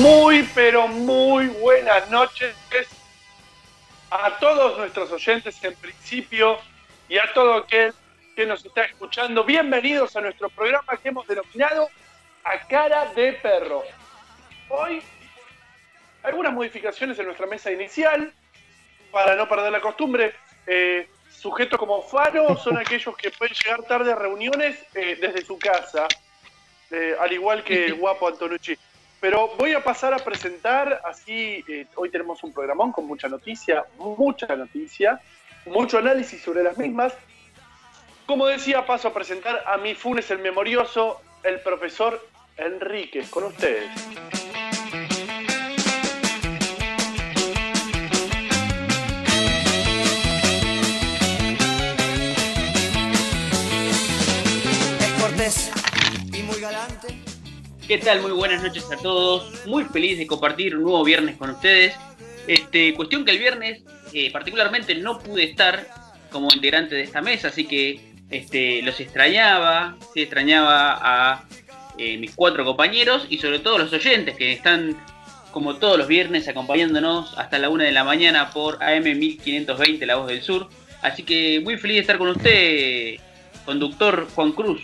Muy, pero muy buenas noches a todos nuestros oyentes en principio y a todo aquel que nos está escuchando. Bienvenidos a nuestro programa que hemos denominado A Cara de Perro. Hoy, algunas modificaciones en nuestra mesa inicial para no perder la costumbre. Eh, sujetos como Faro son aquellos que pueden llegar tarde a reuniones eh, desde su casa, eh, al igual que el guapo Antonucci. Pero voy a pasar a presentar, así eh, hoy tenemos un programón con mucha noticia, mucha noticia, mucho análisis sobre las mismas. Como decía, paso a presentar a mi Funes el Memorioso, el profesor Enríquez, con ustedes. ¿Qué tal? Muy buenas noches a todos. Muy feliz de compartir un nuevo viernes con ustedes. Este, cuestión que el viernes eh, particularmente no pude estar como integrante de esta mesa, así que este, los extrañaba, sí, extrañaba a eh, mis cuatro compañeros y sobre todo los oyentes que están como todos los viernes acompañándonos hasta la una de la mañana por AM 1520 La Voz del Sur. Así que muy feliz de estar con usted, conductor Juan Cruz.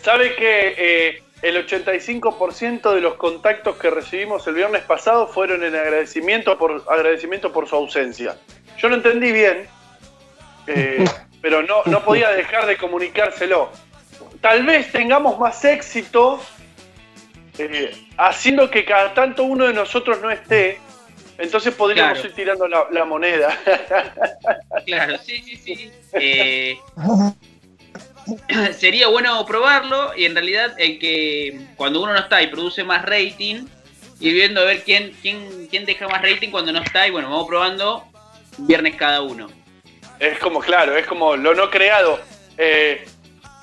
¿Sabe que eh, el 85% de los contactos que recibimos el viernes pasado fueron en agradecimiento por, agradecimiento por su ausencia? Yo no entendí bien, eh, pero no, no podía dejar de comunicárselo. Tal vez tengamos más éxito eh, haciendo que cada tanto uno de nosotros no esté, entonces podríamos Claro. ir tirando la, la moneda. Claro, sí, sí, sí. Eh, sería bueno probarlo y en realidad el que cuando uno no está y produce más rating, ir viendo a ver quién, quién, quién deja más rating cuando no está y bueno, vamos probando viernes cada uno. Es como, claro, es como lo no creado. Eh,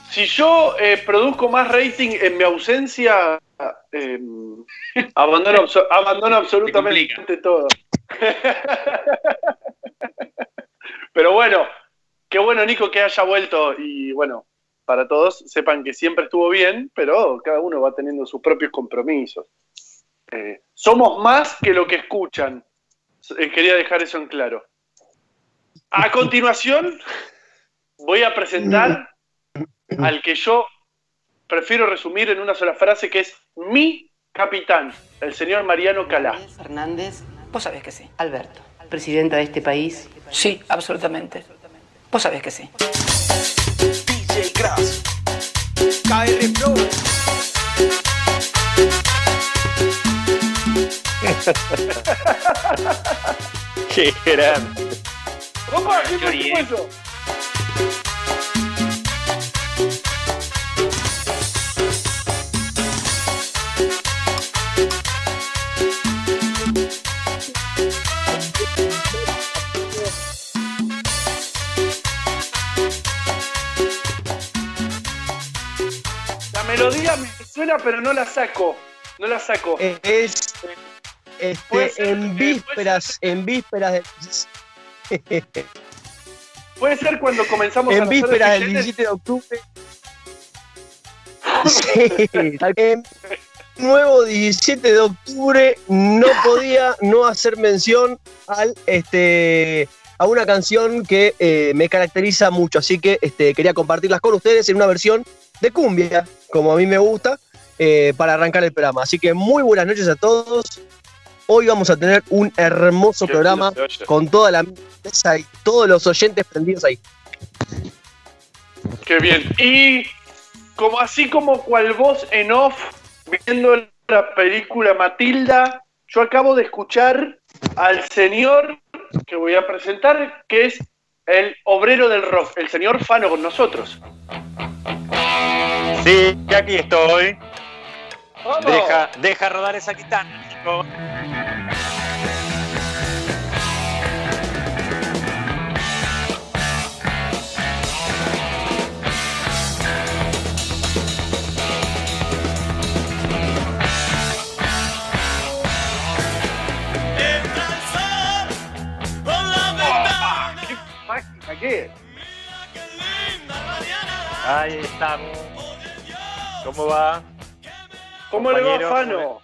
si yo eh, produzco más rating en mi ausencia, eh, abandono, abandono absolutamente todo. Pero bueno, qué bueno Nico que haya vuelto y bueno, para todos sepan que siempre estuvo bien, pero cada uno va teniendo sus propios compromisos. Eh, somos más que lo que escuchan. Eh, quería dejar eso en claro. A continuación, voy a presentar al que yo prefiero resumir en una sola frase, que es mi capitán, el señor Mariano Calá. Fernández, vos sabés que sí. Alberto, presidenta de este país. Sí, absolutamente. Vos sabés que sí. DJ Crash. KR Pro. Qué grande. ¡Opa! ¿Qué Qué fue bien. Suena, pero no la saco. No la saco. Es este, ser, en vísperas, en vísperas de, Puede ser cuando comenzamos en vísperas del billetes? 17 de octubre. Sí, nuevo 17 de octubre no podía no hacer mención al este a una canción que eh, me caracteriza mucho, así que este, quería compartirlas con ustedes en una versión de cumbia, como a mí me gusta, eh, para arrancar el programa. Así que muy buenas noches a todos. Hoy vamos a tener un hermoso Qué programa con toda la mesa y todos los oyentes prendidos ahí. Qué bien. Y como así como cual voz en off, viendo la película Matilda, yo acabo de escuchar al señor que voy a presentar, que es el obrero del rock, el señor Fano con nosotros. Sí, aquí estoy. Deja, deja rodar esa guitarra, chico. ¡Qué! Ahí estamos. ¿Cómo va? ¿Cómo le va, Fano?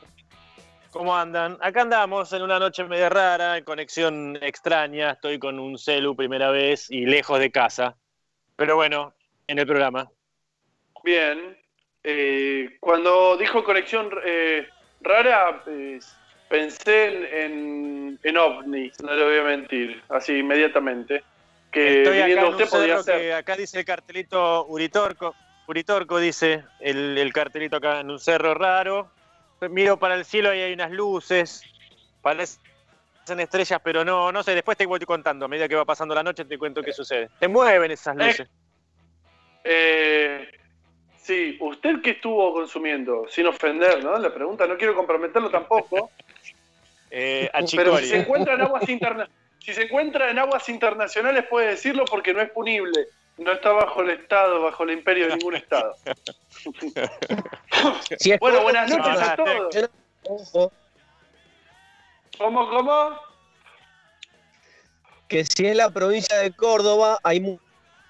¿Cómo andan? Acá andamos en una noche medio rara, en conexión extraña. Estoy con un celu primera vez y lejos de casa. Pero bueno, en el programa. Bien. Eh, cuando dijo conexión eh, rara, eh, pensé en, en, en ovnis, no le voy a mentir, así inmediatamente. Que Estoy acá en un usted ser. que acá dice el cartelito Uritorco. Uritorco dice el, el cartelito acá en un cerro raro. Miro para el cielo y hay unas luces. Parecen estrellas, pero no, no sé. Después te voy contando. A medida que va pasando la noche te cuento qué sucede. Te mueven esas luces. Eh, sí, ¿usted qué estuvo consumiendo? Sin ofender, ¿no? La pregunta, no quiero comprometerlo tampoco. Eh, Pero si se encuentra en aguas interna si se encuentra en aguas internacionales puede decirlo porque no es punible. No está bajo el Estado, bajo el imperio de ningún Estado. Si es Bueno, buenas noches a todos. Ojo, ¿Cómo, cómo? que si es la provincia de Córdoba, hay mucha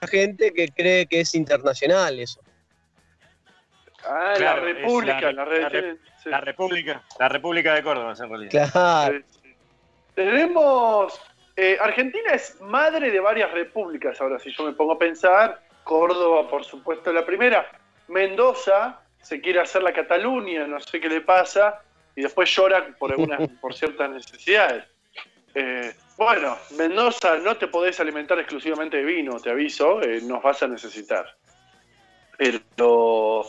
gente que cree que es internacional eso. Ah, Claro, la República, la- la, la red- sí. La República, la República de Córdoba, en realidad. Claro. Sí. Tenemos. Eh, Argentina es madre de varias repúblicas. Ahora, si yo me pongo a pensar, Córdoba, por supuesto, la primera. Mendoza se quiere hacer la Cataluña, no sé qué le pasa, y después llora por algunas, por ciertas necesidades. Eh, bueno, Mendoza, no te podés alimentar exclusivamente de vino, te aviso, eh, nos vas a necesitar. Pero,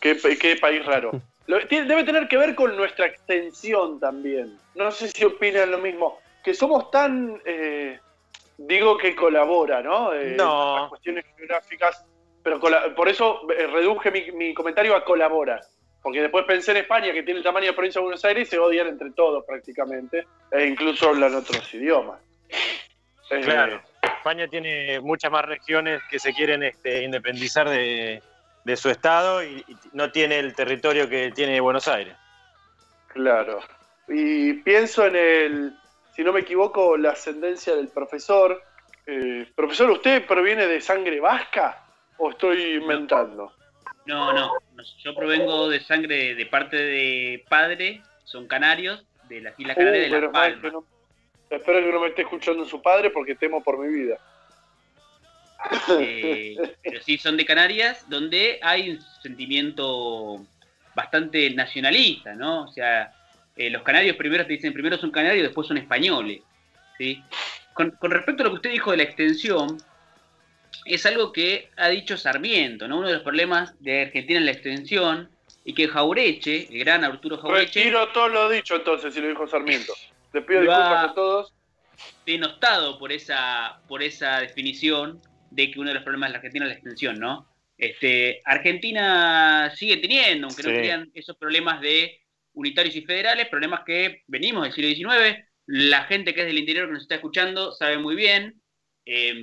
qué, qué país raro. Lo- tiene- debe tener que ver con nuestra extensión también. No sé si opinan lo mismo. Que somos tan, eh, digo que colabora, ¿no? Eh, No. Las cuestiones geográficas, pero por eso eh, reduje mi, mi comentario a colabora. Porque después pensé en España, que tiene el tamaño de provincia de Buenos Aires, y se odian entre todos prácticamente, e incluso hablan otros idiomas. Eh, Claro. España tiene muchas más regiones que se quieren este, independizar de, de su estado y, y no tiene el territorio que tiene Buenos Aires. Claro. Y pienso en el, si no me equivoco, la ascendencia del profesor. Eh, profesor, ¿usted proviene de sangre vasca o estoy inventando? No, no, no, yo provengo de sangre de parte de padre, son canarios, de las Islas Uh, Canarias de menos La mal Palma. que no- espero que no me esté escuchando su padre porque temo por mi vida. Eh, pero sí son de Canarias, donde hay un sentimiento bastante nacionalista, ¿no? O sea, eh, los canarios primero te dicen, primero son canarios, después son españoles, ¿sí? Con, con respecto a lo que usted dijo de la extensión, es algo que ha dicho Sarmiento, ¿no? Uno de los problemas de Argentina es la extensión, y que Jaureche, el gran Arturo Jaureche, Retiro todo lo dicho entonces, si lo dijo Sarmiento. Le pido Va- disculpas a todos. denostado por esa, por esa definición de que uno de los problemas de la Argentina es la extensión, ¿no? Este, Argentina sigue teniendo, aunque no crean esos problemas de unitarios y federales, problemas que venimos del siglo XIX. La gente que es del interior que nos está escuchando sabe muy bien. eh,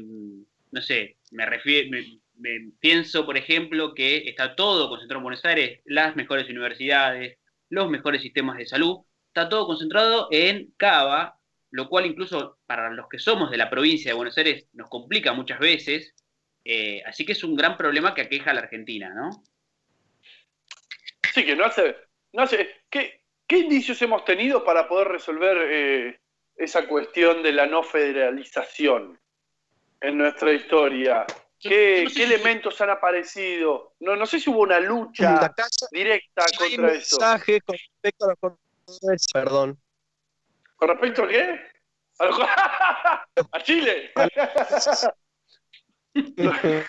no sé, me refiero, me- pienso, por ejemplo, que está todo concentrado en Buenos Aires, las mejores universidades, los mejores sistemas de salud, está todo concentrado en Cava, lo cual incluso para los que somos de la provincia de Buenos Aires nos complica muchas veces. eh, así que es un gran problema que aqueja a la Argentina, ¿no? Sí, que no hace. No hace ¿qué, ¿Qué indicios hemos tenido para poder resolver eh, esa cuestión de la no federalización en nuestra historia? ¿Qué, no sé qué si- elementos han aparecido? No, no sé si hubo una lucha casa directa hay contra eso. mensajes con respecto a los. Perdón. ¿Con respecto a qué? ¿A, lo- a Chile?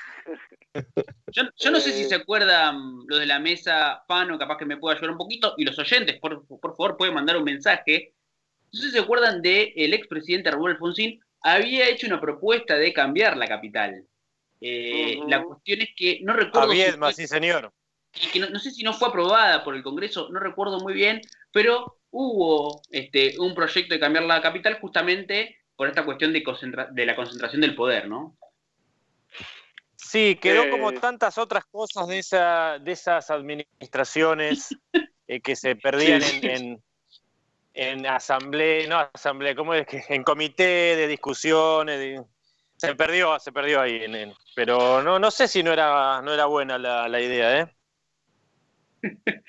Yo, yo no sé si Eh. se acuerdan lo de la mesa, Pano, capaz que me pueda ayudar un poquito, y los oyentes, por, por favor, pueden mandar un mensaje. No sé si se acuerdan de el expresidente Raúl Alfonsín, había hecho una propuesta de cambiar la capital. Eh. La cuestión es que no recuerdo A si fue- sí, señor. y que no, no sé si no fue aprobada por el Congreso, no recuerdo muy bien, pero hubo este, un proyecto de cambiar la capital justamente por esta cuestión de, concentra- de la concentración del poder, ¿no? Sí, quedó Eh. como tantas otras cosas de, esa, de esas administraciones eh, que se perdían Sí. en, en, en asamblea, no asamblea, ¿cómo es que? En comité de discusiones. de- se perdió, se perdió ahí. en- en- pero no, no sé si no era, no era buena la, la idea, ¿eh?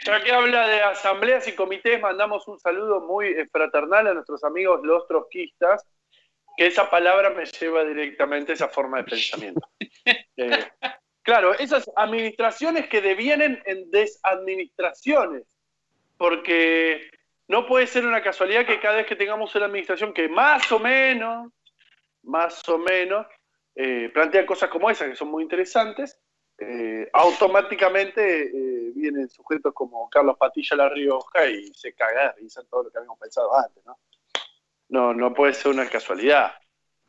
Ya que habla de asambleas y comités, mandamos un saludo muy eh, fraternal a nuestros amigos los trotskistas, que esa palabra me lleva directamente a esa forma de pensamiento. Eh, claro, esas administraciones que devienen en desadministraciones, porque no puede ser una casualidad que cada vez que tengamos una administración que más o menos, más o menos, eh, plantea cosas como esas, que son muy interesantes, eh, automáticamente eh, vienen sujetos como Carlos Patilla La Rioja y se cagan, dicen todo lo que habíamos pensado antes, ¿no? No, no puede ser una casualidad.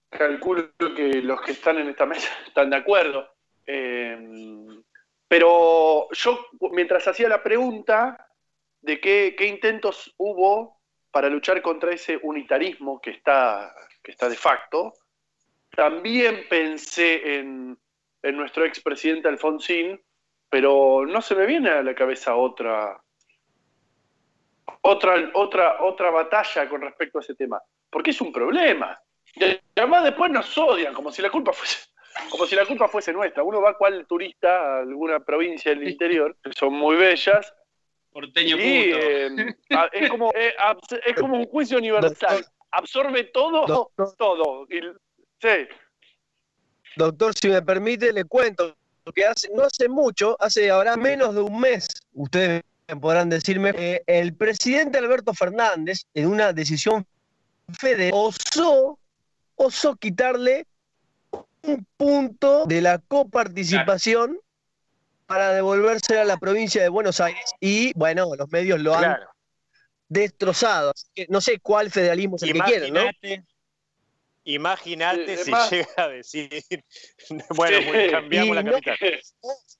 Calculo que los que están en esta mesa están de acuerdo. Eh, pero yo, mientras hacía la pregunta de qué, qué intentos hubo para luchar contra ese unitarismo que está, que está de facto, también pensé en, en nuestro expresidente Alfonsín, pero no se me viene a la cabeza otra, otra, otra, otra batalla con respecto a ese tema, porque es un problema. Y además después nos odian, como si la culpa fuese, como si la culpa fuese nuestra. Uno va cual turista a alguna provincia del interior, que son muy bellas, Porteño y puto. eh, es, como, eh, es como un juicio universal. Absorbe todo, Doctor. todo. Y- sí. Doctor, si me permite, le cuento que hace, no hace mucho, hace ahora menos de un mes, ustedes podrán decirme, eh, el presidente Alberto Fernández, en una decisión federal, osó, osó quitarle un punto de la coparticipación para devolverse a la provincia de Buenos Aires y, bueno, los medios lo han destrozado. Así que no sé cuál federalismo es el que quieren, ¿no? Imagínate, si llega a decir, bueno, Sí. pues, cambiamos Y la no- capital.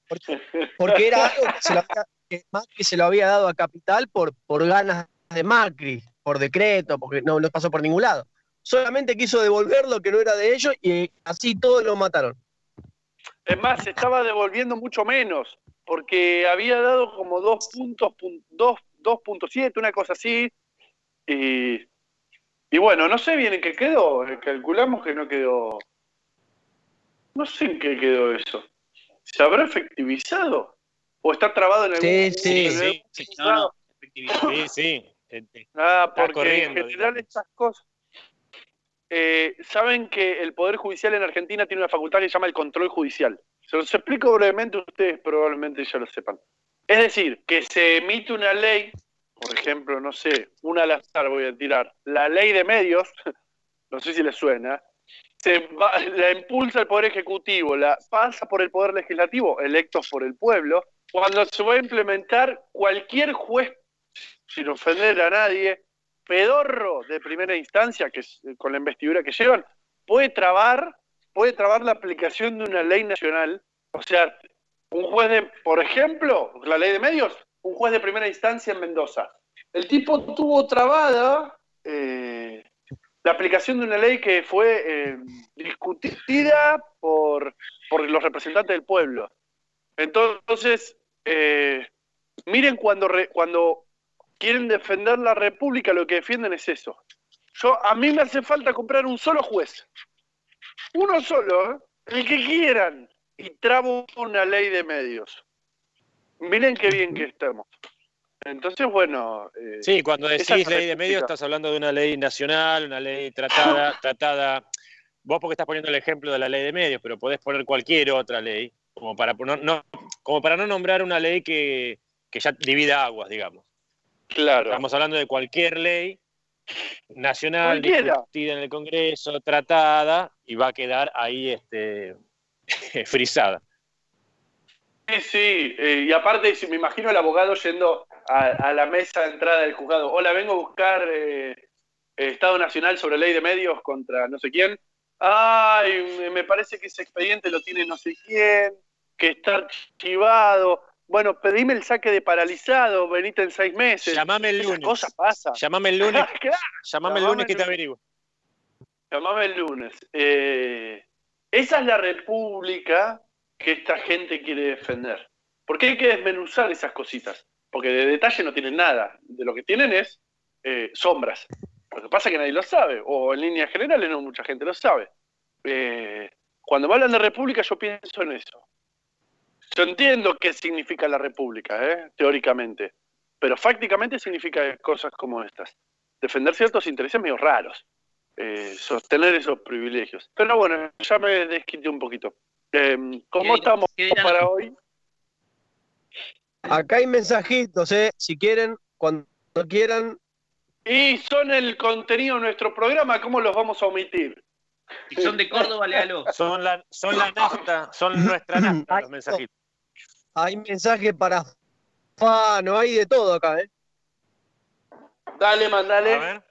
Porque, porque era algo que se, lo había, que Macri se lo había dado a Capital por, por ganas de Macri, por decreto, porque no, no pasó por ningún lado. Solamente quiso devolver lo que no era de ellos y así todos lo mataron. Es más, se estaba devolviendo mucho menos, porque había dado como dos puntos, pun- dos- 2.7, una cosa así. Y, y bueno, no sé bien en qué quedó. eh, Calculamos que no quedó. No sé en qué quedó eso. ¿Se habrá efectivizado? ¿O está trabado en algún Sí, sí, sí, sí. No. Sí, sí. Eh, Ah, porque corriendo, en general digamos. estas cosas. Eh, Saben que el Poder Judicial en Argentina tiene una facultad que se llama el control judicial. Se los explico brevemente, ustedes probablemente ya lo sepan. Es decir, que se emite una ley, por ejemplo, no sé, una al azar voy a tirar, la ley de medios, no sé si les suena, se va- la impulsa el Poder Ejecutivo, la pasa por el Poder Legislativo, electos por el pueblo, cuando se va a implementar cualquier juez, sin ofender a nadie, pedorro de primera instancia, que es eh, con la investidura que llevan, puede trabar, puede trabar la aplicación de una ley nacional. O sea, un juez de, por ejemplo, la ley de medios, un juez de primera instancia en Mendoza. El tipo tuvo trabada eh, la aplicación de una ley que fue eh, discutida por, por los representantes del pueblo. Entonces, eh, miren cuando, re- cuando quieren defender la República, lo que defienden es eso. Yo, a mí me hace falta comprar un solo juez. Uno solo, ¿eh? el que quieran. Y trabo una ley de medios. Miren qué bien que estamos. Entonces, bueno. eh, Sí, cuando decís ley de medios estás hablando de una ley nacional, una ley tratada, tratada vos porque estás poniendo el ejemplo de la ley de medios, pero podés poner cualquier otra ley, como para no, no- como para no nombrar una ley que, que ya divida aguas, digamos. Claro. Estamos hablando de cualquier ley nacional Cualquiera. discutida en el Congreso, tratada, y va a quedar ahí este, frisada. Sí, sí, eh, y aparte me imagino el abogado yendo a, a la mesa de entrada del juzgado. Hola, vengo a buscar eh, Estado Nacional sobre ley de medios contra no sé quién. Ay, me- parece que ese expediente lo tiene no sé quién, que está archivado. Bueno, pedime el saque de paralizado, venite en seis meses. Llamame el Esas lunes. cosas pasan. Llamame el lunes, Claro, llamame el lunes que te averiguo. Llamame el lunes. Eh, esa es la república que esta gente quiere defender. Porque hay que desmenuzar esas cositas. Porque de detalle no tienen nada. De lo que tienen es eh, sombras. Pasa es que nadie lo sabe. O en líneas generales no mucha gente lo sabe. Eh, cuando me hablan de república yo pienso en eso. Yo entiendo qué significa la república, ¿eh? teóricamente. Pero fácticamente significa cosas como estas. Defender ciertos intereses medio raros eh, sostener esos privilegios. Pero bueno, ya me desquité un poquito. Eh, ¿Cómo ¿Qué- estamos para hoy? Acá hay mensajitos, ¿eh? Si quieren, cuando quieran. Y son el contenido de nuestro programa, ¿cómo los vamos a omitir? Si son de Córdoba, léalo. Son la, son la nafta, son nuestra nafta los mensajitos. Hay mensaje para Fano, hay de todo acá, ¿eh? Dale, A mandale. ver.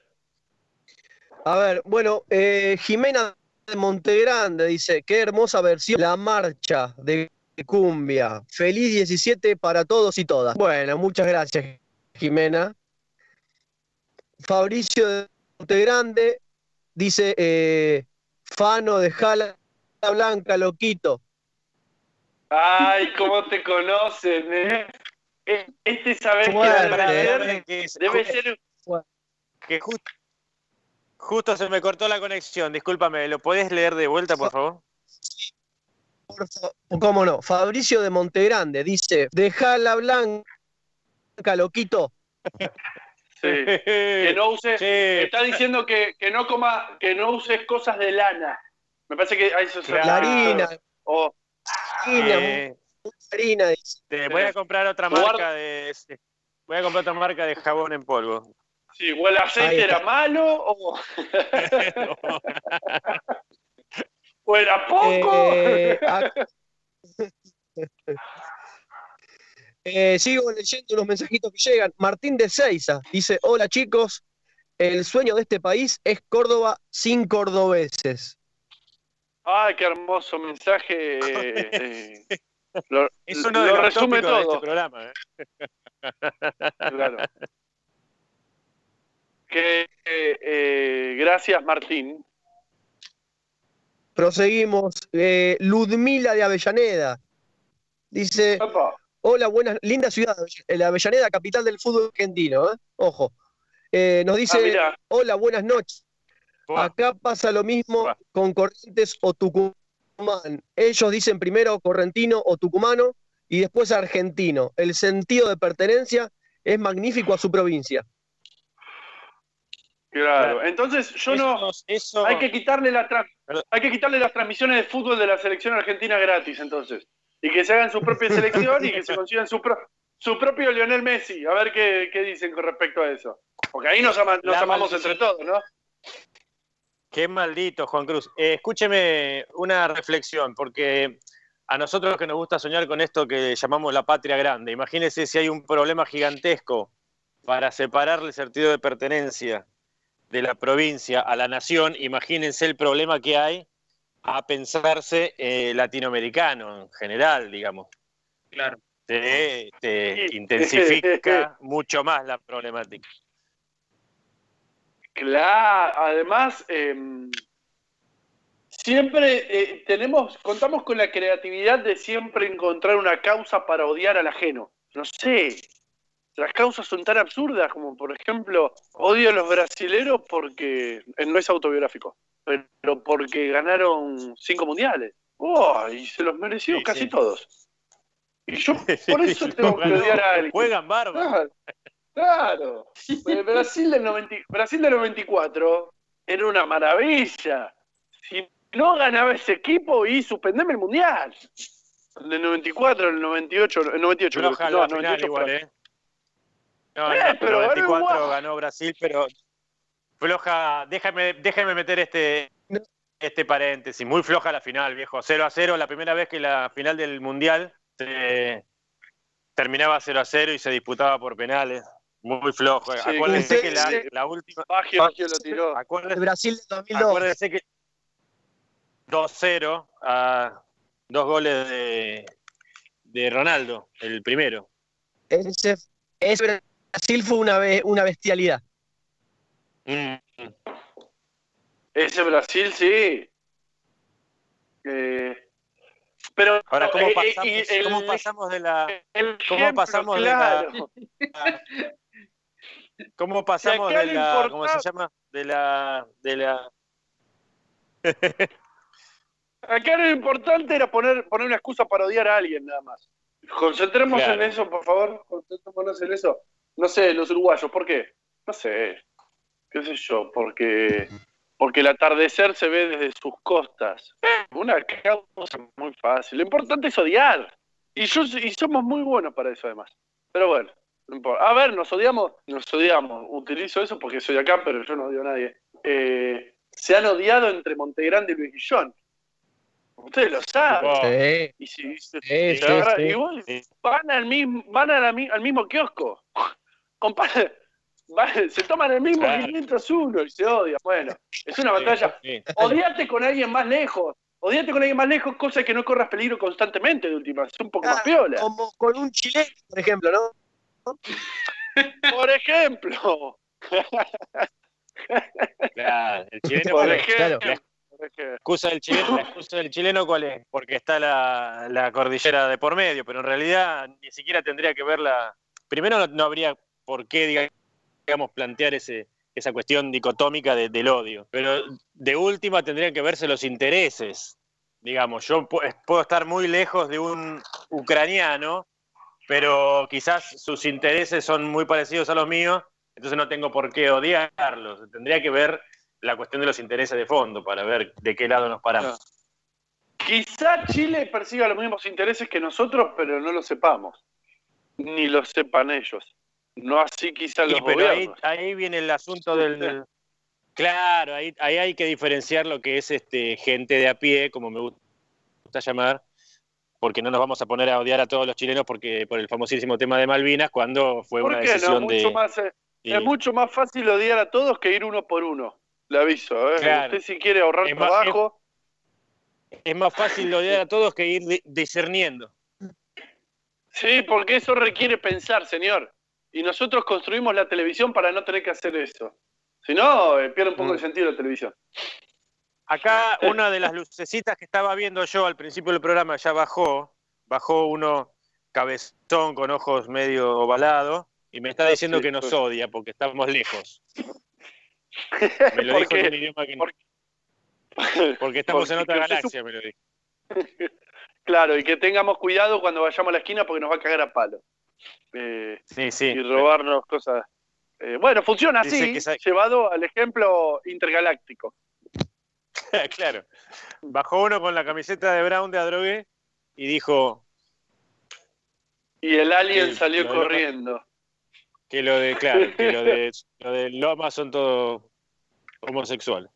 A ver, bueno, eh, Jimena de Montegrande dice, qué hermosa versión, la marcha de cumbia. Feliz 17 para todos y todas. Bueno, muchas gracias, Jimena. Fabricio de Montegrande dice, eh, Fano de Jala Blanca, loquito. Ay, cómo te conocen, ¿eh? Eh, Este sabes que Fuerte, debe ser, Perdón, que, debe ser que justo, justo se me cortó la conexión, discúlpame, ¿lo podés leer de vuelta, por favor? Por fa- ¿Cómo no? Fabricio de Montegrande dice, Dejala Blanca, loquito. sí, que no uses, está diciendo que, que no coma, que no uses cosas de lana. Me parece que hay Claro. La harina, O harina, eh, harina, dice. te voy a comprar otra Guarda- marca de voy a comprar otra marca de jabón en polvo. sí, o el aceite era malo o, o era poco. Eh, ac- Eh, sigo leyendo unos mensajitos que llegan. Martín de Seiza dice: Hola chicos, el sueño de este país es Córdoba sin cordobeses. Ay, qué hermoso mensaje. eh, lo, Es uno lo de los resume tópicos de todo. este programa. ¿eh? Claro. Que, eh, gracias, Martín. Proseguimos. Eh, Ludmila de Avellaneda dice: Epa, Hola, buenas, linda ciudad, la Avellaneda, capital del fútbol argentino. ¿eh? Ojo. Eh, nos ah, dice: mirá, Hola, buenas noches. Buah, Acá pasa lo mismo Buah. con Corrientes o Tucumán. Ellos dicen primero correntino o tucumano y después argentino. El sentido de pertenencia es magnífico a su provincia. claro. Entonces, yo no. Eso- Hay que quitarle la tra- hay que quitarle las transmisiones de fútbol de la selección argentina gratis, entonces. Y que se hagan su propia selección y que se consigan su, pro- su propio Lionel Messi. A ver qué, qué dicen con respecto a eso. Porque ahí nos, ama- nos La amamos entre todos, ¿no? Qué maldito, Juan Cruz. Eh, escúcheme una reflexión, porque a nosotros que nos gusta soñar con esto que llamamos la patria grande, imagínese si hay un problema gigantesco para separar el sentido de pertenencia de la provincia a la nación, imagínense el problema que hay a pensarse eh, latinoamericano en general, digamos. Claro. Te, te intensifica mucho más la problemática. Claro, además, eh, siempre eh, tenemos, contamos con la creatividad de siempre encontrar una causa para odiar al ajeno. No sé, las causas son tan absurdas como, por ejemplo, odio a los brasileros porque eh, no es autobiográfico, pero porque ganaron cinco mundiales. Oh, y se los mereció Sí, casi sí. todos. Y yo por eso tengo que odiar a alguien. Juegan bárbaro. Claro. claro. Eh, Brasil del, 90 Brasil del 94 era una maravilla. Si no ganaba ese equipo y suspendeme el mundial. El del 94, el 98, el 98. Floja creo. la No, final 98 igual, ¿eh? No, Eh, en el pero era 94 igual. ganó Brasil, pero floja, déjame, déjame meter este, este paréntesis, muy floja la final, viejo, 0 a 0, la primera vez que la final del Mundial se terminaba 0 a 0 y se disputaba por penales, muy flojo. Sí, Acuérdense usted- que la, sí. la última, Baggio, Baggio lo tiró. El acuérdense, Brasil de 2002. acuérdense que 2-0 a dos goles de, de Ronaldo, el primero. Ese, ese Brasil fue una, be- una bestialidad. Mm. Ese Brasil, sí. Eh, pero Ahora, ¿cómo eh, eh, pasamos, y el- cómo pasamos de la... el ¿Cómo pasamos de la-. ¿Cómo pasamos de la, ¿cómo se llama? De la, de la, Acá lo importante era poner, poner una excusa para odiar a alguien, nada más. Concentremos Claro. en eso, por favor. Concentrémonos en eso. No sé, los uruguayos, ¿por qué? No sé. ¿Qué sé yo? Porque, porque el atardecer se ve desde sus costas. Una causa muy fácil. Lo importante es odiar. Y, yo, y somos muy buenos para eso, además. Pero bueno, no importa. A ver, nos odiamos, nos odiamos. Utilizo eso porque soy acá, pero yo no odio a nadie. Eh, se han odiado entre Montegrande y Luis Guillón. Ustedes lo saben. Sí, Y si Sí, se Sí. van al mismo, van a la mi- al mismo kiosco. Compadre, se toman el mismo Claro. 501 y se odian. Bueno, es una batalla. Sí, Odiate con alguien más lejos. Odiate con alguien más lejos, cosa que no corras peligro constantemente de última. Es un poco más Ah, piola. como con un chileno, por ejemplo, ¿no? Por ejemplo. claro, el chileno, Por ejemplo. claro. por ejemplo. La excusa del chileno, la excusa del chileno cuál es? Porque está la, la cordillera de por medio, pero en realidad ni siquiera tendría que verla. Primero no, no habría por qué, diga- digamos, plantear ese, esa cuestión dicotómica de- del odio. Pero de última tendrían que verse los intereses. Digamos, yo pu- puedo estar muy lejos de un ucraniano, pero quizás sus intereses son muy parecidos a los míos, entonces no tengo por qué odiarlos. Tendría que ver la cuestión de los intereses de fondo para ver de qué lado nos paramos. Quizá Chile persiga los mismos intereses que nosotros, pero no lo sepamos. Ni lo sepan ellos. No así quizá Sí, los pero ahí, gobiernos. ahí viene el asunto del... Claro, ahí, ahí hay que diferenciar lo que es este gente de a pie, como me gusta llamar, porque no nos vamos a poner a odiar a todos los chilenos porque por el famosísimo tema de Malvinas, cuando fue ¿Por una qué no? decisión Mucho de... más, eh, de- Es mucho más fácil odiar a todos que ir uno por uno. Le aviso, ¿eh? Claro. Usted si quiere ahorrar Es más- trabajo, es más fácil odiar a todos que ir di- discerniendo. sí, porque eso requiere pensar, señor. Y nosotros construimos la televisión para no tener que hacer eso. Si no, eh, pierde un poco Mm. el sentido la televisión. Acá una de las lucecitas que estaba viendo yo al principio del programa ya bajó, bajó uno cabezón con ojos medio ovalados y me está diciendo Sí, que nos pues. odia porque estamos lejos. Me lo ¿Por dijo en un idioma que no- Por- porque estamos porque en otra galaxia, me lo dijo. Claro, y que tengamos cuidado cuando vayamos a la esquina porque nos va a cagar a palo. Eh, Sí, sí. y robarnos cosas. Eh, bueno, funciona así, que llevado al ejemplo intergaláctico. claro. Bajó uno con la camiseta de Brown de Adrogué y dijo Y el alien Sí, salió Loma- corriendo. que lo de, claro, que lo de, lo de Loma son todos homosexuales.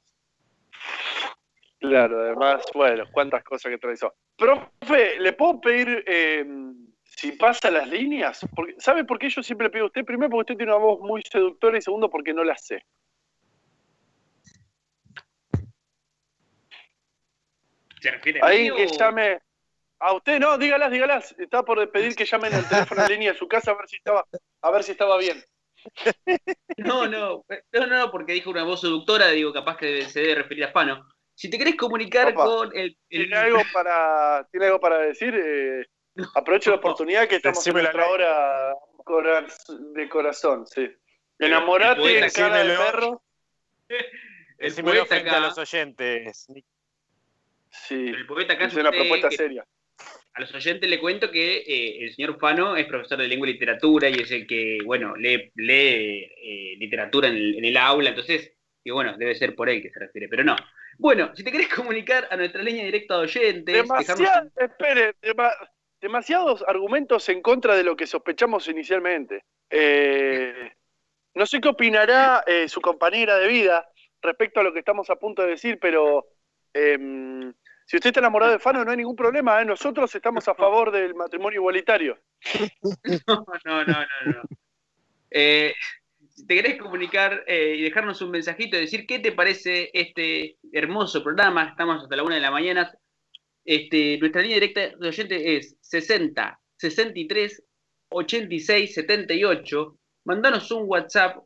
Claro, además, bueno, cuántas cosas que eso. Profe, ¿le puedo pedir eh, si pasa las líneas? Porque, ¿Sabe por qué yo siempre le pido a usted? Primero, porque usted tiene una voz muy seductora y segundo, porque no la sé. ¿Se refiere a Ahí o- que llame. A usted no, dígalas, dígalas. Estaba por pedir que llamen al teléfono en línea de su casa a ver si estaba, a ver si estaba bien. No, no, no, no, porque dijo una voz seductora, digo, capaz que se debe referir a Fano. Si te querés comunicar Opa. con el, el- ¿Tiene algo para, ¿tiene algo para decir? Eh, aprovecho la oportunidad que estamos en Decime la nuestra hora de corazón, sí. el Enamorate en cara de perro. el Decímelo poeta frente a acá, los oyentes. Sí, el poeta acá es una propuesta que seria. a los oyentes le cuento que eh, el señor Fano es profesor de lengua y literatura y es el que, bueno, lee, lee eh, literatura en el, en el aula, entonces, y bueno, debe ser por él que se refiere, pero no. Bueno, si te querés comunicar a nuestra línea directa de oyentes, Demasiado, espere, demasiados argumentos en contra de lo que sospechamos inicialmente. Eh, no sé qué opinará eh, su compañera de vida respecto a lo que estamos a punto de decir, pero em, si usted está enamorado de Fano no hay ningún problema. ¿eh? Nosotros estamos a favor del matrimonio igualitario. No, no, no, no. Eh, si te querés comunicar y dejarnos un mensajito y decir qué te parece este hermoso programa, estamos hasta la una de la mañana. Este, nuestra línea directa de oyentes es 60 63 86 78 mandanos un WhatsApp,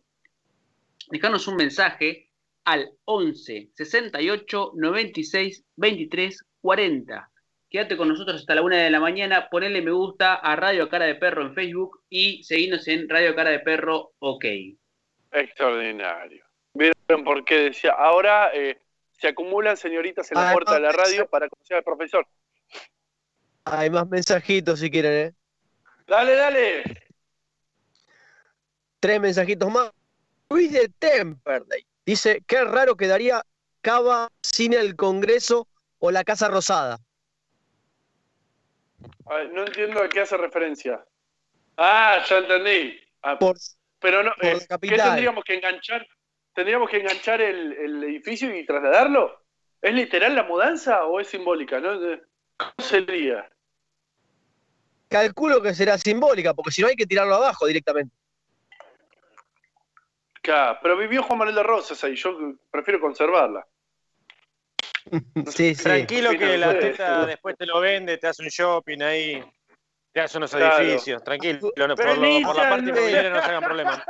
dejarnos un mensaje al 11 68 96 23 40. Quédate con nosotros hasta la una de la mañana, ponele me gusta a Radio Cara de Perro en Facebook y seguinos en Radio Cara de Perro OK. Extraordinario. ¿Vieron por qué decía? Ahora eh, se acumulan señoritas en la puerta de la radio para conocer al profesor. Hay más mensajitos si quieren, ¿eh? Dale, dale tres mensajitos más. Luis de Temperley dice, qué raro quedaría Cava sin el Congreso o la Casa Rosada. no entiendo a qué hace referencia. Ah, ya entendí. Ah, pero no, eh, ¿qué tendríamos que enganchar? ¿Tendríamos que enganchar el, edificio y trasladarlo? ¿Es literal la mudanza o es simbólica? ¿no? ¿Cómo sería? Calculo que será simbólica, porque si no hay que tirarlo abajo directamente pero vivió Juan Manuel de Rosas ahí, yo prefiero conservarla. Sí, Tranquilo que la teta después te lo vende, te hace un shopping ahí, te hace unos edificios. Tranquilo, por, la parte inmobiliaria no se hagan problemas.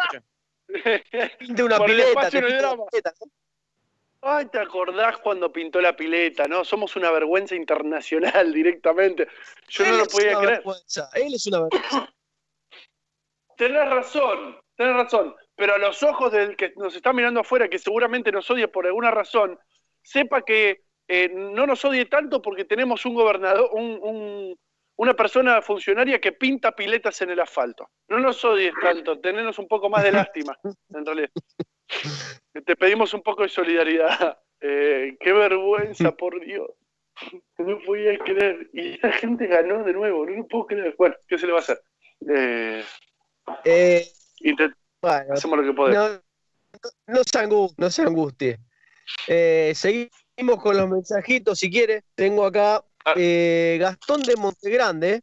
De una pileta. Ay, ¿te acordás cuando pintó la pileta, no? Somos una vergüenza internacional directamente. Yo no lo podía creer. Él es una vergüenza. Tenés razón, tenés razón pero a los ojos del que nos está mirando afuera, que seguramente nos odia por alguna razón, sepa que eh, no nos odie tanto porque tenemos un gobernador, una persona funcionaria que pinta piletas en el asfalto. No nos odies tanto, tenemos un poco más de lástima, en realidad. Te pedimos un poco de solidaridad. Eh, qué vergüenza, por Dios. No podía creer. Y la gente ganó de nuevo, no lo puedo creer. Bueno, ¿qué se le va a hacer? Eh, eh Hacemos lo que podemos. No, se, angustie, seguimos con los mensajitos, si quiere. Tengo acá. Eh, Gastón de Montegrande.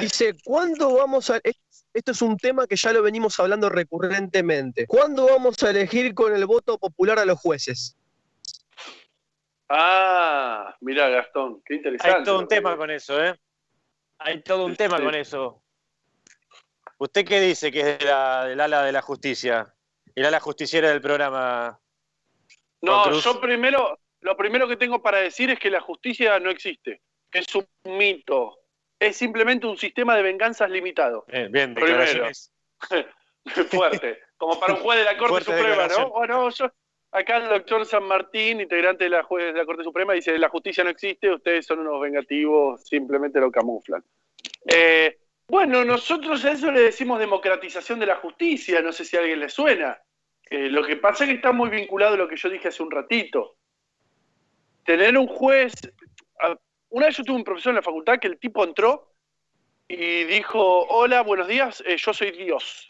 Dice, ¿cuándo vamos a... Esto es un tema que ya lo venimos hablando recurrentemente. ¿Cuándo vamos a elegir con el voto popular a los jueces? Ah, mira Gastón, qué interesante. Hay todo un tema con eso, ¿eh? Hay todo un tema con eso. ¿Usted qué dice que es del ala de la justicia? El ala justiciera del programa. No, yo primero, lo primero que tengo para decir es que la justicia no existe. Es un mito. Es simplemente un sistema de venganzas limitado. Bien, bien primero. Fuerte. Como para un juez de la Corte Suprema, ¿no? Bueno, yo, acá el doctor San Martín, integrante de la juez de la Corte Suprema, dice la justicia no existe, ustedes son unos vengativos, simplemente lo camuflan. Eh, bueno, nosotros a eso le decimos democratización de la justicia, no sé si a alguien le suena. Eh, lo que pasa es que está muy vinculado a lo que yo dije hace un ratito. Tener un juez... Una vez yo tuve un profesor en la facultad que el tipo entró y dijo, hola, buenos días, eh, yo soy Dios.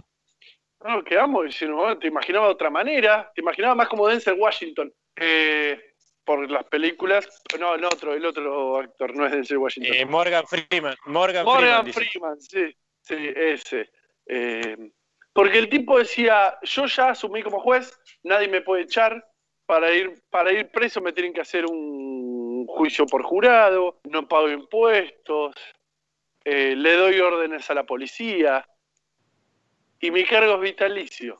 No, quedamos diciendo, te imaginaba de otra manera, te imaginaba más como Denzel Washington. Eh, por las películas. No, el otro, el otro actor, no es Denzel Washington. Eh, Morgan Freeman. Morgan, Morgan Freeman, sí, sí, ese. Eh, porque el tipo decía, yo ya asumí como juez, nadie me puede echar, para ir, para ir preso me tienen que hacer un juicio por jurado, no pago impuestos, eh, le doy órdenes a la policía y mi cargo es vitalicio.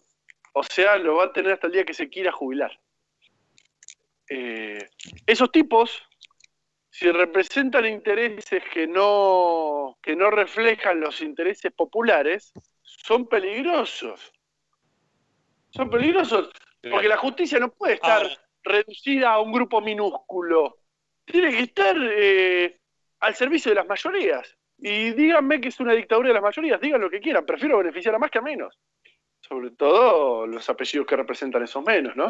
O sea, lo va a tener hasta el día que se quiera jubilar. Eh, esos tipos, si representan intereses que no, que no reflejan los intereses populares, son peligrosos. Son peligrosos porque la justicia no puede estar reducida a un grupo minúsculo. Tiene que estar eh, al servicio de las mayorías. Y díganme que es una dictadura de las mayorías, digan lo que quieran, prefiero beneficiar a más que a menos. Sobre todo los apellidos que representan esos menos, ¿no?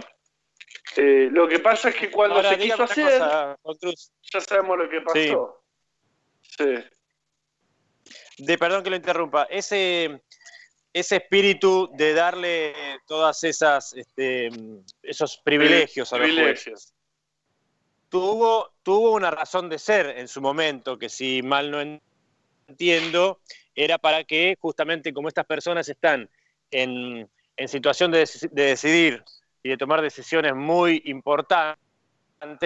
Eh, lo que pasa es que cuando Ahora, se quiso hacer, cosa, ya sabemos lo que pasó. Sí. de perdón que lo interrumpa, ese, ese espíritu de darle todas esas este, esos privilegios a los jueces tuvo, tuvo una razón de ser en su momento, que si mal no entiendo, era para que justamente como estas personas están en, en situación de, de decidir y de tomar decisiones muy importantes,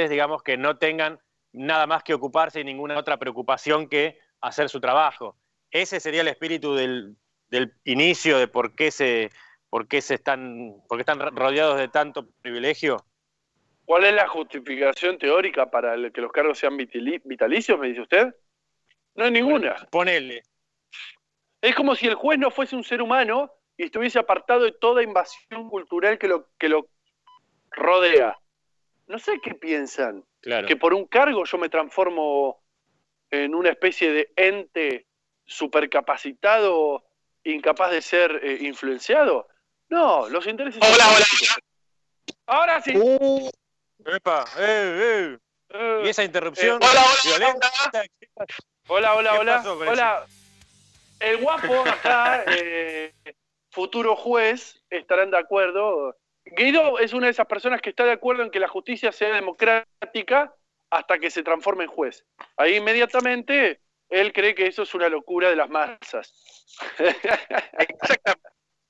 digamos que no tengan nada más que ocuparse y ninguna otra preocupación que hacer su trabajo. Ese sería el espíritu del, del inicio de por qué se, por qué se están, por qué están rodeados de tanto privilegio. ¿Cuál es la justificación teórica para que los cargos sean vitalicios, me dice usted? No hay ninguna. Ponele. Es como si el juez no fuese un ser humano y estuviese apartado de toda invasión cultural que lo, que lo rodea. No sé qué piensan. Claro. Que por un cargo yo me transformo en una especie de ente supercapacitado, incapaz de ser eh, influenciado. No, los intereses. Hola, hola. Ahora sí. Uh, Epa, eh, eh. Eh, Y esa interrupción Eh, hola, hola, violenta. Hola, hola, ¿Qué hola. pasó Hola. El guapo acá, eh, futuro juez, estarán de acuerdo. Guido es una de esas personas que está de acuerdo en que la justicia sea democrática hasta que se transforme en juez. Ahí inmediatamente él cree que eso es una locura de las masas. Exactamente.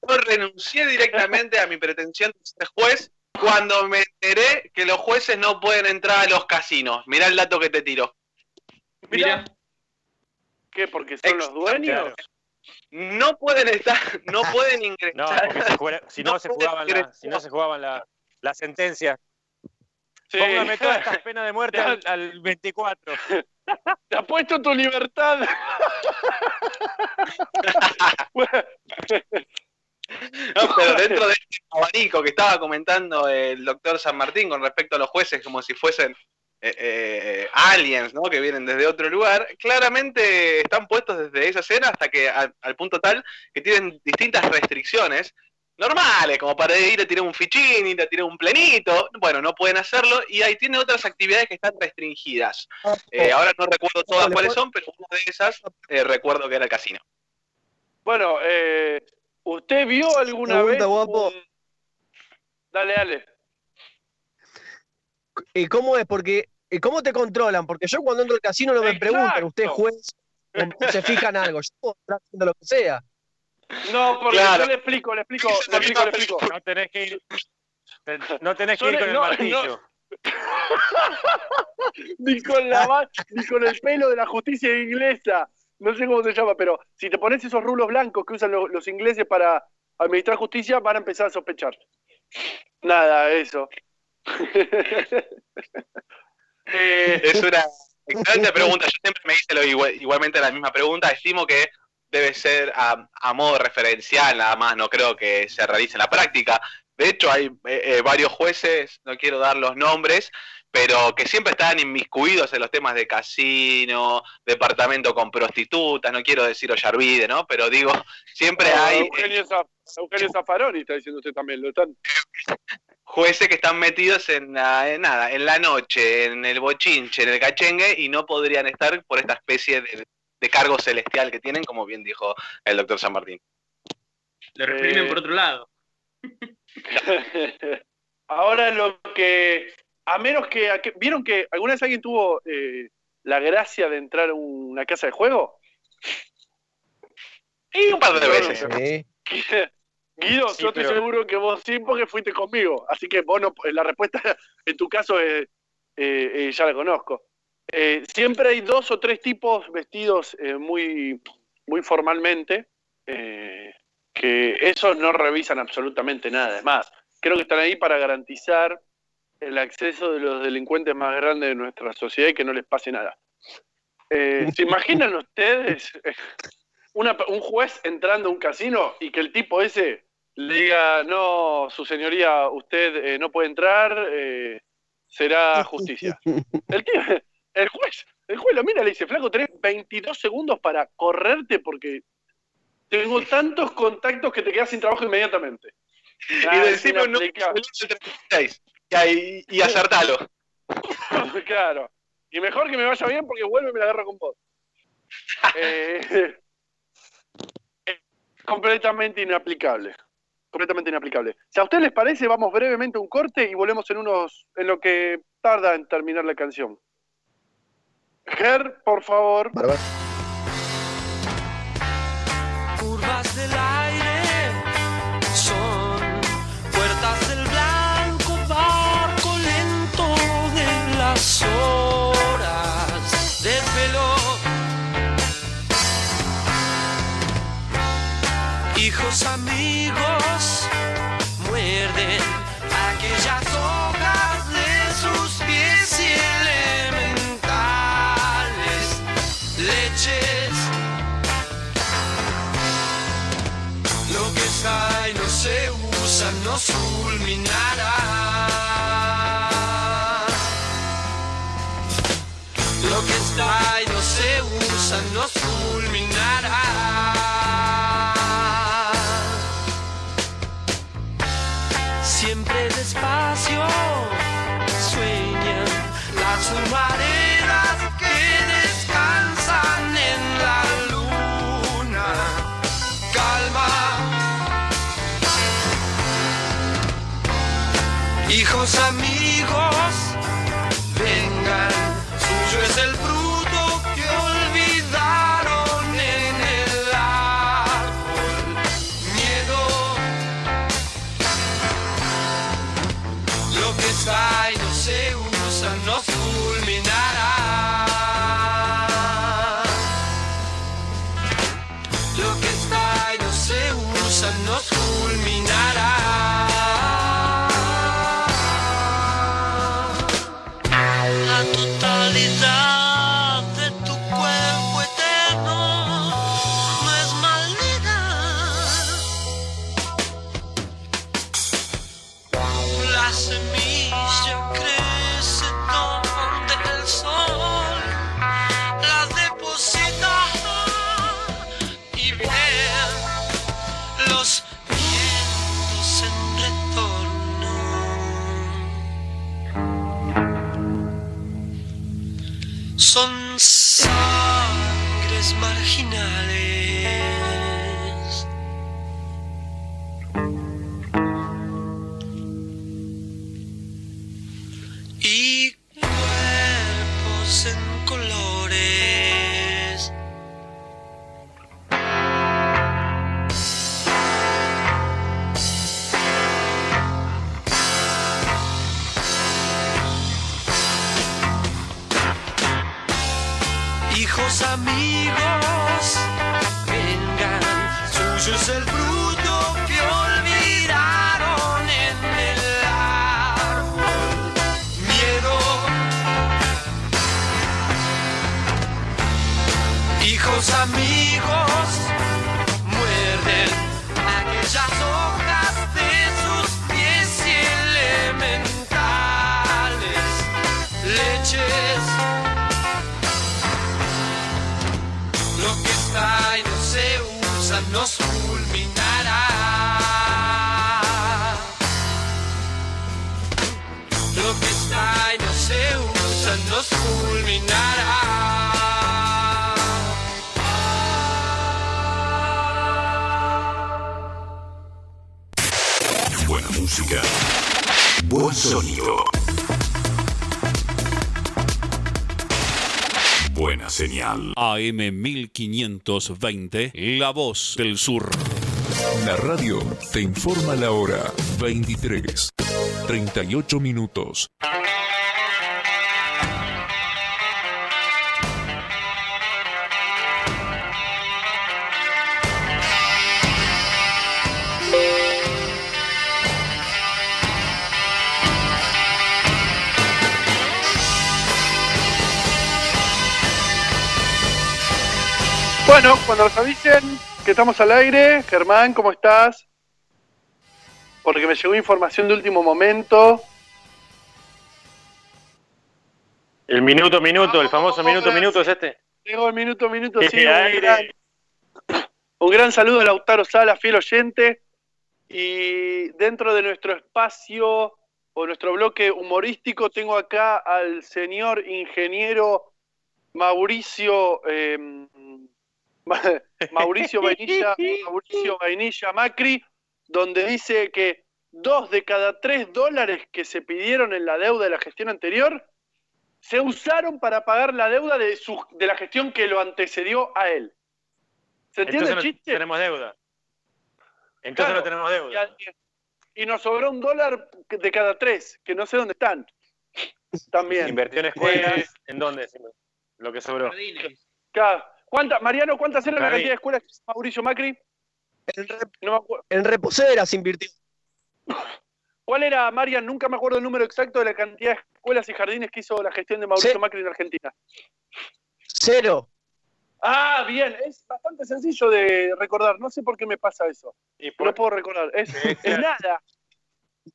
Yo renuncié directamente a mi pretensión de ser juez cuando me enteré que los jueces no pueden entrar a los casinos. Mirá el dato que te tiro. Mira, ¿Qué? ¿Porque son los dueños? No pueden estar, no pueden No, ingresar. porque se juega- si no, No se jugaban la, si no se jugaban la, la sentencia. Sí. Póngame todas estas penas de muerte al, al 24. Te apuesto tu libertad. Pero dentro de este abanico que estaba comentando el doctor San Martín con respecto a los jueces como si fuesen eh, eh, aliens, ¿no? Que vienen desde otro lugar, claramente están puestos desde esa escena hasta que al punto tal que tienen distintas restricciones normales, como para ir a tirar un fichín, ir a tirar un plenito, bueno, no pueden hacerlo, y ahí tiene otras actividades que están restringidas. Eh, ahora no recuerdo todas le cuáles puedo- son, pero una de esas eh, recuerdo que era el casino. Bueno, eh, ¿usted vio alguna Pregunta, vez? guapo. un- Dale, dale. ¿Y cómo es? Porque, ¿y ¿cómo te controlan? Porque yo cuando entro al casino no me Exacto. preguntan, ¿usted es juez? se fijan algo. Yo puedo estar haciendo lo que sea. No, porque Claro. yo le explico, le explico, le explico, le explico. No tenés que ir, no tenés que ir con el no, martillo. Ni con la ni con el pelo de la justicia inglesa. No sé cómo se llama, pero si te pones esos rulos blancos que usan lo- los ingleses para administrar justicia, van a empezar a sospechar. Nada, eso. Eh, Es una excelente pregunta. Yo siempre me hice lo igual- igualmente la misma pregunta. Estimo que debe ser a, a modo referencial, nada más. No creo que se realice en la práctica. De hecho, hay eh, eh, varios jueces, no quiero dar los nombres, pero que siempre están inmiscuidos en los temas de casino, departamento con prostitutas, no quiero decir Ollarvide, ¿no? Pero digo, siempre Ah, hay eh, Eugenio, Zaf- Eugenio Zaffaroni está diciendo usted también. Lo están... jueces que están metidos en, la- en nada, en la noche, en el bochinche, en el cachengue, y no podrían estar por esta especie de, de cargo celestial que tienen, como bien dijo el doctor San Martín. lo reprimen Eh, por otro lado. Ahora lo que, a menos que, a que- ¿vieron que alguna vez alguien tuvo eh, la gracia de entrar a una casa de juego? Y un par de veces. Sí. Guido, Sí, yo estoy pero- seguro que vos sí porque fuiste conmigo, así que vos no, la respuesta en tu caso es, eh, eh, ya la conozco. Eh, siempre hay dos o tres tipos vestidos eh, muy, muy formalmente, eh, que esos no revisan absolutamente nada. Es más, creo que están ahí para garantizar el acceso de los delincuentes más grandes de nuestra sociedad y que no les pase nada. ¿Se imaginan ustedes un juez entrando a un casino y que el tipo ese le diga, no, su señoría, usted no puede entrar, será justicia? El, tío- el juez, el juez lo mira y le dice, flaco, tenés 22 segundos para correrte porque tengo tantos contactos que te quedas sin trabajo inmediatamente. Y Ah, decirlo no, inaplicable. el 36. y, y acertalo. claro. Y mejor que me vaya bien porque vuelve y me la agarro con vos. Eh, completamente inaplicable. Completamente inaplicable. Si a ustedes les parece, vamos brevemente a un corte y volvemos en unos. en lo que tarda en terminar la canción. Ger, por favor. Curvas del aire son puertas del blanco barco lento de las horas nos fulminará. Siempre despacio sueñan las humaredas que descansan en la luna. Calma. Hijos amigos, 1520, La Voz del Sur. La radio te informa la hora 23, 38 minutos. Bueno, cuando nos avisen que estamos al aire, Germán, ¿cómo estás? Porque me llegó información de último momento. El minuto, minuto, el famoso minuto, minuto es este. Llegó el minuto, minuto, sí. Un aire. gran, un gran saludo a Lautaro Sala, fiel oyente. Y dentro de nuestro espacio por nuestro bloque humorístico. Tengo acá al señor ingeniero Mauricio eh, Ma- Mauricio Vainilla, Mauricio Vainilla Macri, donde dice que dos de cada tres dólares que se pidieron en la deuda de la gestión anterior se usaron para pagar la deuda de, su, de la gestión que lo antecedió a él. ¿Se entiende Entonces el no chiste? tenemos deuda. Entonces Claro. no tenemos deuda. Y, y nos sobró un dólar de cada tres, que no sé dónde están. También. Invirtió en escuelas. ¿En dónde? Lo que sobró. Claro. ¿Cuánta, Mariano, ¿cuántas eran la cantidad de escuelas que hizo Mauricio Macri? No me acuerdo. En reposeras invirtió. ¿Cuál era, Marian? Nunca me acuerdo el número exacto de la cantidad de escuelas y jardines que hizo la gestión de Mauricio. Macri en Argentina. Cero. Ah, bien, es bastante sencillo de recordar. No sé por qué me pasa eso. Y No puedo recordar. Es, es nada.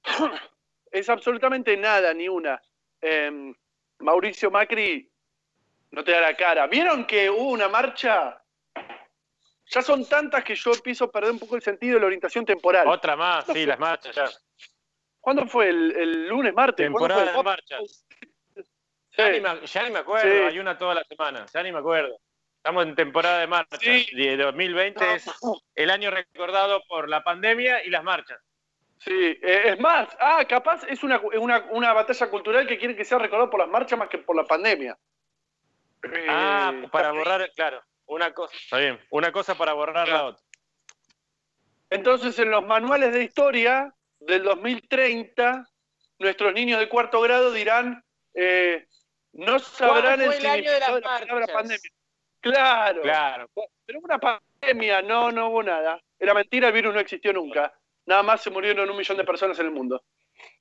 Es absolutamente nada, ni una. Em, Mauricio Macri no te da la cara. ¿Vieron que hubo una marcha? Ya son tantas que yo empiezo a perder un poco el sentido de la orientación temporal. Otra más, sí, las marchas ya. ¿Cuándo fue? ¿El, el lunes, martes? ¿Cuándo Temporada de marchas. Ya, ni me, ya ni me acuerdo, Sí. hay una toda la semana, ya ni me acuerdo. Estamos en temporada de marchas. Y 2020 es el año recordado por la pandemia y las marchas. Sí, eh, es más, ah, capaz es una, una, una batalla cultural que quiere que sea recordada por las marchas más que por la pandemia. Eh, Ah, para está- borrar, claro, una cosa, está bien, una cosa para borrar la otra. Entonces, en los manuales de historia del 2030, nuestros niños de cuarto grado dirán, eh, no sabrán el el año de significado de, las la palabra pandemia. Claro, Claro. pero una pandemia, no, no hubo nada. Era mentira, el virus no existió nunca. Nada más se murieron un millón de personas en el mundo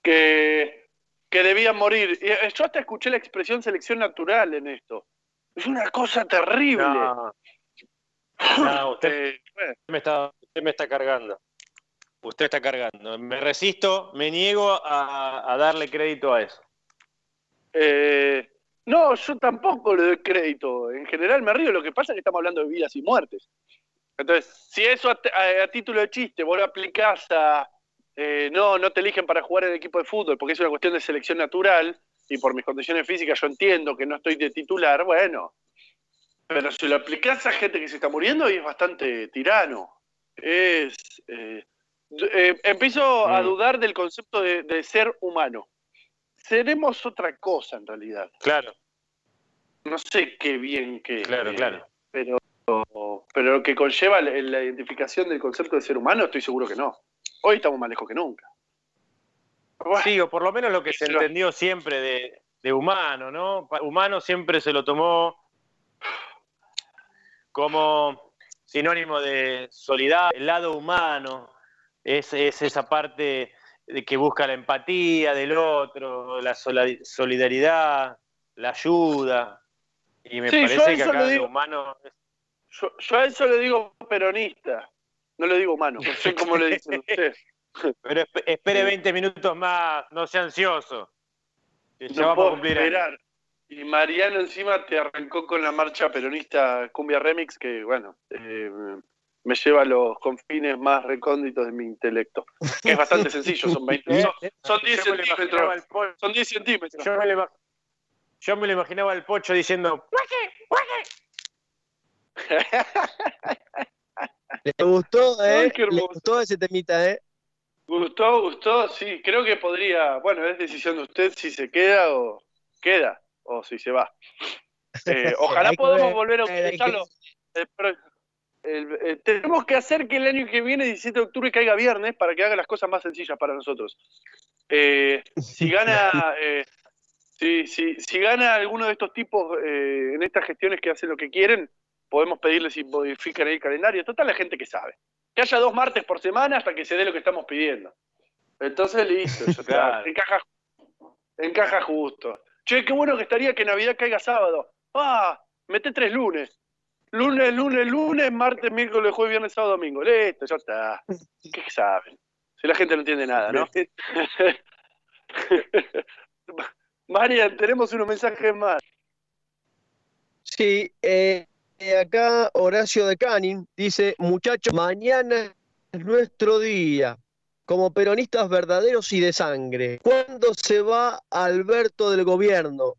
que, que debían morir. Y, eh, Yo hasta escuché la expresión selección natural en esto. Es una cosa terrible. No, no, usted, Eh, bueno, me está, usted me está cargando. Usted está cargando. Me resisto, me niego a, a darle crédito a eso. Eh, no, yo tampoco le doy crédito. En general me río. Lo que pasa es que estamos hablando de vidas y muertes. Entonces, si eso a, a- a título de chiste vos lo aplicás a. eh, no, no te eligen para jugar en el equipo de fútbol porque es una cuestión de selección natural y por mis condiciones físicas yo entiendo que no estoy de titular, bueno. Pero si lo aplicás a gente que se está muriendo y es bastante tirano. Es. eh, eh, empiezo a Mm. dudar del concepto de, de ser humano. Seremos otra cosa en realidad. Claro, No sé qué bien que. claro, eh, claro. Pero, pero lo que conlleva la, la identificación del concepto de ser humano, estoy seguro que no. Hoy estamos más lejos que nunca. Bueno, Sí, o por lo menos lo que se entendió siempre de, de humano, ¿no? Humano siempre se lo tomó como sinónimo de solidaridad, el lado humano, es, es esa parte de que busca la empatía del otro, la solidaridad, la ayuda. Y me Sí, parece que eso acá lo digo- humano yo, yo a eso le digo peronista, no le digo humano. No sé cómo le dicen ustedes. Pero esp- espere Sí. 20 minutos más, no sea ansioso. que ya No vamos a cumplir años. esperar. Y Mariano encima te arrancó con la marcha peronista Cumbia Remix, que bueno, eh, me lleva a los confines más recónditos de mi intelecto. Que es bastante sencillo, son 20, son, son 10 Yo me lo imaginaba centímetros. Son 10 centímetros. Yo me, lo, yo me lo imaginaba al pocho diciendo, Le gustó, Ay, ¿eh? Le gustó ese temita, ¿eh? Gustó, gustó, sí, creo que podría, bueno, es decisión de usted si se queda o queda, o si se va. Eh, ojalá podamos ver, volver a utilizarlo. el pro- el- eh, tenemos que hacer que el año que viene, 17 de octubre, caiga viernes para que haga las cosas más sencillas para nosotros. Eh, si gana, eh, si, si, si gana alguno de estos tipos eh, en estas gestiones que hacen lo que quieren, podemos pedirles si modifican el calendario. Total, la gente que sabe. Que haya dos martes por semana hasta que se dé lo que estamos pidiendo. Entonces, listo, ya está. Claro. encaja, encaja justo. Che, qué bueno que estaría que Navidad caiga sábado. Ah, mete tres lunes. Lunes, lunes, lunes, martes, miércoles, jueves, viernes, sábado, domingo. Listo, ya está. ¿Qué saben? Si la gente no entiende nada, ¿no? Marian, tenemos unos mensajes más. Sí, eh, acá Horacio de Canin dice, muchachos, mañana es nuestro día. como peronistas verdaderos y de sangre. ¿Cuándo se va Alberto del gobierno?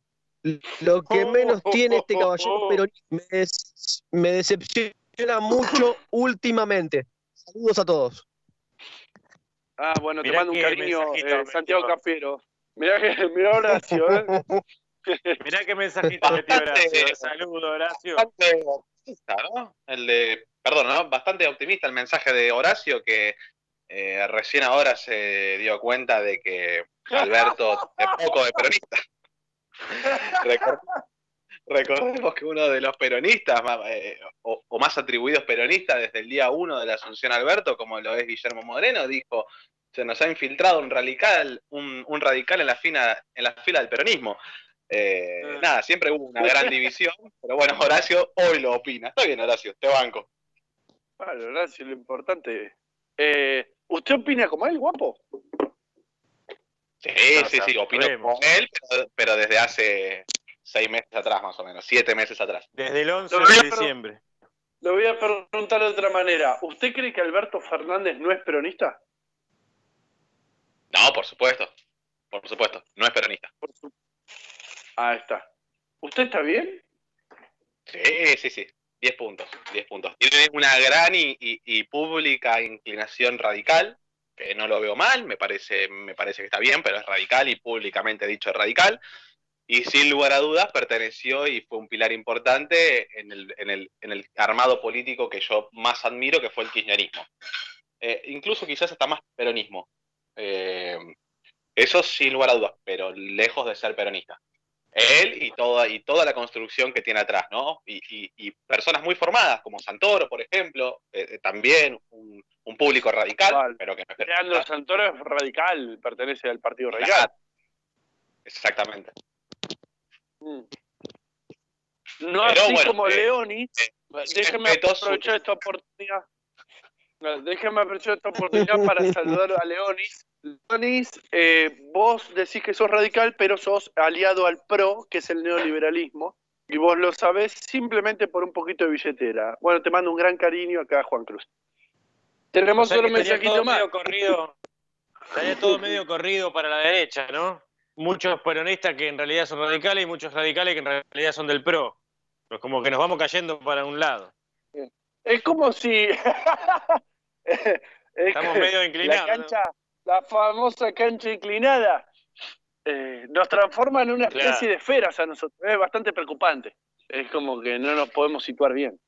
Lo que menos tiene este caballero peronista me, des- me decepciona mucho últimamente. Saludos a todos. Ah, bueno, te mando un cariño, eh, Santiago. Cafiero. Mirá, que, mirá Horacio, ¿eh? Mirá qué mensajito metió Horacio. Saludos, Horacio. Bastante optimista, ¿no? El de, perdón, ¿no? Bastante optimista el mensaje de Horacio que eh, recién ahora se dio cuenta de que Alberto es poco de peronista. Recor- Recordemos que uno de los peronistas más, eh, o, o más atribuidos peronistas desde el día uno de la Asunción Alberto, como lo es Guillermo Moreno, dijo se nos ha infiltrado un radical, un, un radical en la fina, en la fila del peronismo. Eh, nada, siempre hubo una gran división, pero bueno, Horacio hoy lo opina. Está bien, Horacio, te banco. Vale, Horacio, lo importante. Eh, ¿Usted opina como él, guapo? Sí, No, sí, sí, opino como él, pero, pero desde hace seis meses atrás, más o menos, siete meses atrás. Desde el 11 Lo voy a de diciembre. Lo voy a preguntar de otra manera. ¿Usted cree que Alberto Fernández no es peronista? No, por supuesto, por supuesto, no es peronista. Ahí está. ¿Usted está bien? Sí, sí, sí, 10 puntos, 10 puntos. Tiene una gran y, y- y pública inclinación radical, que no lo veo mal, me parece, me parece que está bien, pero es radical y públicamente dicho es radical. Y sin lugar a dudas perteneció y fue un pilar importante en el, en el- en el armado político que yo más admiro, que fue el kirchnerismo. Eh, incluso quizás hasta más peronismo. Eh, eso sin lugar a dudas, pero lejos de ser peronista él y toda, y toda la construcción que tiene atrás, ¿no? Y, y- y personas muy formadas, como Santoro, por ejemplo, eh, eh, también un, un público radical, Vale. pero que no es Leandro. Santoro es radical, pertenece al Partido Radical. Exactamente. Mm. No Pero así bueno, como eh, Leoni. Déjeme respeto su- aprovechar esta oportunidad. Déjeme aprovechar esta oportunidad para saludar a Leonis. Leonis, eh, vos decís que sos radical, pero sos aliado al PRO, que es el neoliberalismo, y vos lo sabés simplemente por un poquito de billetera. Bueno, te mando un gran cariño acá, Juan Cruz. Tenemos O sea otro que estaría mensajito todo más. medio corrido, estaría todo medio corrido para la derecha, ¿no? Muchos peronistas que en realidad son radicales y muchos radicales que en realidad son del PRO. Pues como que nos vamos cayendo para un lado. Es como si. es Estamos medio inclinados, La cancha, la famosa cancha inclinada, eh, nos transforma en una especie Claro. de esferas a nosotros. Es bastante preocupante. Es como que no nos podemos situar bien.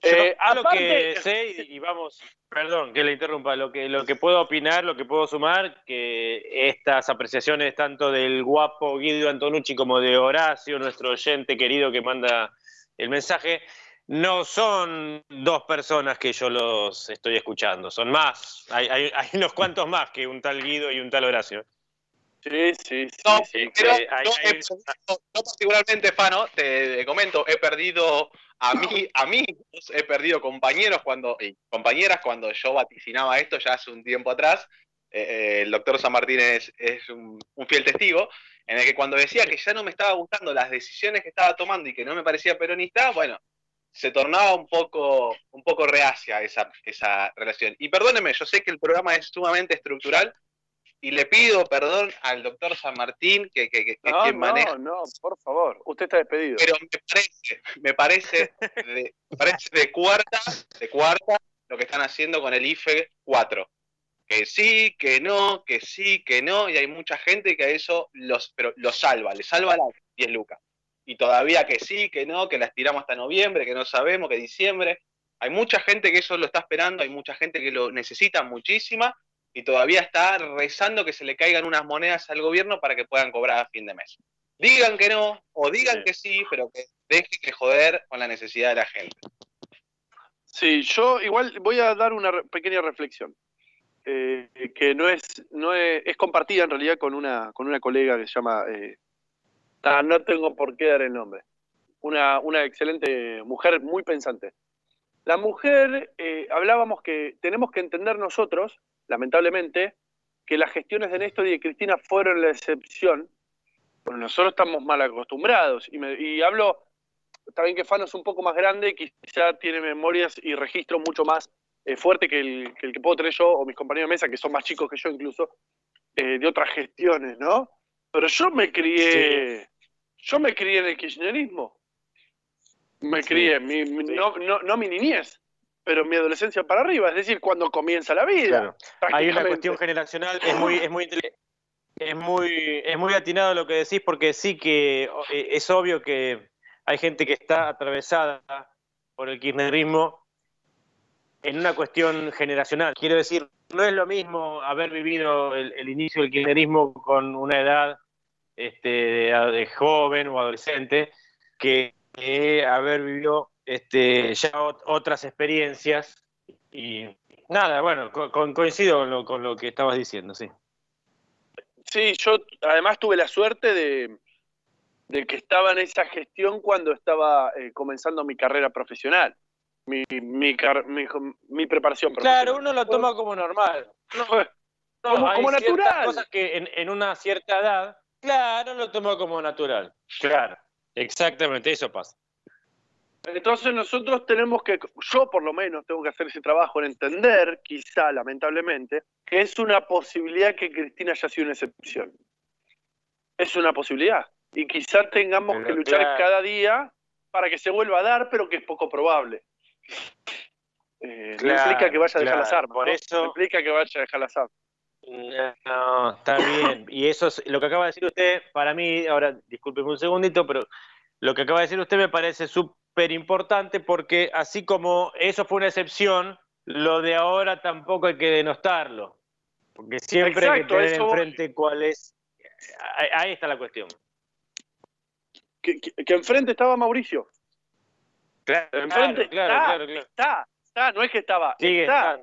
Yo Eh, lo aparte- que sé, y vamos, perdón que le interrumpa, lo que, lo que puedo opinar, lo que puedo sumar, que estas apreciaciones tanto del guapo Guido Antonucci como de Horacio, nuestro oyente querido que manda el mensaje, no son dos personas que yo los estoy escuchando, son más, hay, hay, hay unos cuantos más que un tal Guido y un tal Horacio. Sí, sí, sí. No, sí, pero hay- yo, hay- he perdido- yo particularmente, Fano, te, te comento, he perdido a mí, amigos, he perdido compañeros cuando, y compañeras cuando yo vaticinaba esto ya hace un tiempo atrás. Eh, eh, el doctor San Martín es, es un, un fiel testigo, en el que cuando decía que ya no me estaba gustando las decisiones que estaba tomando y que no me parecía peronista, bueno, se tornaba un poco, un poco reacia esa, esa relación. Y perdóneme, yo sé que el programa es sumamente estructural, y le pido perdón al doctor San Martín, que, que- que- que es No, quien no, maneja, no, por favor. Usted está despedido. pero me parece, me parece, de, me parece de cuarta, de cuarta lo que están haciendo con el IFE 4. Que sí, que no, que sí, que no, y hay mucha gente que a eso los, pero lo salva, le salva las 10 lucas. Y todavía que sí, que no, que la estiramos hasta noviembre, que no sabemos, que diciembre. Hay mucha gente que eso lo está esperando, hay mucha gente que lo necesita muchísima, y todavía está rezando que se le caigan unas monedas al gobierno para que puedan cobrar a fin de mes. Digan que no, o digan que sí, pero que dejen de joder con la necesidad de la gente. Sí, yo igual voy a dar una pequeña reflexión. eh, que no es, no es, es compartida en realidad con una, con una colega que se llama, eh, ah, no tengo por qué dar el nombre, una, una excelente mujer muy pensante. La mujer, eh, hablábamos que tenemos que entender nosotros, lamentablemente, que las gestiones de Néstor y de Cristina fueron la excepción, porque nosotros estamos mal acostumbrados. Y, hablo, está bien que Fano es un poco más grande, quizá tiene memorias y registros mucho más eh, fuerte que el, que el, que puedo tener yo o mis compañeros de mesa, que son más chicos que yo incluso, eh, de otras gestiones, ¿no? Pero yo me crié, yo me crié en el kirchnerismo. Me crié, mi, no, no, no mi niñez, pero mi adolescencia para arriba, es decir, cuando comienza la vida. Hay una cuestión generacional, es muy, es muy es muy, es muy atinado lo que decís, porque sí que eh, es obvio que hay gente que está atravesada por el kirchnerismo en una cuestión generacional. Quiero decir, no es lo mismo haber vivido el, inicio del kirchnerismo con una edad este, de, joven o adolescente que, haber vivido este, ya otras experiencias. Y nada, bueno, coincido con lo que estabas diciendo, sí. Sí, yo además tuve la suerte de, que estaba en esa gestión cuando estaba eh, comenzando mi carrera profesional, mi, mi, mi, preparación profesional. Claro, uno lo toma como normal. como, como natural. cosas que en, en, una cierta edad, claro, lo toma como natural. Claro, exactamente, eso pasa. Entonces nosotros tenemos que, yo por lo menos tengo que hacer ese trabajo en entender, quizá lamentablemente, que es una posibilidad que Cristina haya sido una excepción. Es una posibilidad. Y quizá tengamos que luchar cada día para que se vuelva a dar, pero que es poco probable. Eh, no implica que vaya a dejar las armas. Por eso... implica que vaya a dejar las armas. No, está bien. Y eso es lo que acaba de decir usted, para mí, ahora discúlpeme un segundito, pero lo que acaba de decir usted me parece súper importante porque así como eso fue una excepción, lo de ahora tampoco hay que denostarlo. Porque siempre hay que tener enfrente cuál es. Ahí, está la cuestión. Que, enfrente estaba Mauricio. Claro, enfrente, claro, está, claro, Está, está, no es que estaba. Sigue está.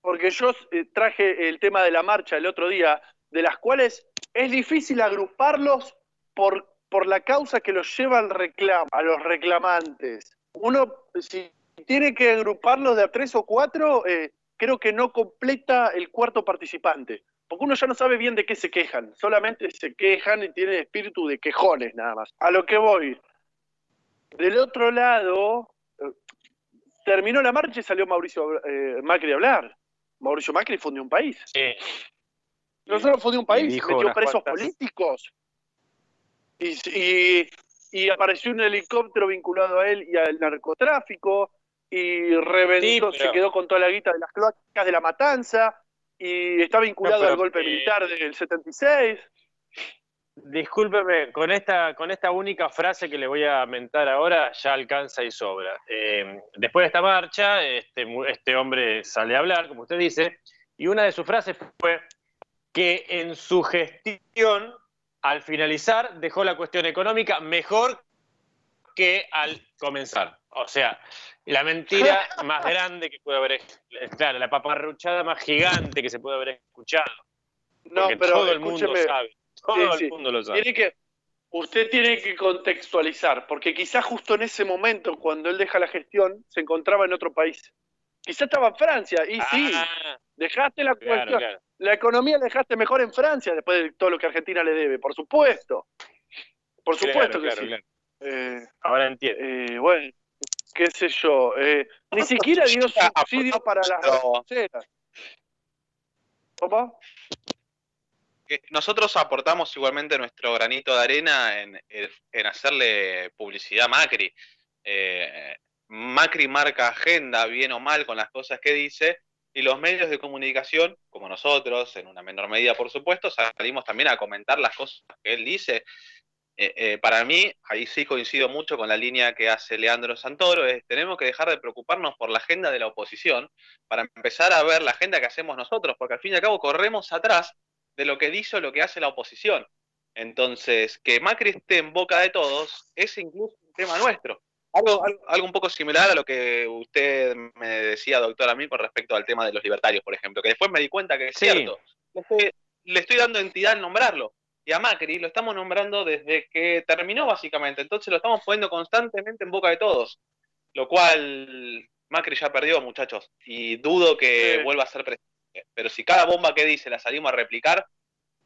Porque yo eh, traje el tema de la marcha el otro día, de las cuales es difícil agruparlos por por la causa que los lleva al reclamo, a los reclamantes. Uno, si tiene que agruparlos de a tres o cuatro, eh, creo que no completa el cuarto participante. Porque uno ya no sabe bien de qué se quejan, solamente se quejan y tiene espíritu de quejones nada más. A lo que voy. Del otro lado, eh, terminó la marcha y salió Mauricio eh, Macri a hablar. Mauricio Macri fundió un país. Sí. No solo fundió un país, metió presos políticos, y, y, apareció un helicóptero vinculado a él y al narcotráfico, y reventó, se quedó con toda la guita de las cloacas de la matanza, y está vinculado al golpe militar del 76. Discúlpeme, con esta, con esta única frase que le voy a mentar ahora ya alcanza y sobra. Eh, después de esta marcha, este, este hombre sale a hablar, como usted dice, y una de sus frases fue que en su gestión al finalizar dejó la cuestión económica mejor que al comenzar. O sea, la mentira más grande que puede haber, claro, la paparruchada más gigante que se puede haber escuchado. No, pero todo el mundo sabe. Todo el mundo lo sabe. Tiene que, usted tiene que contextualizar, porque quizás justo en ese momento, cuando él deja la gestión, se encontraba en otro país. Quizás estaba en Francia, y sí, ah. dejaste la cuestión la economía la dejaste mejor en Francia después de todo lo que Argentina le debe, por supuesto. Por supuesto que sí. Eh, Ahora entiendo. Eh, bueno, qué sé yo. Eh, ni siquiera dio subsidio para las rancheras. ¿Cómo? Nosotros aportamos igualmente nuestro granito de arena en, en hacerle publicidad a Macri. Macri marca agenda, bien o mal, con las cosas que dice, y los medios de comunicación, como nosotros, en una menor medida por supuesto, salimos también a comentar las cosas que él dice. Eh, eh, para mí, ahí sí coincido mucho con la línea que hace Leandro Santoro, es tenemos que dejar de preocuparnos por la agenda de la oposición para empezar a ver la agenda que hacemos nosotros, porque al fin y al cabo corremos atrás de lo que dice o lo que hace la oposición. Entonces, que Macri esté en boca de todos es incluso un tema nuestro. Algo, algo, un poco similar a lo que usted me decía, doctor, a mí con respecto al tema de los libertarios, por ejemplo, que después me di cuenta que es cierto. Le estoy, dando entidad al nombrarlo. Y a Macri lo estamos nombrando desde que terminó, básicamente. Entonces lo estamos poniendo constantemente en boca de todos. Lo cual Macri ya perdió, muchachos. Y dudo que vuelva a ser presidente. Pero si cada bomba que dice la salimos a replicar,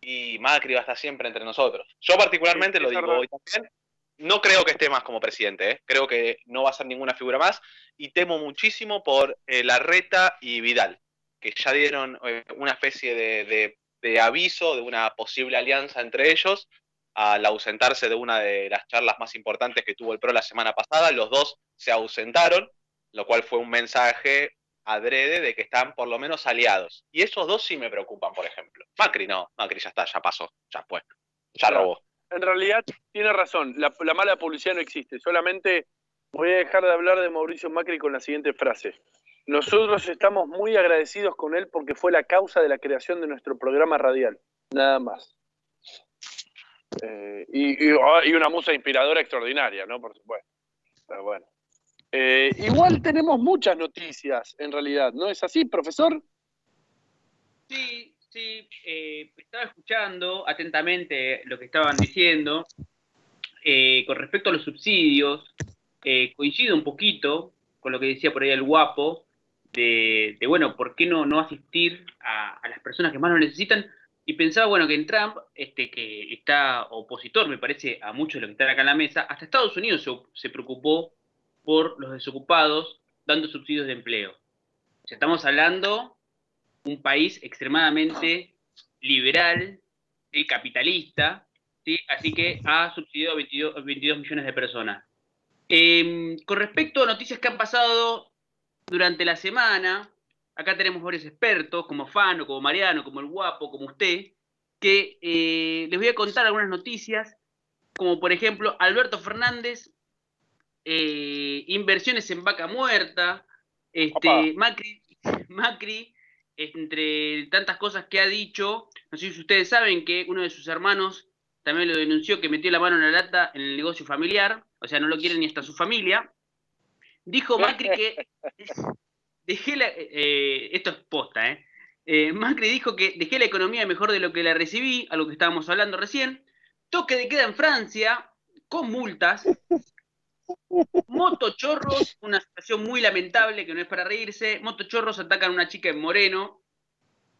y Macri va a estar siempre entre nosotros. Yo particularmente lo digo hoy también no creo que esté más como presidente, ¿eh? creo que no va a ser ninguna figura más y temo muchísimo por eh, Larreta y Vidal, que ya dieron eh, una especie de, de, aviso de una posible alianza entre ellos al ausentarse de una de las charlas más importantes que tuvo el PRO la semana pasada. Los dos se ausentaron, lo cual fue un mensaje adrede de que están por lo menos aliados. Y esos dos sí me preocupan, por ejemplo. Macri no, Macri ya está, ya pasó, ya fue, ya robó. En realidad tiene razón, la, mala publicidad no existe, solamente voy a dejar de hablar de Mauricio Macri con la siguiente frase. Nosotros estamos muy agradecidos con él porque fue la causa de la creación de nuestro programa radial, nada más. Eh, y, y, una musa inspiradora extraordinaria, ¿no? Por supuesto. Pero bueno. Eh, igual tenemos muchas noticias, en realidad, ¿no es así, profesor? Sí, sí. Eh, estaba escuchando atentamente lo que estaban diciendo. Eh, con respecto a los subsidios, coincido un poquito con lo que decía por ahí el guapo, de, bueno, ¿por qué no, no asistir a, las personas que más lo necesitan? Y pensaba, bueno, que en Trump, este, que está opositor, me parece, a muchos de los que están acá en la mesa, hasta Estados Unidos se, se preocupó por los desocupados dando subsidios de empleo. estamos hablando de un país extremadamente liberal, y capitalista, ¿sí? así que ha subsidiado a 22, millones de personas. Em, con respecto a noticias que han pasado durante la semana, acá tenemos varios expertos, como Fano, como Mariano, como el Guapo, como usted, que eh, les voy a contar algunas noticias, como por ejemplo Alberto Fernández eh, inversiones en vaca muerta, este, Macri, Macri, entre tantas cosas que ha dicho, no sé si ustedes saben que uno de sus hermanos también lo denunció que metió la mano en la lata en el negocio familiar, o sea, no lo quiere ni hasta su familia. Dijo Macri que dejé la, eh, esto es posta, ¿eh? ¿eh? Macri dijo que dejé la economía mejor de lo que la recibí, a lo que estábamos hablando recién. Toque de queda en Francia, con multas, Motochorros, una situación muy lamentable que no es para reírse. Motochorros atacan a una chica en Moreno.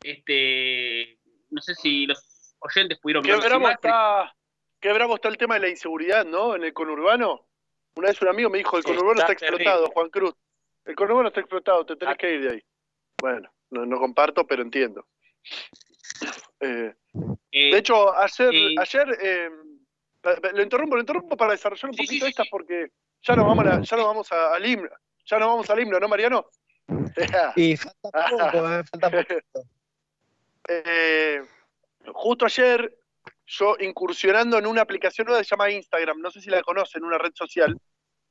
Este, no sé si los oyentes pudieron ver. Qué bravo, está, qué bravo está el tema de la inseguridad, ¿no? En el conurbano. Una vez un amigo me dijo, el conurbano está, explotado, Juan Cruz. El conurbano está explotado, te tenés ah. que ir de ahí. Bueno, no, comparto, pero entiendo. Eh, eh, de hecho, ayer, ayer eh, lo interrumpo, lo interrumpo para desarrollar un poquito estas porque ya nos vamos a, ya nos vamos a, al himno, ya nos vamos al himno, ¿no, Mariano? y falta poco, eh, falta poco. Eh, justo ayer, yo incursionando en una aplicación nueva que se llama Instagram, no sé si la conocen, una red social.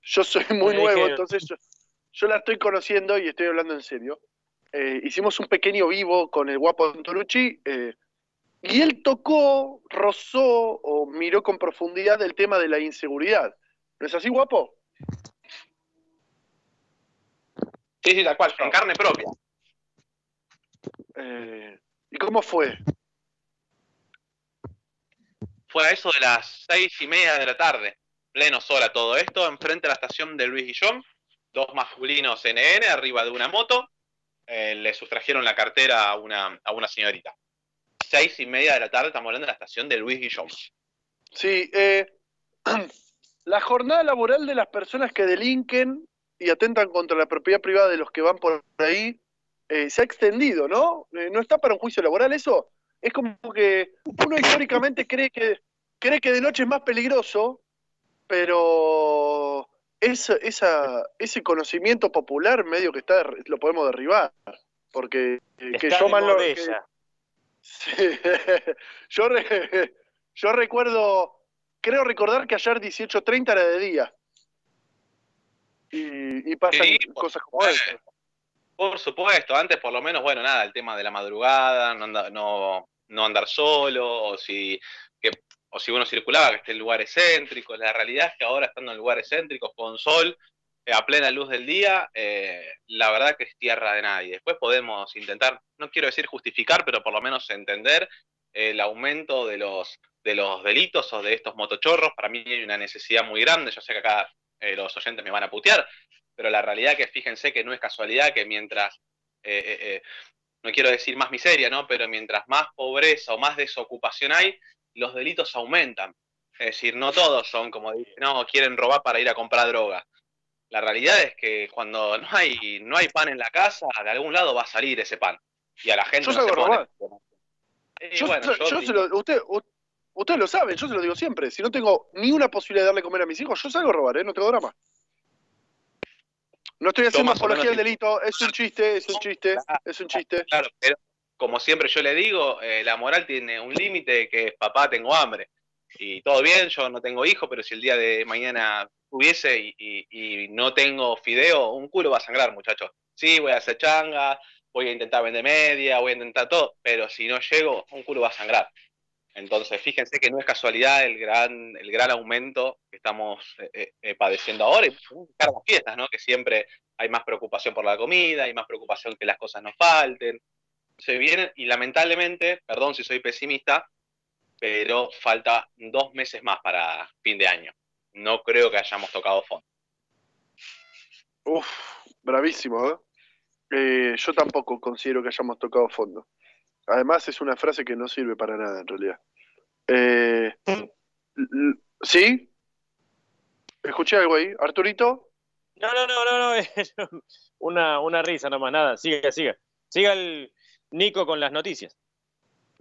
Yo soy muy nuevo, entonces yo, la estoy conociendo y estoy hablando en serio. Eh, hicimos un pequeño vivo con el guapo Antonucci, eh, y él tocó, rozó o miró con profundidad el tema de la inseguridad. ¿No es así, guapo? Sí, sí, tal cual, en carne propia. Eh, ¿Y cómo fue? Fue a eso de las seis y media de la tarde, pleno sol a todo esto, enfrente a la estación de Luis Guillón, dos masculinos NN arriba de una moto, eh, le sustrajeron la cartera a una, a una señorita seis y media de la tarde, estamos hablando de la estación de Luis Guillón. Sí, eh, la jornada laboral de las personas que delinquen y atentan contra la propiedad privada de los que van por ahí eh, se ha extendido, ¿no? Eh, ¿No está para un juicio laboral eso? Es como que uno históricamente cree que, cree que de noche es más peligroso, pero esa, ese conocimiento popular medio que está lo podemos derribar. Porque que yo mal lo, yo, yo recuerdo, creo recordar que ayer 18.30 era de día. Y, y pasan cosas como eso. Por supuesto, antes por lo menos, bueno, nada, el tema de la madrugada, no, no, andar solo, o si, que, o si uno circulaba que esté en lugares céntricos. La realidad es que ahora estando en lugares céntricos con sol, a plena luz del día, eh, la verdad que es tierra de nadie. Después podemos intentar, no quiero decir justificar, pero por lo menos entender el aumento de los, de los delitos o de estos motochorros. Para mí hay una necesidad muy grande, yo sé que acá eh, los oyentes me van a putear, pero la realidad que fíjense que no es casualidad que mientras, eh, no quiero decir más miseria, ¿no? pero mientras más pobreza o más desocupación hay, los delitos aumentan. Es decir, no todos son como dicen, no, quieren robar para ir a comprar droga. La realidad es que cuando no hay, no hay pan en la casa, de algún lado va a salir ese pan. Y a la gente Yo no se pone-. Y Yo, bueno, yo- yo yo di- se lo- usted, ustedes lo saben, yo se lo digo siempre. Si no tengo ni una posibilidad de darle comer a mis hijos, yo salgo a robar, ¿eh? No tengo drama. No estoy haciendo apología al delito, es un chiste, es un chiste, es un chiste. Claro, pero como siempre yo le digo, eh, la moral tiene un límite que es papá, tengo hambre. Y todo bien, yo no tengo hijo, pero si el día de mañana tuviese y, no tengo fideo, un culo va a sangrar, muchachos. Sí, voy a hacer changa, voy a intentar vender media, voy a intentar todo, pero si no llego, un culo va a sangrar. Entonces, fíjense que no es casualidad el gran, el gran aumento que estamos eh, eh, eh, padeciendo ahora, y las fiestas, ¿no? Que siempre hay más preocupación por la comida, hay más preocupación que las cosas no falten. Se vienen, y lamentablemente, perdón si soy pesimista, pero falta dos meses más para fin de año. No creo que hayamos tocado fondo. Uf, bravísimo, ¿eh? Eh, Yo tampoco considero que hayamos tocado fondo. Además, es una frase que no sirve para nada, en realidad. Eh, ¿Sí? Escuché algo ahí. ¿Arturito? No, no, no, no, no, una, una risa nomás, nada. Siga, siga. Siga el Nico con las noticias.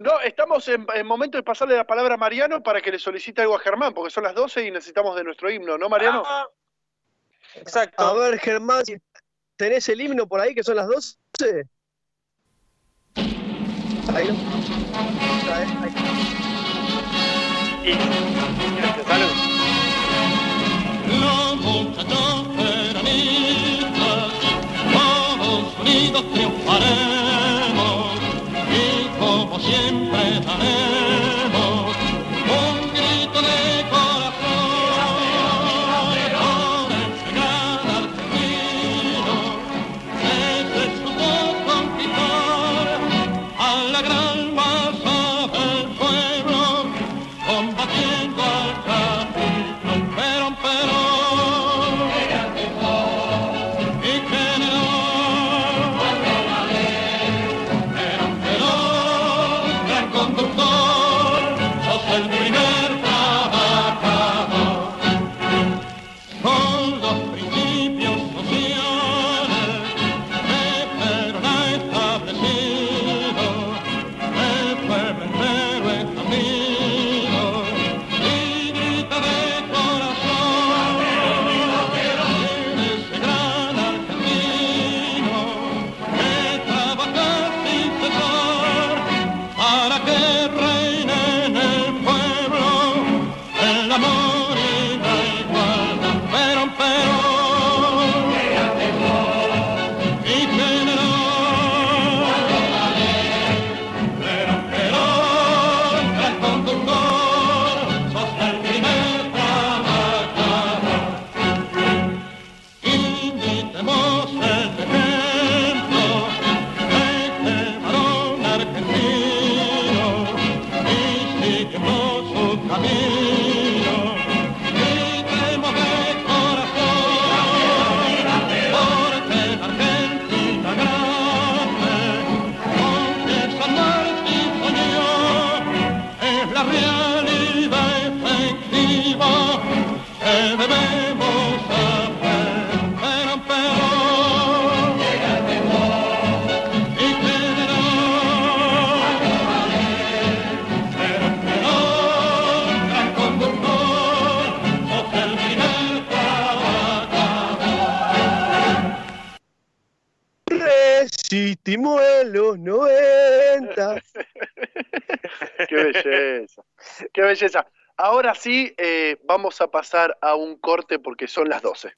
No, estamos en, en momento de pasarle la palabra a Mariano para que le solicite algo a Germán, porque son las 12 y necesitamos de nuestro himno, ¿no, Mariano? Ah, exacto. A ver, Germán, si ¿tenés el himno por ahí que son las 12? Ahí no. Ahí, ahí. Salud. Unidos como qué belleza. Ahora sí, eh, vamos a pasar a un corte porque son las 12.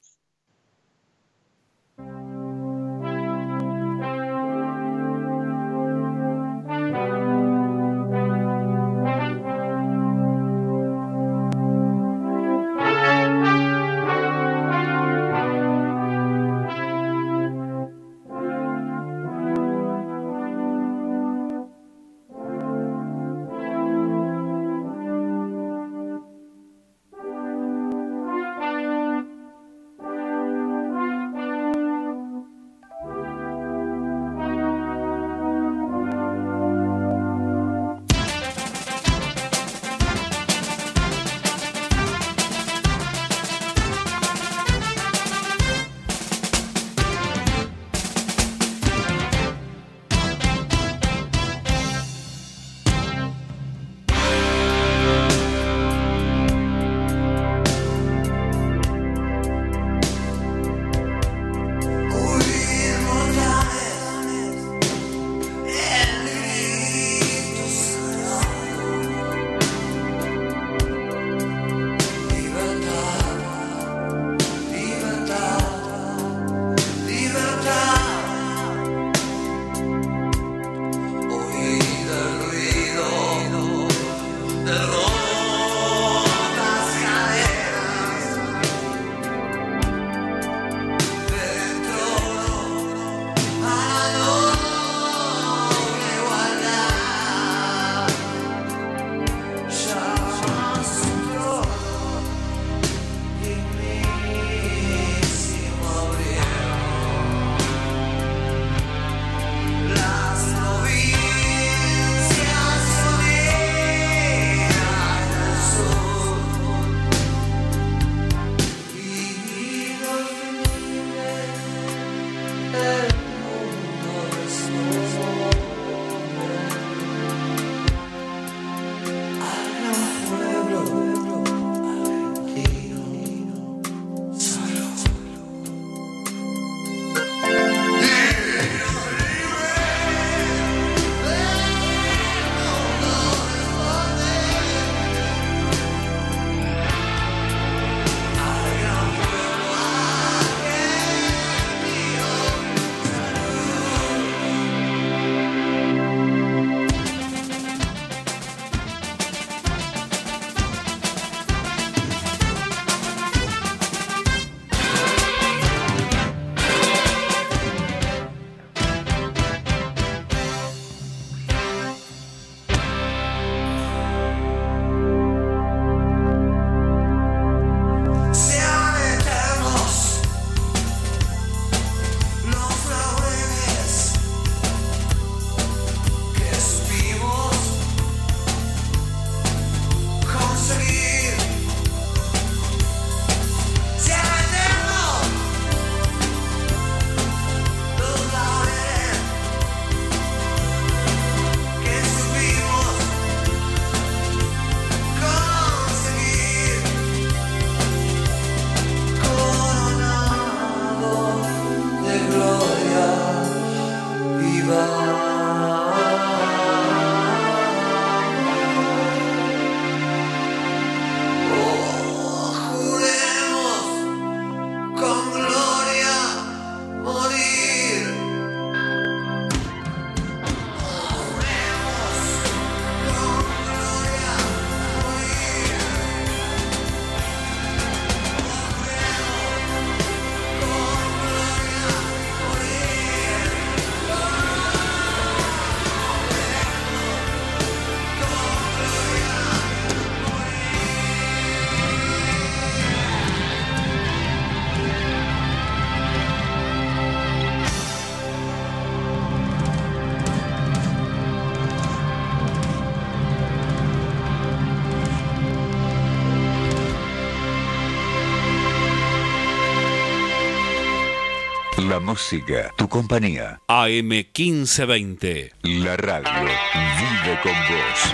Música, tu compañía. AM 1520. La radio vive con vos.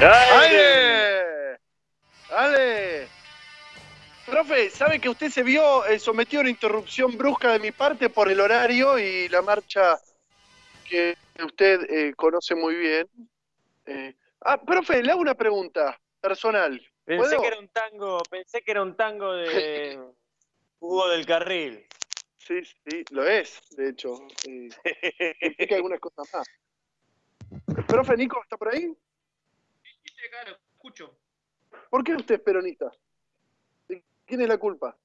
¡Ale! ¡Ale! Profe, ¿sabe que usted se vio eh, sometido a una interrupción brusca de mi parte por el horario y la marcha que usted eh, conoce muy bien? Eh, ah, profe, le hago una pregunta personal. Pensé ¿Puedo? que era un tango, pensé que era un tango de Hugo del Carril. Sí, sí, lo es, de hecho. Eh, implica algunas cosas más. Profe, Nico, ¿está por ahí? Sí, claro, escucho. ¿Por qué usted es peronista? ¿De ¿Quién es la culpa?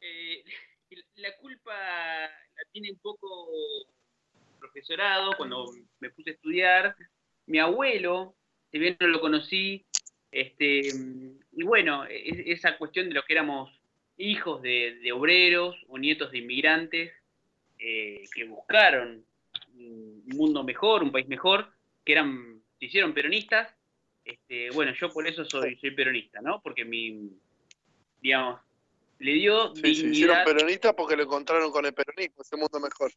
Eh, la culpa la tiene un poco el profesorado cuando me puse a estudiar. Mi abuelo, si bien no lo conocí, este, y bueno, es- esa cuestión de lo que éramos hijos de, de obreros o nietos de inmigrantes eh, que buscaron un mundo mejor, un país mejor, que eran, se hicieron peronistas. Este, bueno, yo por eso soy, soy peronista, ¿no? Porque mi, digamos, le dio Sí, se hicieron peronistas porque lo encontraron con el peronismo, ese mundo mejor.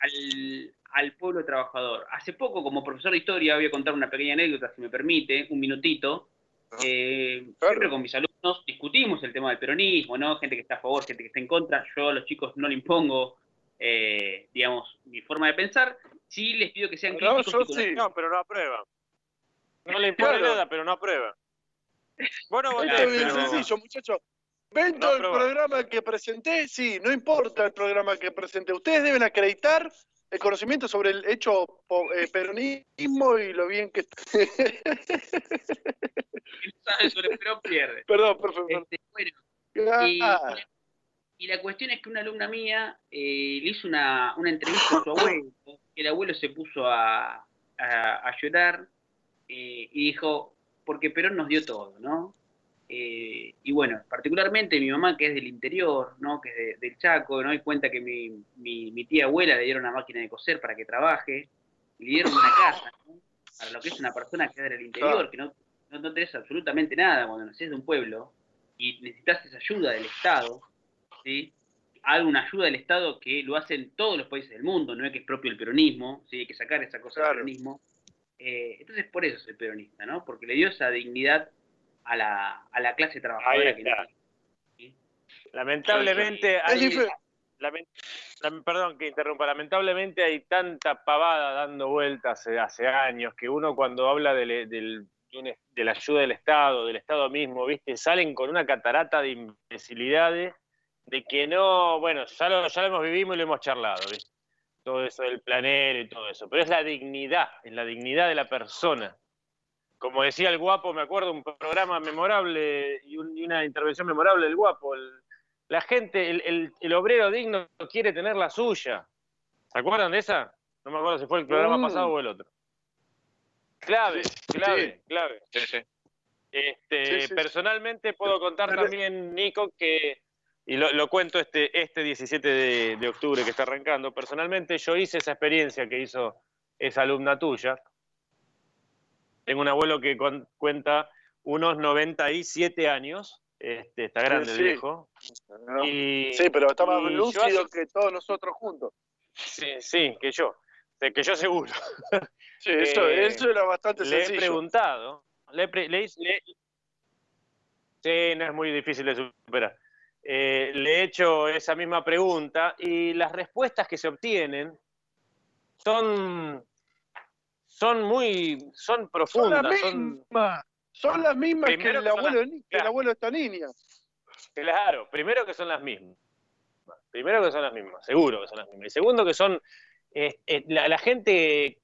al, al pueblo trabajador. Hace poco, como profesor de historia, voy a contar una pequeña anécdota, si me permite, un minutito. Eh, Siempre con mis alumnos discutimos el tema del peronismo, ¿no? Gente que está a favor, gente que está en contra. Yo a los chicos no le impongo, eh, digamos, mi forma de pensar. Sí les pido que sean No, críticos. yo sí. No, pero no aprueba. No le impone Claro. nada, pero no aprueba. Bueno, Esto voté, es bien pero- sencillo, muchachos. ¿Ven No todo el programa que presenté? Sí, no importa el programa que presenté. Ustedes deben acreditar el conocimiento sobre el hecho eh, peronismo y lo bien que está. sabe sobre Perón pierde. Perdón, profesor. Este, bueno, y, y la cuestión es que una alumna mía eh, le hizo una, una entrevista a su abuelo. El abuelo se puso a, a- a llorar eh, y dijo, porque Perón nos dio todo, ¿no? Eh, y bueno, particularmente mi mamá, que es del interior, ¿no? Que es de- del Chaco, ¿no? Y cuenta que mi, mi- mi tía abuela le dieron una máquina de coser para que trabaje, y le dieron una casa, ¿no? Para lo que es una persona que es del interior, que no, no, no tenés absolutamente nada cuando nacés de un pueblo y necesitas esa ayuda del Estado, ¿sí? Alguna ayuda del Estado que lo hacen todos los países del mundo, no es que es propio el peronismo, ¿sí? Hay que sacar esa cosa del peronismo. Eh, entonces, por eso soy peronista, ¿no? Porque le dio esa dignidad a la, a la clase trabajadora Ahí que Lamentablemente hay, perdón que interrumpa, lamentablemente hay tanta pavada dando vueltas hace, hace años que uno cuando habla del- del- de, la ayuda del Estado, del Estado mismo, viste, salen con una catarata de imbecilidades de que no, bueno, ya lo, ya lo hemos vivido y lo hemos charlado, ¿viste? todo eso del planero y todo eso, pero es la dignidad, es la dignidad de la persona. Como decía el guapo, me acuerdo un programa memorable y, un- y una intervención memorable del guapo, el- la gente, el, el- el obrero digno quiere tener la suya. ¿Se acuerdan de esa? No me acuerdo si fue el programa Mm. pasado o el otro. Clave, clave, Sí. clave. Sí, sí. Este, Sí, sí, Personalmente puedo contar también, Nico, que, y lo, lo cuento este, este 17 de, de octubre que está arrancando, personalmente yo hice esa experiencia que hizo esa alumna tuya. Tengo un abuelo que con- cuenta unos 97 años, este, está grande el sí. viejo. ¿no? Y- sí, pero está más lúcido hace- que todos nosotros juntos. Sí, sí, que yo, que yo seguro. Sí, eso, Eh, eso era bastante le he sencillo. preguntado, le, he pre- le hice- le- sí, no es muy difícil de superar. Eh, le he hecho esa misma pregunta y las respuestas que se obtienen son, son muy, son Son las profundas, son, mismas. Son las mismas que el, que abuelo, las- que el abuelo de esta niña. Claro, primero que son las mismas. Primero que son las mismas, seguro que son las mismas. Y segundo que son, eh, eh, la, la gente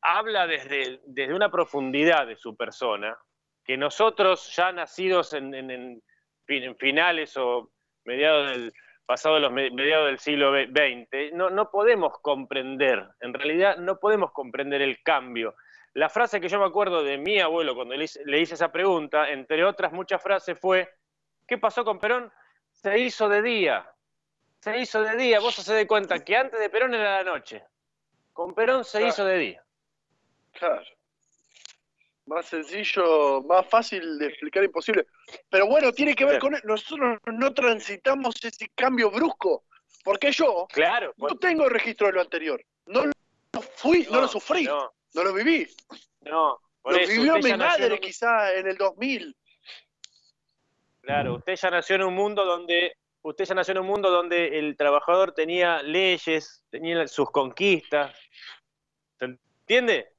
habla desde, desde una profundidad de su persona, que nosotros ya nacidos en, en- en fin- en finales o mediados del pasado los me- mediados del siglo XX, no, no podemos comprender, en realidad no podemos comprender el cambio. La frase que yo me acuerdo de mi abuelo cuando le hice, le hice esa pregunta, entre otras muchas frases, fue, ¿qué pasó con Perón? Se hizo de día, se hizo de día, vos se de cuenta que antes de Perón era la noche, con Perón se Claro. hizo de día. Claro. Más sencillo, más fácil de explicar imposible. Pero bueno, tiene que ver con nosotros no transitamos ese cambio brusco, porque yo claro, no tengo registro de lo anterior. No lo fui, no, lo sufrí, no. lo viví. No, lo vivió mi madre quizá en el 2000. Claro, usted ya nació en un mundo donde usted ya nació en un mundo donde el trabajador tenía leyes, tenía sus conquistas. ¿Se entiende?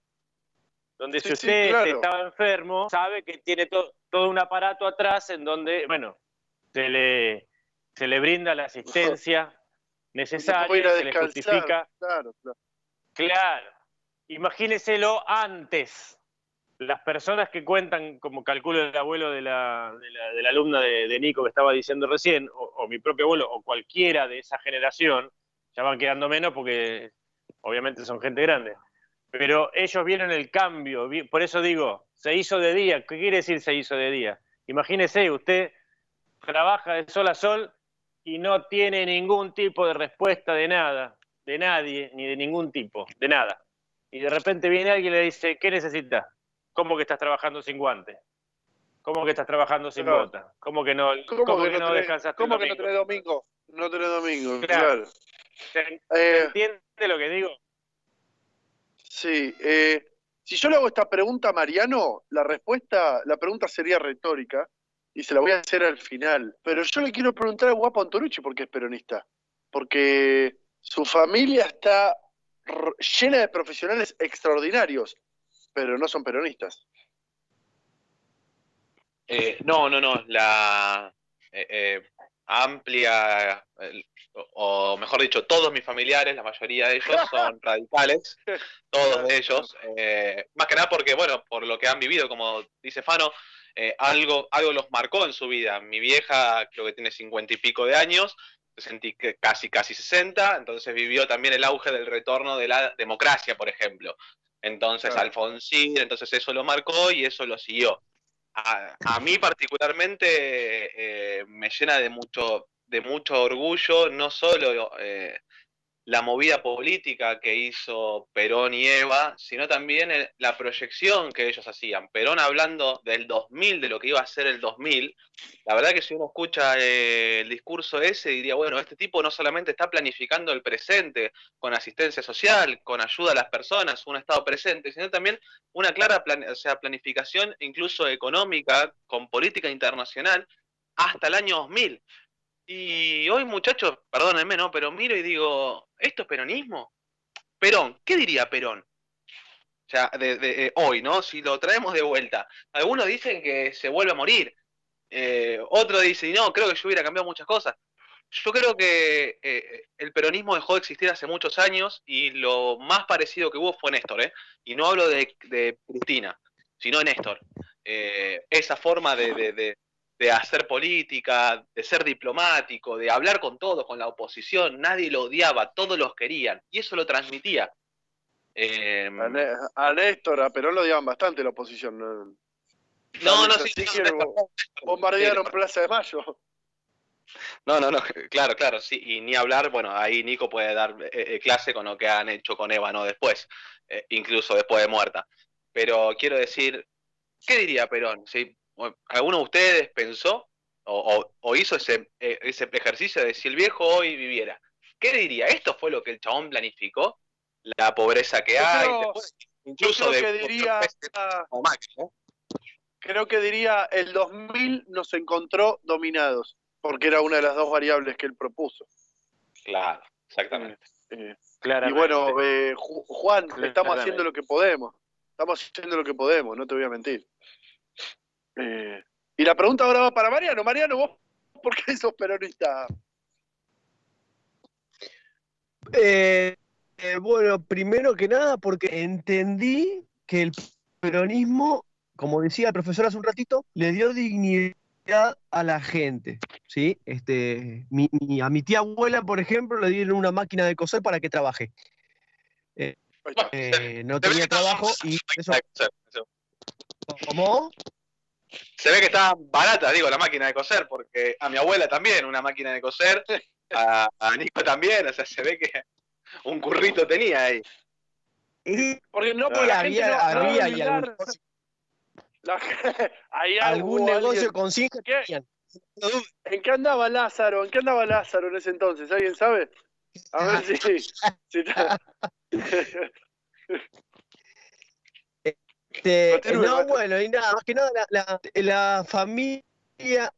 Donde si usted estaba enfermo, sabe que tiene todo un aparato atrás en donde, bueno, se le, se le brinda la asistencia necesaria, se le justifica. Claro, claro. Claro. Imagíneselo antes las personas que cuentan, como calculo el abuelo de la, de la, alumna de, Nico que estaba diciendo recién, o, mi propio abuelo, o cualquiera de esa generación, ya van quedando menos porque obviamente son gente grande. Pero ellos vieron el cambio, por eso digo, se hizo de día. ¿Qué quiere decir se hizo de día? Imagínese, usted trabaja de sol a sol y no tiene ningún tipo de respuesta de nada, de nadie, ni de ningún tipo, de nada. Y de repente viene alguien y le dice, ¿qué necesita? ¿Cómo que estás trabajando sin guante? ¿Cómo que estás trabajando sin bota? ¿Cómo que no, ¿Cómo, que, no, descansaste ¿Cómo que no tenés domingo? No tenés domingo, claro. ¿Se, eh, entiende lo que digo? Sí. Eh, si yo le hago esta pregunta a Mariano, la respuesta, la pregunta sería retórica y se la voy a hacer al final. Pero yo le quiero preguntar a Guapo Antonucci porque es peronista. Porque su familia está llena de profesionales extraordinarios pero no son peronistas. Eh, no, no, no. La eh, eh, amplia, o mejor dicho, todos mis familiares, la mayoría de ellos son radicales, todos de ellos. más que nada porque, bueno, por lo que han vivido, como dice Fano, algo, algo los marcó en su vida. Mi vieja creo que tiene cincuenta y pico de años, sentí casi, casi 60, entonces vivió también el auge del retorno de la democracia, por ejemplo. Entonces Alfonsín, entonces eso lo marcó y eso lo siguió. A, mí particularmente eh, me llena de mucho, de mucho orgullo, no solo eh, la movida política que hizo Perón y Eva, sino también la proyección que ellos hacían. Perón hablando del 2000, de lo que iba a ser el 2000, la verdad que si uno escucha eh, el discurso ese, diría, bueno, este tipo no solamente está planificando el presente con asistencia social, con ayuda a las personas, un Estado presente, sino también una clara o sea, planificación incluso económica, con política internacional, hasta el año 2000. Y hoy, muchachos, perdónenme, ¿no? Pero miro y digo, ¿esto es peronismo? Perón, ¿qué diría Perón? O sea, de, eh, hoy, ¿no? Si lo traemos de vuelta. Algunos dicen que se vuelve a morir. Eh, otro dice, no, creo que yo hubiera cambiado muchas cosas. Yo creo que eh, el peronismo dejó de existir hace muchos años y lo más parecido que hubo fue Néstor, ¿eh? Y no hablo de, de Cristina, sino de Néstor. esa forma de hacer política, de ser diplomático, de hablar con todos, con la oposición, nadie lo odiaba, todos los querían, y eso lo transmitía. Em, a, Néstor, a Perón lo odiaban bastante la oposición. No, no, sí, sí, bombardearon Plaza de Mayo. No, no, no, claro, claro, sí, y ni hablar, bueno, ahí Nico puede dar eh, eh, clase con lo que han hecho con Eva, ¿no? Después, eh, incluso después de muerta. Pero quiero decir, ¿qué diría Perón? Si ¿Alguno de ustedes pensó o, hizo ese, eh, ese, ejercicio de si el viejo hoy viviera? ¿Qué diría? ¿Esto fue lo que el chabón planificó? La pobreza que hay. incluso creo que diría, Creo que diría el 2000 nos encontró dominados, porque era una de las dos variables que él propuso. Claro, exactamente. Eh, y bueno, eh, Juan, estamos haciendo lo que podemos. Estamos haciendo lo que podemos, no te voy a mentir. Eh, y la pregunta ahora va para Mariano. Mariano, ¿vos por qué sos peronista? Eh, eh, bueno, primero que nada, porque entendí que el peronismo, como decía el profesor hace un ratito, le dio dignidad a la gente. ¿sí? Este, a mi tía abuela, por ejemplo, le dieron una máquina de coser para que trabaje. no tenía trabajo y eso... ¿Cómo? Se ve que está barata, digo, la máquina de coser, porque a mi abuela también una máquina de coser, a, Nico también, o sea, se ve que un currito tenía ahí. porque no, porque había, había La- hay algún algo, negocio con tenían. ¿En qué andaba Lázaro? ¿En qué andaba Lázaro en ese entonces? ¿Alguien sabe? A ver si. si está- Este, no, bueno, y nada, más que nada, la, la- la familia,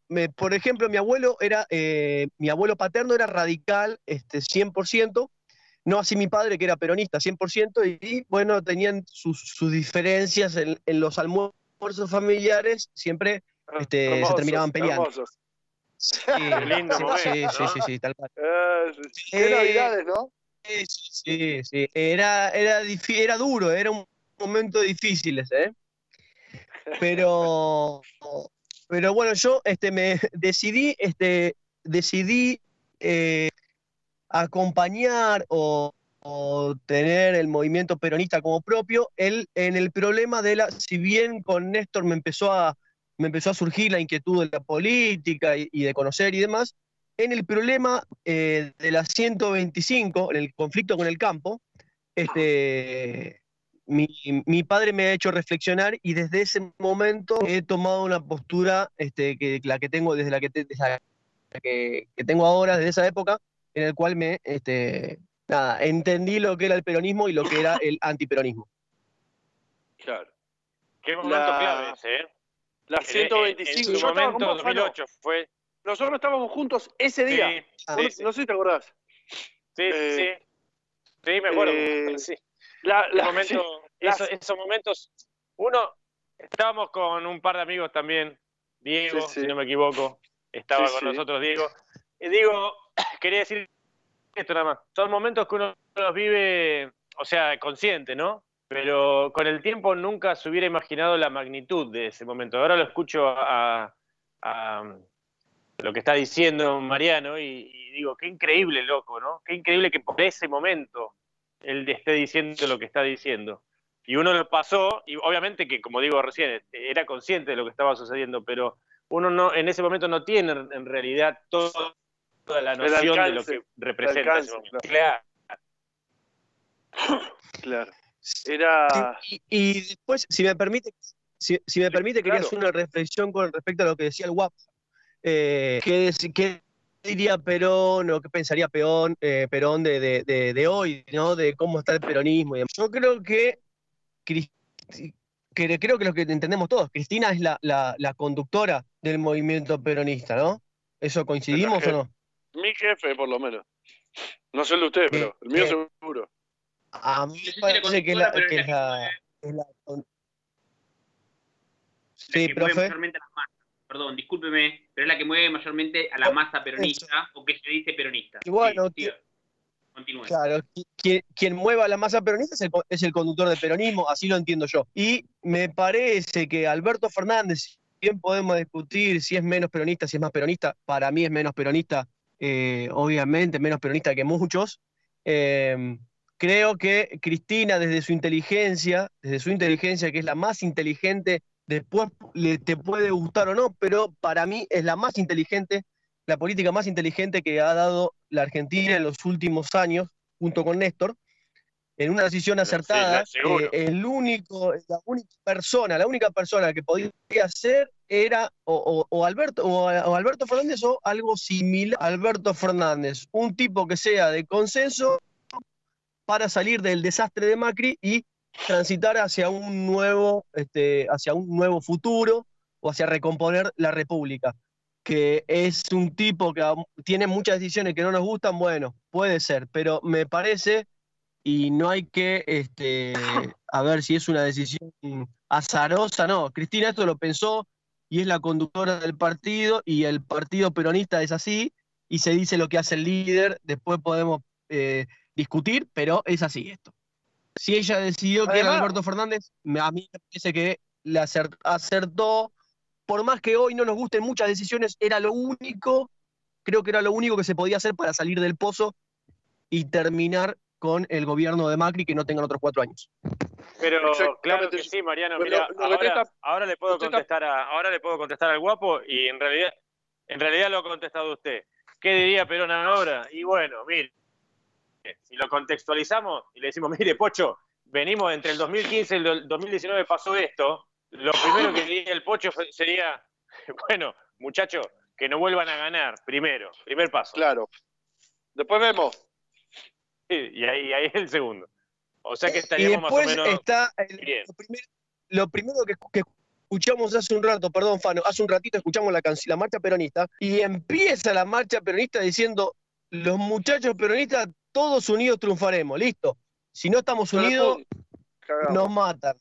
me- por ejemplo, mi abuelo era, eh, mi abuelo paterno era radical, este, 100%, no así mi padre, que era peronista, 100%, y, y, bueno, tenían sus, sus diferencias en, en los almuerzos familiares, siempre este, se terminaban peleando. hermosos. Sí, lindo sí, momento, sí, sí, ¿no? sí, sí, tal cual. Eh, qué Eh, navidades, ¿no? Sí, sí, sí. Era, era, era duro, era un momento difícil ese, ¿eh? Pero, pero bueno, yo este, me decidí, este, decidí eh, acompañar o, tener el movimiento peronista como propio el, en el problema de la, si bien con Néstor me empezó a, me empezó a surgir la inquietud de la política y, y de conocer y demás, en el problema eh, de la 125, en el conflicto con el campo, este, mi, mi padre me ha hecho reflexionar y desde ese momento he tomado una postura este, que la que tengo desde la que, te- desde la que, que tengo ahora, desde esa época, en el cual me este, nada, entendí lo que era el peronismo y lo que era el antiperonismo. Claro. Qué momento La- clave ese, ¿eh? La En- en- 125. En, su Yo momento, vos, Fano. 2008, fue. Nosotros estábamos juntos ese día. Sí, No- sí, sí. No sé si te acordás. Sí, Eh, sí. Sí, me acuerdo. eh, sí. La, la- momento, esos, esos momentos. Uno, estábamos con un par de amigos también. Diego, Sí, sí. si no me equivoco, estaba Sí, con nosotros Diego. Y Diego, quería decir esto nada más. Son momentos que uno los vive, o sea, consciente, ¿no? Pero con el tiempo nunca se hubiera imaginado la magnitud de ese momento. Ahora lo escucho a, a lo que está diciendo Mariano y, y digo, qué increíble, loco, ¿no? Qué increíble que por ese momento él esté diciendo lo que está diciendo. Y uno lo pasó, y obviamente que, como digo recién, era consciente de lo que estaba sucediendo, pero uno no en ese momento no tiene en realidad todo- toda la noción de lo que representa alcance, ese momento. claro. Claro. Era. Y, y después, si me permite, si, si me permite, quería claro. hacer una reflexión con respecto a lo que decía el WAP. Eh, ¿qué, dec- qué diría Perón o qué pensaría Perón, eh, Perón de, de- de- de hoy, ¿no? De cómo está el peronismo. y demás? Yo creo que, que creo que lo que entendemos todos, Cristina es la, la- la conductora del movimiento peronista, ¿no? ¿Eso coincidimos o no? Mi jefe, por lo menos. No sé el de ustedes, pero el mío Eh, seguro. A mí me parece que es la, que es es la la- es la con- la Sí, profe. Perdón, discúlpeme, pero es la que mueve mayormente a la masa peronista o que se dice peronista. Y bueno, Sí, siga. Continúe. Claro, qui- quien, quien mueva la masa peronista es el, co- es el conductor del peronismo, así lo entiendo yo. Y me parece que Alberto Fernández, bien podemos discutir si es menos peronista, si es más peronista, para mí es menos peronista, eh, obviamente, menos peronista que muchos. Eh, creo que Cristina, desde su inteligencia, desde su inteligencia, que es la más inteligente, después le, te puede gustar o no, pero para mí es la más inteligente la política más inteligente que ha dado la Argentina en los últimos años, junto con Néstor, en una decisión acertada. sí, eh, el único, la única persona, la única persona que podía hacer era o, o- o Alberto, o, o Alberto Fernández o algo similar a Alberto Fernández, un tipo que sea de consenso para salir del desastre de Macri y transitar hacia un nuevo, este, hacia un nuevo futuro o hacia recomponer la República que es un tipo que tiene muchas decisiones que no nos gustan, bueno, puede ser, pero me parece, y no hay que, este, a ver si es una decisión azarosa, no, Cristina esto lo pensó y es la conductora del partido y el partido peronista es así y se dice lo que hace el líder, después podemos eh, discutir, pero es así esto. Si ella decidió que era Alberto Fernández, a mí me parece que le acer- acertó por más que hoy no nos gusten muchas decisiones, era lo único, creo que era lo único que se podía hacer para salir del pozo y terminar con el gobierno de Macri que no tengan otros cuatro años. Pero claro que sí, Mariano. Pero que te ahora, está- ahora le puedo contestar a, ahora le puedo contestar al guapo y en realidad, en realidad lo ha contestado usted. ¿Qué diría Perón ahora? Y bueno, mire, si lo contextualizamos y le decimos, mire, Pocho, venimos entre el 2015 y el 2019 pasó esto, lo primero que diría el Pocho sería, bueno, muchachos, que no vuelvan a ganar, primero, primer paso. Claro. Después vemos. Y ahí, ahí el segundo. O sea que Y estaríamos más o después menos está el- bien. lo, primer- lo primero que, que escuchamos hace un rato, perdón, Fano, hace un ratito escuchamos la, la marcha peronista y empieza la marcha peronista diciendo, los muchachos peronistas, todos unidos triunfaremos, listo. Si no estamos unidos, Cagamos. nos matan.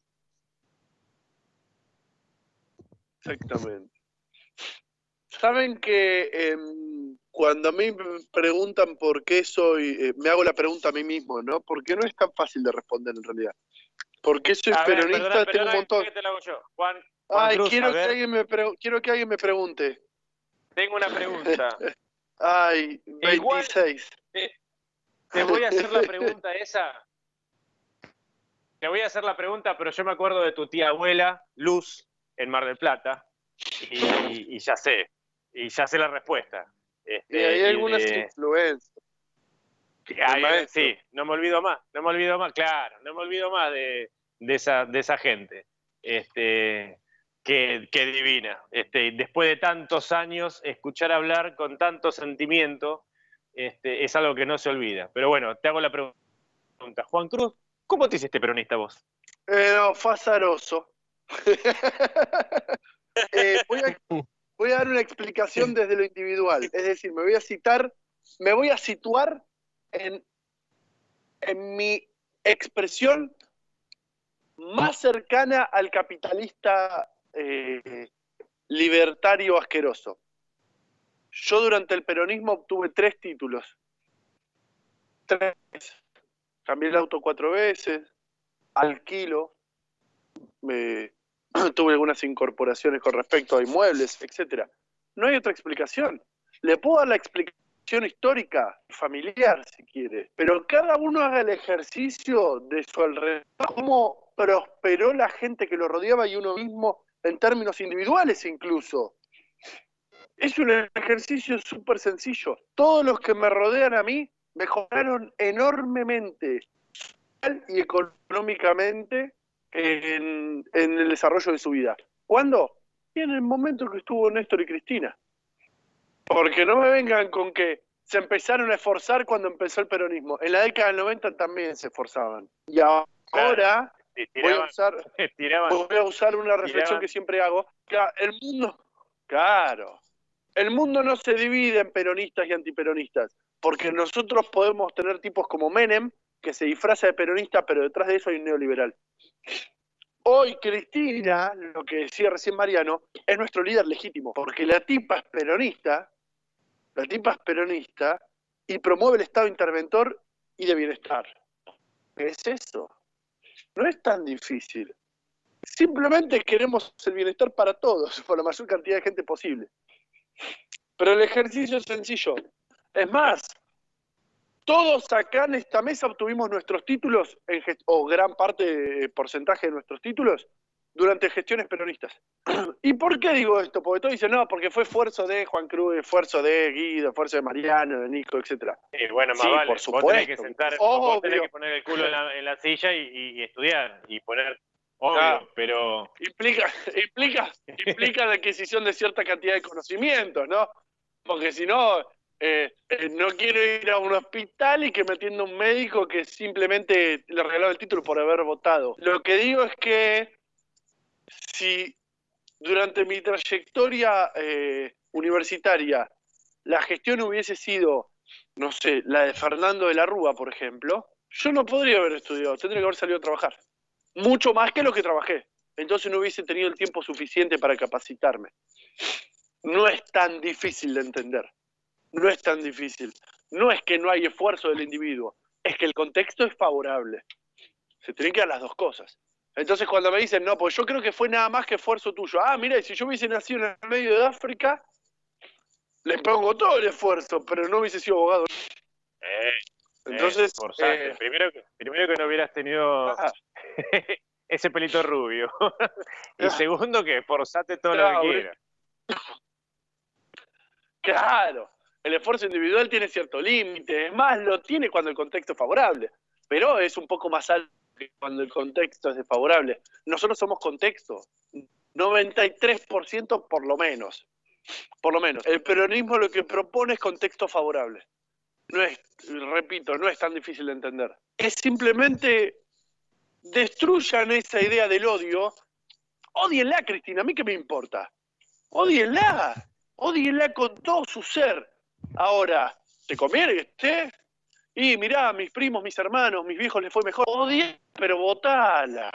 Exactamente. Saben que em, cuando a mí me preguntan por qué soy, eh, me hago la pregunta a mí mismo, ¿no? Porque no es tan fácil de responder en realidad. ¿Por qué soy A ver, peronista? perdona, Tengo perdona, un montón. que te la hago yo. Juan, Juan Ay, Cruz, quiero que, alguien me pre- quiero que alguien me pregunte. tengo una pregunta. Ay, Igual- 26. Te voy a hacer la pregunta esa. Te voy a hacer la pregunta, pero yo me acuerdo de tu tía abuela, Luz, en Mar del Plata, y, y ya sé, y ya sé la respuesta. Este, Y hay algunas de- influencias. hay- sí, no me olvido más, no me olvido más, claro, no me olvido más de, de esa, de esa gente. Este, que, que divina. Este, después de tantos años, escuchar hablar con tanto sentimiento este, es algo que no se olvida. Pero bueno, te hago la pregunta. Juan Cruz, ¿cómo te hiciste peronista vos? Eh, no, fue. Eh, voy, a, voy a dar una explicación desde lo individual. Es decir, me voy a citar, me voy a situar en, en mi expresión más cercana al capitalista eh, libertario asqueroso. Yo durante el peronismo obtuve tres títulos. Tres. Cambié el auto cuatro veces, alquilo, me, tuve algunas incorporaciones con respecto a inmuebles, etcétera. No hay otra explicación. Le puedo dar la explicación histórica, familiar, si quiere, pero cada uno haga el ejercicio de su alrededor, cómo prosperó la gente que lo rodeaba y uno mismo en términos individuales incluso. Es un ejercicio súper sencillo. Todos los que me rodean a mí mejoraron enormemente social y económicamente en, en el desarrollo de su vida. ¿Cuándo? Y en el momento que estuvo Néstor y Cristina. Porque no me vengan con que se empezaron a esforzar cuando empezó el peronismo. En la década del 90 también se esforzaban. Y ahora voy a usar, tiraban. voy a usar una reflexión Tiraban. que siempre hago. El mundo, claro, el mundo no se divide en peronistas y antiperonistas, porque nosotros podemos tener tipos como Menem, que se disfraza de peronista, pero detrás de eso hay un neoliberal. Hoy Cristina, lo que decía recién Mariano, es nuestro líder legítimo, porque la tipa es peronista, la tipa es peronista y promueve el Estado interventor y de bienestar. ¿Qué es eso? No es tan difícil. Simplemente queremos el bienestar para todos, por la mayor cantidad de gente posible. Pero el ejercicio es sencillo. Es más, todos acá en esta mesa obtuvimos nuestros títulos, en o gran parte, eh, porcentaje de nuestros títulos, durante gestiones peronistas. ¿Y por qué digo esto? Porque todos dicen, no, porque fue esfuerzo de Juan Cruz, esfuerzo de Guido, esfuerzo de Mariano, de Nico, etcétera. Sí, bueno, más Sí, vale. por Vos tenés que supuesto. sentar, vos tenés que poner el culo en la, en la silla y, y- y estudiar y poner. Obvio, pero. implica, implica, implica la adquisición de cierta cantidad de conocimientos, ¿no? Porque si no, eh, eh, no quiero ir a un hospital y que me atienda un médico que simplemente le regaló el título por haber votado. Lo que digo es que si durante mi trayectoria eh, universitaria la gestión hubiese sido, no sé, la de Fernando de la Rúa, por ejemplo, yo no podría haber estudiado, tendría que haber salido a trabajar mucho más que lo que trabajé. Entonces no hubiese tenido el tiempo suficiente para capacitarme. No es tan difícil de entender. No es tan difícil. No es que no hay esfuerzo del individuo, es que el contexto es favorable. Se tienen que dar las dos cosas. Entonces cuando me dicen, no, pues yo creo que fue nada más que esfuerzo tuyo. Ah, mira, si yo hubiese nacido en el medio de África, le pongo todo el esfuerzo, pero no hubiese sido abogado. Eh, Entonces, esforzate. eh, primero, que- primero que no hubieras tenido ah, ese pelito rubio. y segundo que esforzate todo lo que eh. quieras. Claro, el esfuerzo individual tiene cierto límite, es más, lo tiene cuando el contexto es favorable, pero es un poco más alto cuando el contexto es desfavorable. Nosotros somos contexto. 93% por lo menos. Por lo menos. El peronismo lo que propone es contexto favorable. No es, repito, no es tan difícil de entender. Es simplemente destruyan esa idea del odio. Odienla, Cristina, a mí qué me importa. Odienla. Odienla con todo su ser. Ahora, ¿te conviene que esté? Y mirá, mis primos, mis hermanos, mis viejos les fue mejor. Odiala, pero votala.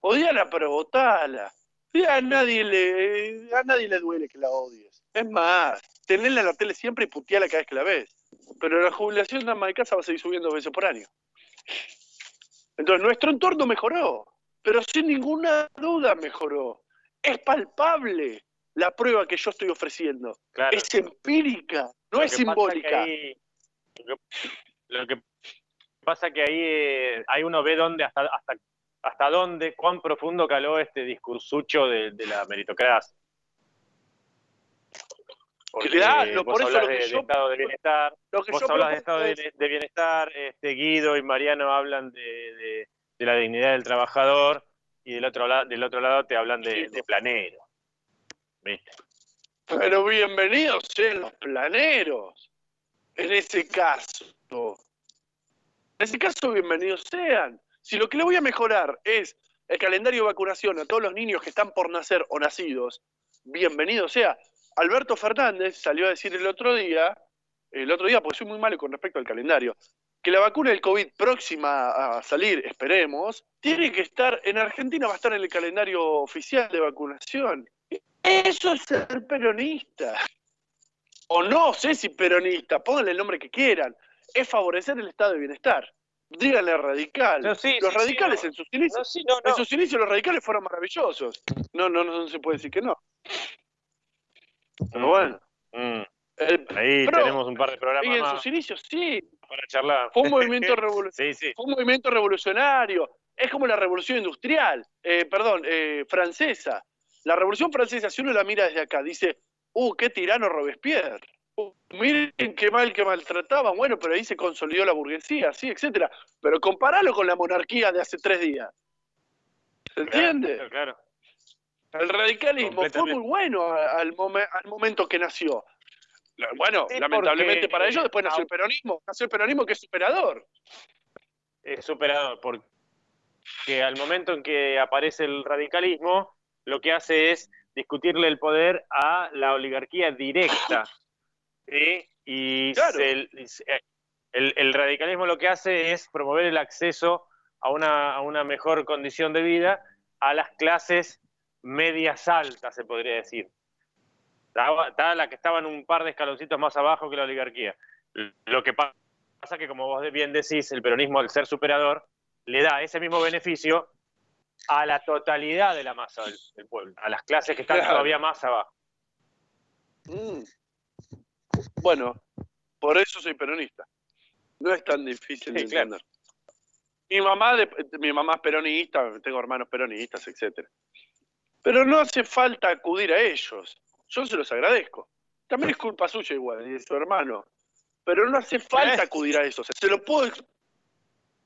Odiala, pero votala. a nadie le, a nadie le duele que la odies. Es más, tenerla en la tele siempre y putearla cada vez que la ves. Pero la jubilación de ama de casa va a seguir subiendo veces por año. Entonces, nuestro entorno mejoró, pero sin ninguna duda mejoró. Es palpable la prueba que yo estoy ofreciendo. Es empírica, no es simbólica. lo que pasa que ahí eh, hay uno ve dónde hasta, hasta, hasta dónde, cuán profundo caló este discursucho de, la meritocracia. Porque claro, por eso de, estado de bienestar, vos hablas de estado de, bienestar, este, Guido y Mariano hablan de, la dignidad del trabajador y del otro, lado, del otro lado te hablan de, planero. Pero bienvenidos sean los planeros. En ese caso. En ese caso, bienvenidos sean. Si lo que le voy a mejorar es el calendario de vacunación a todos los niños que están por nacer o nacidos, bienvenido sea. Alberto Fernández salió a decir el otro día, el otro día, porque soy muy malo con respecto al calendario, que la vacuna del COVID próxima a salir, esperemos, tiene que estar, en Argentina va a estar en el calendario oficial de vacunación. Eso es ser peronista. O no sé si peronista, pónganle el nombre que quieran. Es favorecer el estado de bienestar. Díganle radical. los radicales en sus inicios, en sus inicios los radicales fueron maravillosos. No, no, no, se puede decir que no. Pero bueno. Mm. Ahí tenemos un par de programas. Y en sus inicios, sí. Para charlar. Fue un movimiento, revolucionario. Fue un movimiento revolucionario. Es como la revolución industrial, eh, perdón, eh, francesa. La revolución francesa, si uno la mira desde acá, dice, uh, qué tirano Robespierre. Uh, miren qué mal que maltrataban, bueno, pero ahí se consolidó la burguesía, sí, etcétera. Pero comparalo con la monarquía de hace tres días. ¿Se entiende? Claro. El radicalismo fue muy bueno al, al momento que nació. Bueno, lamentablemente para ellos después nació el peronismo. Nació el peronismo que es superador. Es superador, porque al momento en que aparece el radicalismo, lo que hace es discutirle el poder a la oligarquía directa. Y el, radicalismo lo que hace es promover el acceso a una, a una mejor condición de vida a las clases medias altas, se podría decir. Está la que estaban un par de escaloncitos más abajo que la oligarquía. Lo que pasa es que, como vos bien decís, el peronismo, al ser superador, le da ese mismo beneficio a la totalidad de la masa del, pueblo, a las clases que están todavía más abajo. Mm. Bueno, por eso soy peronista. No es tan difícil de entender. Mi mamá, mi mamá es peronista, tengo hermanos peronistas, etcétera. Pero no hace falta acudir a ellos. Yo se los agradezco. También es culpa suya igual, y de su hermano. Pero no hace falta acudir a eso. se lo puedo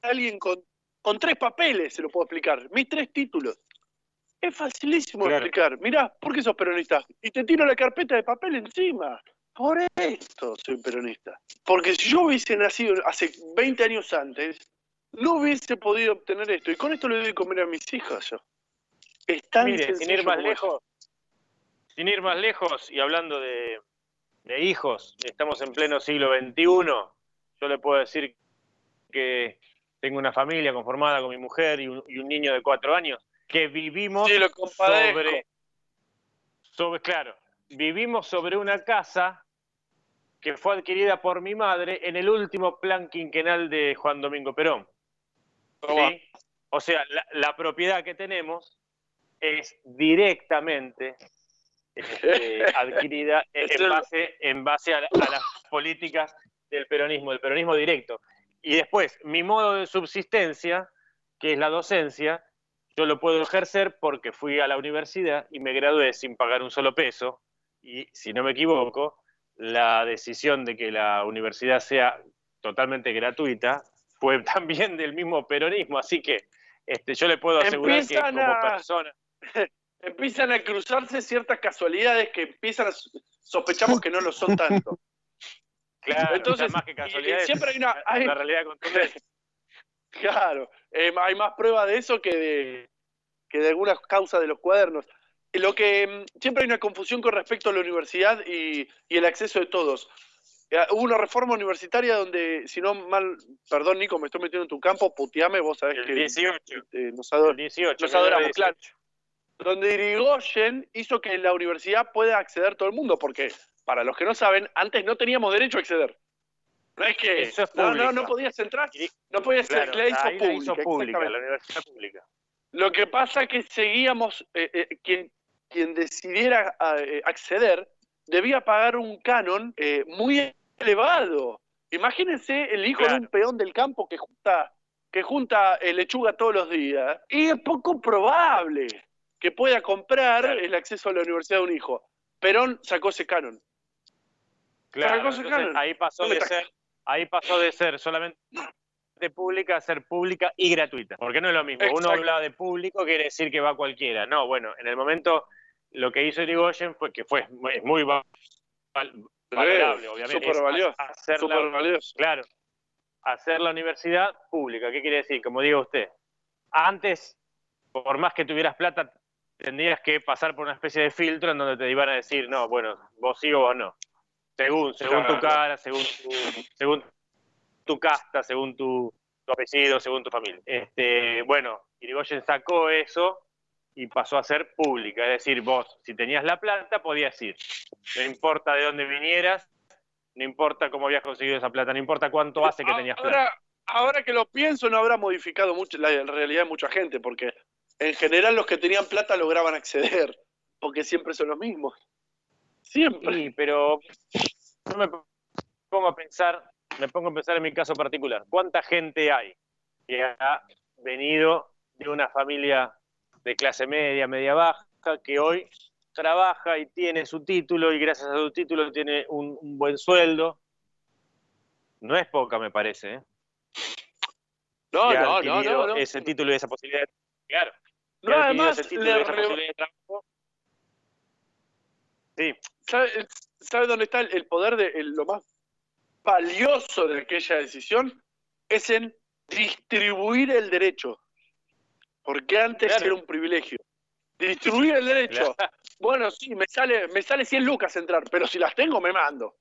alguien con con tres papeles se lo puedo explicar. Mis tres títulos. Es facilísimo de explicar. Mirá, ¿por qué sos peronista? Y te tiro la carpeta de papel encima. Por esto soy peronista. Porque si yo hubiese nacido hace 20 años antes, no hubiese podido obtener esto. Y con esto le doy de comer a mis hijos yo. Es Mire, sin ir más lejos, sin ir más lejos y hablando de, de hijos, estamos en pleno siglo XXI. Yo le puedo decir que tengo una familia conformada con mi mujer y un, niño de cuatro años, que vivimos sobre, sobre, claro, vivimos sobre una casa que fue adquirida por mi madre en el último plan quinquenal de Juan Domingo Perón. O sea, la, propiedad que tenemos es directamente este, adquirida en base, en base a, a las políticas del peronismo, del peronismo directo. Y después, mi modo de subsistencia, que es la docencia, yo lo puedo ejercer porque fui a la universidad y me gradué sin pagar un solo peso. Y si no me equivoco, la decisión de que la universidad sea totalmente gratuita fue también del mismo peronismo, así que este, yo le puedo asegurar que como a- persona... Empiezan a cruzarse ciertas casualidades que empiezan a sospechamos que no lo son tanto. Claro, Entonces, más que casualidades, siempre hay una, hay- la realidad contundente. Claro, eh, hay más prueba de eso que de, que de algunas causas de los cuadernos. Y Lo que mm, siempre hay una confusión con respecto a la universidad y, y el acceso de todos. Eh, Hubo una reforma universitaria donde, si no mal, perdón Nico, me estoy metiendo en tu campo, puteame, vos sabés El que 18. eh, nos, ador- El 18. nos adoramos, 18. claro. Donde Irigoyen hizo que la universidad pueda acceder todo el mundo, porque para los que no saben, antes no teníamos derecho a acceder. No es que Eso es no, no, no podías entrar, no podías Claro, la hizo ahí pública. hizo pública, exactamente. la universidad pública. Lo que pasa es que seguíamos, eh, eh, quien, quien decidiera eh, acceder debía pagar un canon muy elevado. Imagínense el hijo de un peón del campo que junta, que junta lechuga todos los días. Y es poco probable que pueda comprar el acceso a la universidad de un hijo. Perón sacó ese canon. Claro, Sacó ese canon. ahí pasó de ser, ahí pasó de ser solamente pública a ser pública y gratuita. Porque no es lo mismo. Uno habla de público, quiere decir que va cualquiera. No, bueno, en el momento lo que hizo Irigoyen fue que fue muy, muy val- val- valorable, obviamente. Súper valioso. hacer súper la- valioso. Claro. Hacer la universidad pública. ¿Qué quiere decir? Como diga usted. Antes, por más que tuvieras plata, tendrías que pasar por una especie de filtro en donde te iban a decir, no, bueno, vos sí o vos no. Según, según tu cara, según tu, según tu casta, según tu, tu apellido, según tu familia. Este, bueno, Irigoyen sacó eso y pasó a ser pública. Es decir, vos, si tenías la plata, podías ir. No importa de dónde vinieras, no importa cómo habías conseguido esa plata, no importa cuánto hace que tenías plata. Ahora, ahora que lo pienso, no habrá modificado mucho la realidad de mucha gente, porque en general los que tenían plata lograban acceder, porque siempre son los mismos. Siempre. Sí, pero yo me pongo a pensar, me pongo a pensar en mi caso particular. ¿Cuánta gente hay que ha venido de una familia de clase media, media baja, que hoy trabaja y tiene su título y gracias a su título tiene un, un buen sueldo? No es poca, me parece. ¿eh? No, no, no, no, no. Ese título y esa posibilidad de claro, No, además, título le y esa re- posibilidad de trabajo. Sí, ¿Sabe, sabe dónde está el, el poder de el- lo más valioso de aquella decisión? Es en distribuir el derecho. Porque antes Claro. era un privilegio. Distribuir el derecho. Claro. Bueno, sí, me sale, me sale 100 lucas entrar, pero si las tengo, me mando.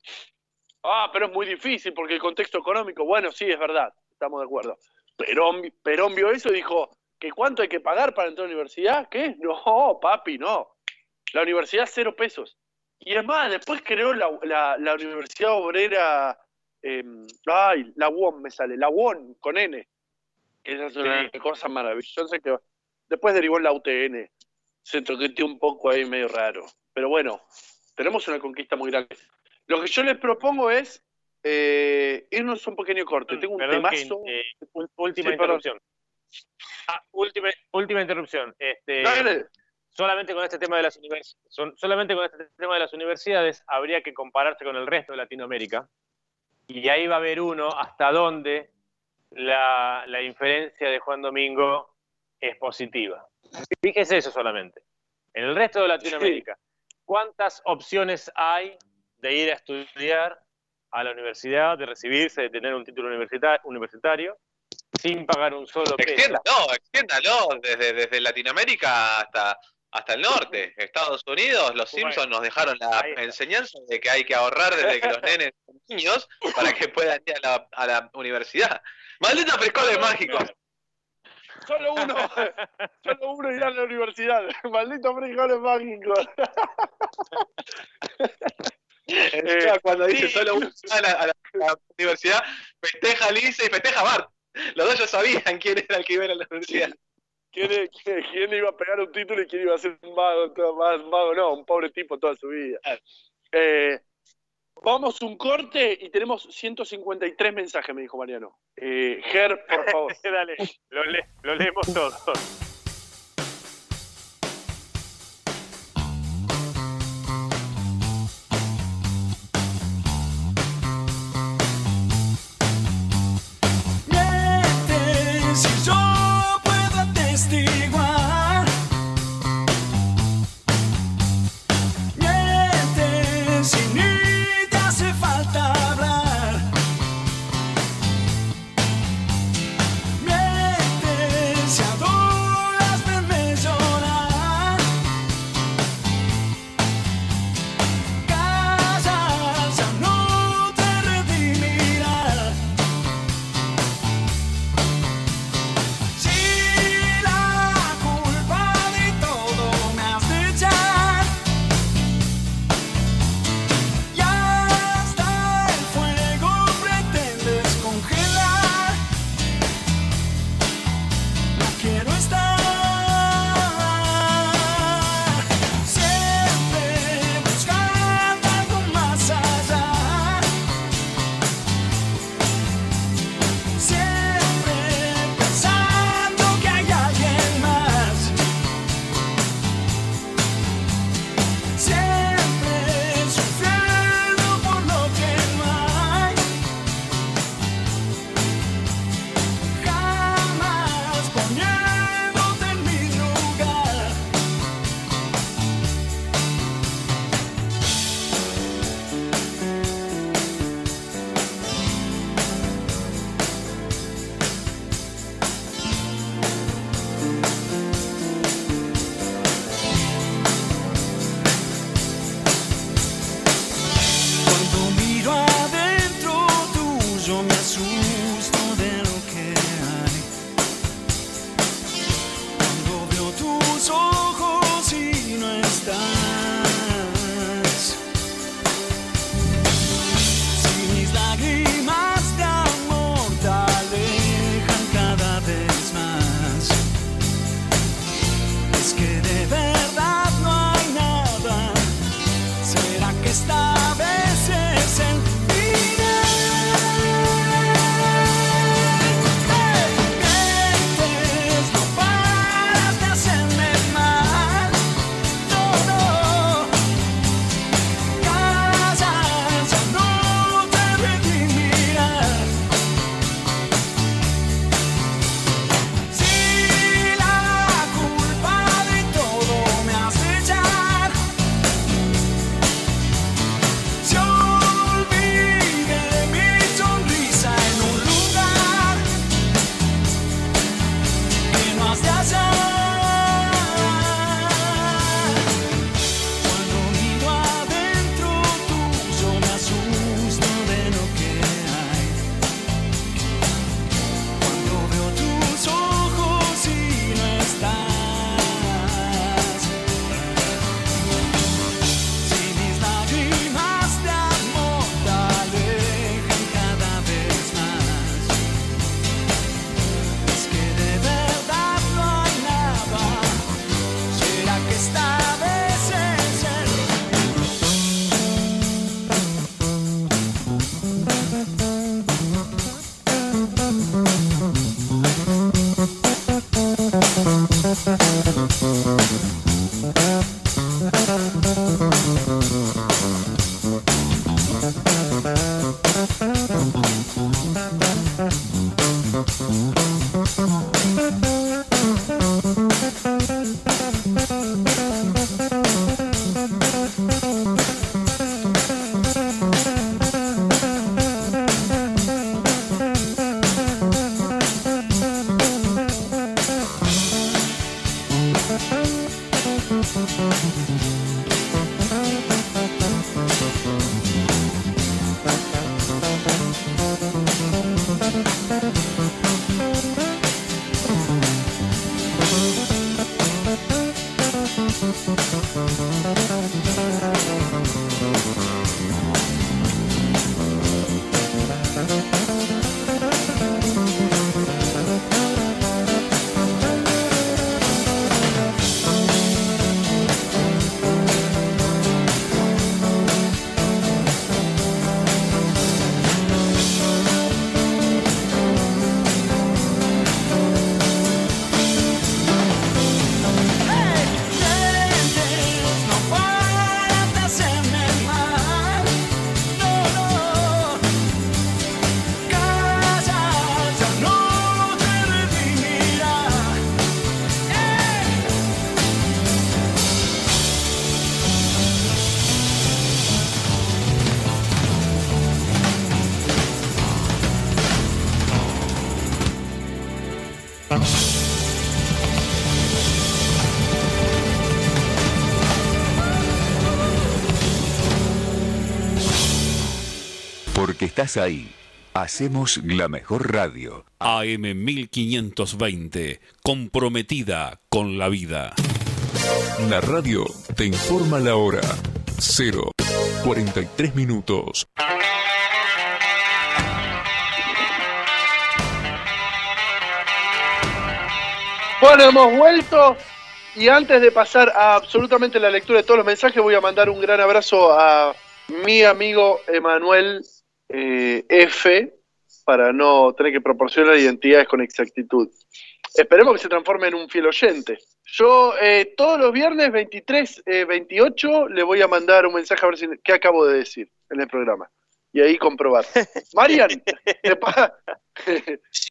Ah, pero es muy difícil porque el contexto económico, bueno, sí, es verdad, estamos de acuerdo. Perón, Perón vio eso y dijo, ¿que cuánto hay que pagar para entrar a la universidad? ¿Qué? No, papi, no. La universidad, cero pesos. Y es más, después creó la, la- la Universidad Obrera, eh, ay, la UON me sale, la UON con N. Esa es una cosa maravillosa que después derivó en la UTN. Se toqueteó un poco ahí medio raro. Pero bueno, tenemos una conquista muy grande. Lo que yo les propongo es eh, irnos a un pequeño corte. Tengo un Perdón que, temazo. eh, ul- última Sí, perdón. Ah, última, última interrupción. Este, Dale. solamente con este tema de las univers- son- solamente con este tema de las universidades habría que compararse con el resto de Latinoamérica y ahí va a haber uno hasta dónde la, la inferencia de Juan Domingo es positiva. Fíjese eso solamente. En el resto de Latinoamérica, ¿cuántas opciones hay de ir a estudiar a la universidad, de recibirse, de tener un título universita- universitario, sin pagar un solo peso? Extiéndalo, extiéndalo desde, desde Latinoamérica hasta, hasta el norte. Estados Unidos, los Simpsons nos dejaron la enseñanza de que hay que ahorrar desde que los nenes son niños para que puedan ir a la, a la universidad. ¡Maldita frijoles mágicos! Solo uno, solo uno irá a la universidad. Maldito frijoles mágicos. Encima, cuando dice sí. solo uno la, a la- a la universidad, festeja Lisa y festeja Bart. Los dos ya sabían quién era el que iba a la universidad. ¿Quién, quién, quién iba a pegar un título y quién iba a ser un mago, todo, más mago? No, un pobre tipo toda su vida. Eh, vamos un corte y tenemos 153 mensajes, me dijo Mariano. Eh, Ger, por favor. Dale, lo, le- lo leemos todos. Estás ahí. Hacemos la mejor radio. AM 1520, comprometida con la vida. La radio te informa la hora. 0, 43 minutos. Bueno, hemos vuelto y antes de pasar a absolutamente la lectura de todos los mensajes, voy a mandar un gran abrazo a mi amigo Emanuel eh, F para no tener que proporcionar identidades con exactitud. Esperemos que se transforme en un fiel oyente. Yo eh, todos los viernes 23, eh, 28 le voy a mandar un mensaje a ver si, qué acabo de decir en el programa. Y ahí comprobar. Marian,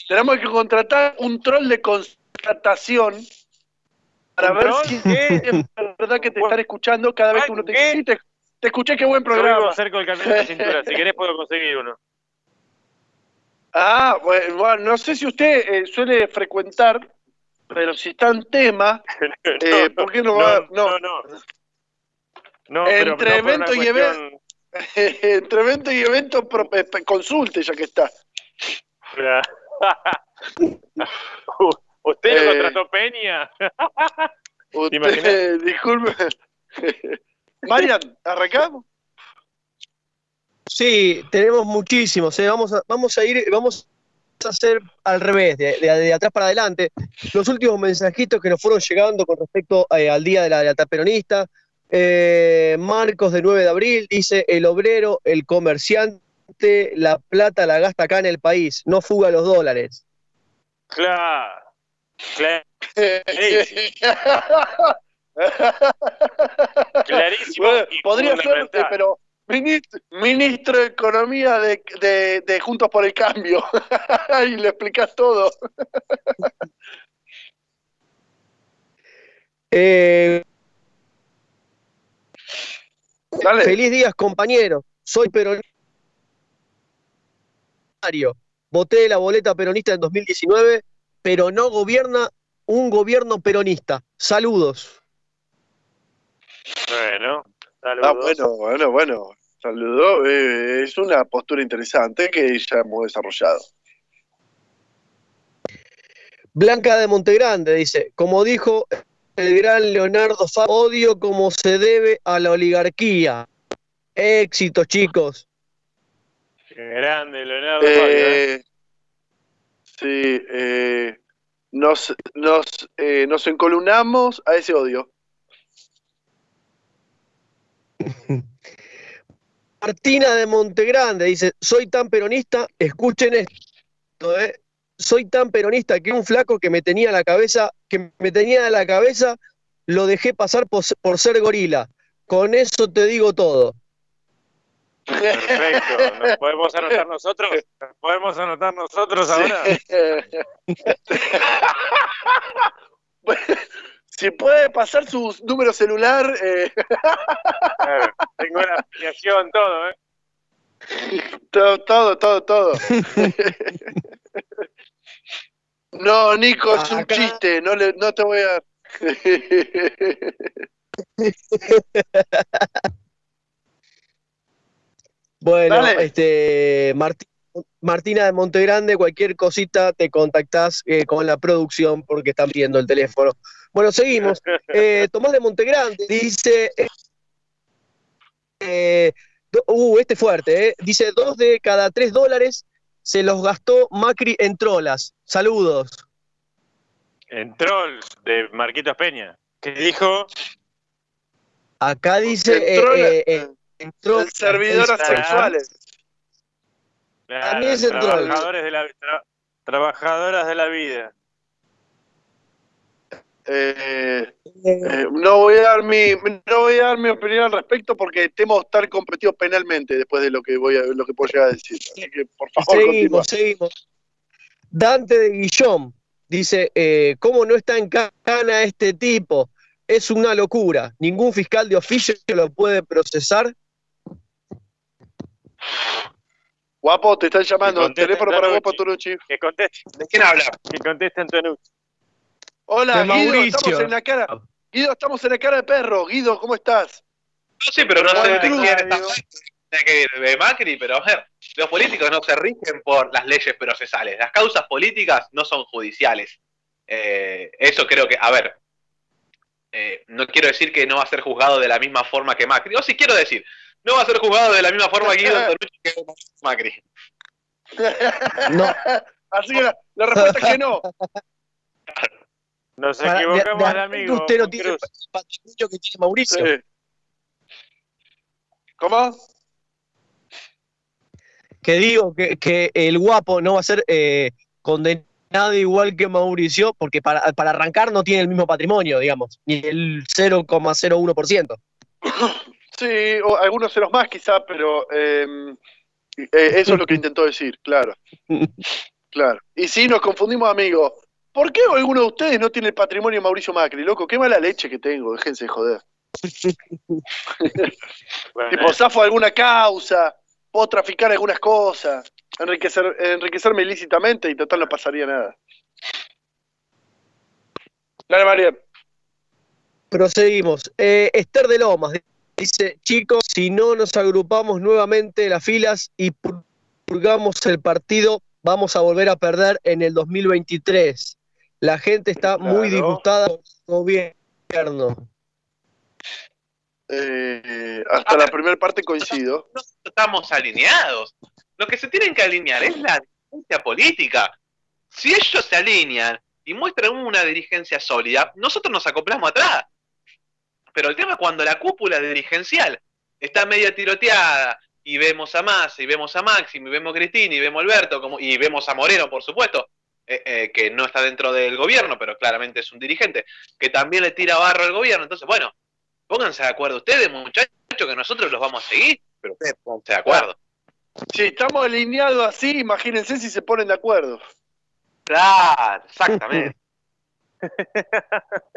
tenemos que contratar un troll de constatación para ¿Un ver troll? si es verdad que te están escuchando cada vez que uno te "Sí, te, escuché, qué buen Yo programa. de la cintura. Si querés puedo conseguir uno. Ah, bueno, bueno, no sé si usted eh, suele frecuentar, pero si está en tema, eh, ¿por qué no va? No, no, no. No, pero Entre evento y cuestión- Entre evento y evento, consulte ya que está. ¿Usted lo Eh, contrató Peña? Disculpe. Marian, ¿arrancamos? Sí, tenemos muchísimos. eh. Vamos, a, vamos a ir, vamos a hacer al revés, de, de- de atrás para adelante. Los últimos mensajitos que nos fueron llegando con respecto eh, al día de la lealtad peronista. Eh, Marcos de 9 de abril dice: el obrero, el comerciante, la plata la gasta acá en el país, no fuga los dólares. Claro. Claro. Clarísimo Bueno, y podría ser, eh, pero ministro, ministro de Economía de, de- de Juntos por el Cambio. y le explicas todo. Eh, Dale. Feliz días, compañeros. Soy peronista. Voté la boleta peronista en 2019, pero no gobierna un gobierno peronista. Saludos. Bueno, saludos. Ah, bueno, bueno, bueno. Saludo. eh, es una postura interesante que ya hemos desarrollado. Blanca de Montegrande dice, como dijo el gran Leonardo Fabio, odio como se debe a la oligarquía. Éxito, chicos. Qué grande, Leonardo Fabio, ¿eh? Eh, sí, eh, nos, nos, eh, nos encolumnamos a ese odio. Martina de Montegrande dice, soy tan peronista, escuchen esto, ¿eh? soy tan peronista que un flaco que me tenía la cabeza, que me tenía en la cabeza, lo dejé pasar por, por ser gorila. Con eso te digo todo. Perfecto. ¿Nos podemos anotar nosotros? ¿Nos podemos anotar nosotros ahora? si puede pasar su número celular, eh, Claro, tengo la afiliación, todo, ¿eh? todo, todo, todo, todo. No, Nico, es un Acá- chiste, no, le, no te voy a... Bueno, Dale. este Marti- Martina de Montegrande, cualquier cosita te contactás eh, con la producción porque están viendo el teléfono. Bueno, seguimos. Eh, Tomás de Montegrande dice, eh, uh, este fuerte, eh, dice dos de cada tres dólares se los gastó Macri en trolas. Saludos. En Trolls, de Marquitos Peña. Que dijo, Acá dice En eh, eh, en en servidoras es- sexuales. claro, También es en Trolls. trabajadores de la, tra- trabajadoras de la vida. Eh, eh, no voy a dar mi no voy a dar mi opinión al respecto porque temo estar comprometido penalmente después de lo que voy a lo que puedo llegar a decir. Así que por favor continúa. Seguimos, seguimos. Dante de Guillón dice, eh, ¿cómo no está en cana este tipo? Es una locura. Ningún fiscal de oficio lo puede procesar. Guapo, te están llamando. Teléfono para. Guapo Tonucci. Que conteste, ¿De quién habla? que conteste Antonucci. Hola, De Guido, Mauricio. estamos en la cara. Guido, estamos en la cara de perro. Guido, ¿cómo estás? No, sí, pero no sé de quién está digo. Tiene que ir de Macri, pero a ver, los políticos no se rigen por las leyes procesales. Las causas políticas no son judiciales. Eh, eso creo que, a ver, eh, no quiero decir que no va a ser juzgado de la misma forma que Macri. O sí quiero decir, no va a ser juzgado de la misma forma Guido Antonucci que Macri. No, Así que la, la respuesta es que no. Nos para- equivocamos de amigo. usted no tiene el patrimonio que tiene Mauricio. Sí. ¿Cómo? Que digo que, que el guapo no va a ser eh, condenado igual que Mauricio, porque para, para arrancar no tiene el mismo patrimonio, digamos, ni el 0,01%. Sí, o algunos ceros más quizá, pero eh, eh, eso es lo que intentó decir, claro. Claro. Y sí, nos confundimos, amigos. ¿Por qué alguno de ustedes no tiene el patrimonio de Mauricio Macri, loco? Qué mala leche que tengo, déjense de joder. Bueno, Tipo, zafo alguna causa, puedo traficar algunas cosas, enriquecer, enriquecerme ilícitamente y total no pasaría nada. Dale, María. Proseguimos. Eh, Esther de Lomas dice, chicos, si no nos agrupamos nuevamente las filas y pur- purgamos el partido, vamos a volver a perder en el 2023. La gente está muy disgustada con el gobierno. Eh, hasta la primera parte coincido. estamos alineados. Lo que se tienen que alinear es la dirigencia política. Si ellos se alinean y muestran una dirigencia sólida, nosotros nos acoplamos atrás. Pero el tema es cuando la cúpula dirigencial está media tiroteada y vemos a Massa, y vemos a Máximo, y vemos a Cristina, y vemos a Alberto, como, y vemos a Moreno, por supuesto, eh, eh, que no está dentro del gobierno, pero claramente es un dirigente, que también le tira barro al gobierno. Entonces, bueno, pónganse de acuerdo ustedes, muchachos, que nosotros los vamos a seguir, pero ustedes pónganse de acuerdo. Si estamos alineados así, imagínense si se ponen de acuerdo. Claro, exactamente.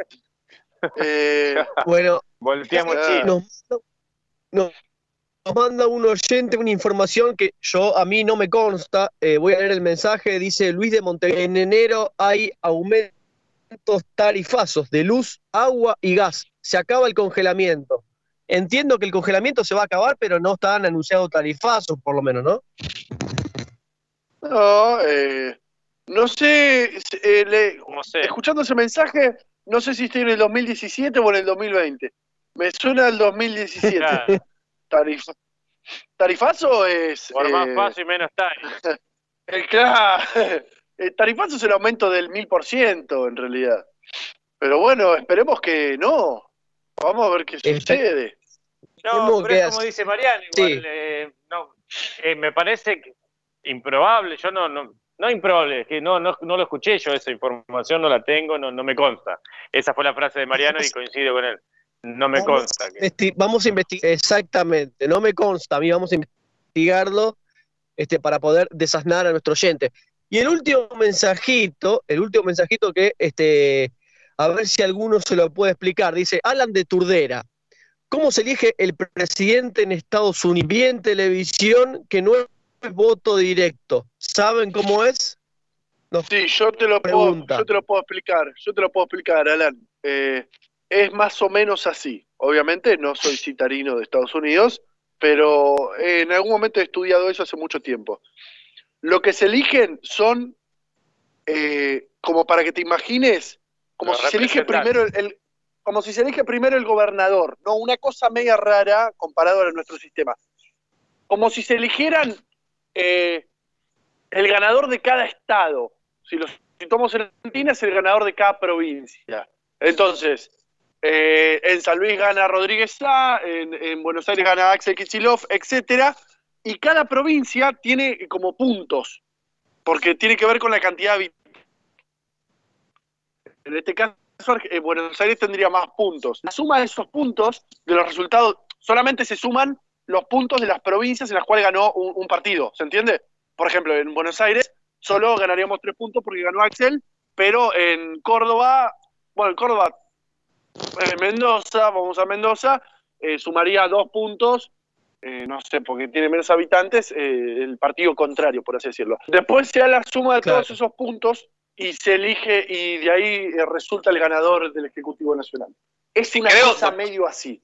Eh, Bueno, Volteamos Ah. Chile. nos, nos- manda un oyente una información que yo a mí no me consta. eh, voy a leer el mensaje. Dice Luis de Montevideo. En enero hay aumentos tarifazos de luz, agua y gas. Se acaba el congelamiento. Entiendo que el congelamiento se va a acabar, pero no están anunciados tarifazos, por lo menos, ¿no? no, eh, no sé, eh, le- No sé. escuchando ese mensaje, no sé si estoy en el 2017 o en el 2020. Me suena el 2017. Claro, Tarif- ¿Tarifazo es...? por más eh, paso y menos time. eh, claro, el tarifazo es el aumento del 1000% en realidad. Pero bueno, esperemos que no. Vamos a ver qué Está- sucede. No, pero es como dice Mariano, igual, Sí. eh, no, eh, me parece que- improbable, yo no, no, no improbable, es que no, no, no lo escuché yo, esa información no la tengo, no, no me consta. Esa fue la frase de Mariano y coincido con él. No me Vamos consta. que- vamos a investigar, exactamente, no me consta, a mí vamos a investigarlo este, para poder desasnar a nuestro oyente. Y el último mensajito, el último mensajito que, este, a ver si alguno se lo puede explicar, dice Alan de Turdera, ¿cómo se elige el presidente en Estados Unidos? Vi en televisión que no es voto directo, ¿saben cómo es? No. Sí, yo te lo puedo, yo te lo puedo explicar, yo te lo puedo explicar, Alan. Eh, es más o menos así. Obviamente no soy citarino de Estados Unidos, pero en algún momento he estudiado eso hace mucho tiempo. Lo que se eligen son, eh, como para que te imagines, como Los si se elige primero el, el- como si se elige primero el gobernador, no una cosa media rara comparado a nuestro sistema. Como si se eligieran eh, el ganador de cada estado. Si lo situamos en Argentina, es el ganador de cada provincia. Entonces, eh, en San Luis gana Rodríguez Sá, en, en Buenos Aires gana Axel Kicillof, etcétera. Y cada provincia tiene como puntos, porque tiene que ver con la cantidad de. En este caso, eh, Buenos Aires tendría más puntos. La suma de esos puntos, de los resultados, solamente se suman los puntos de las provincias en las cuales ganó un, un partido, ¿se entiende? Por ejemplo, en Buenos Aires solo ganaríamos tres puntos porque ganó Axel, pero en Córdoba, bueno, en Córdoba, Mendoza, vamos a Mendoza, eh, sumaría dos puntos eh, no sé, porque tiene menos habitantes, eh, el partido contrario, por así decirlo. Después se da la suma de todos esos puntos y se elige y de ahí eh, resulta el ganador del Ejecutivo Nacional. Es una creo- cosa medio así.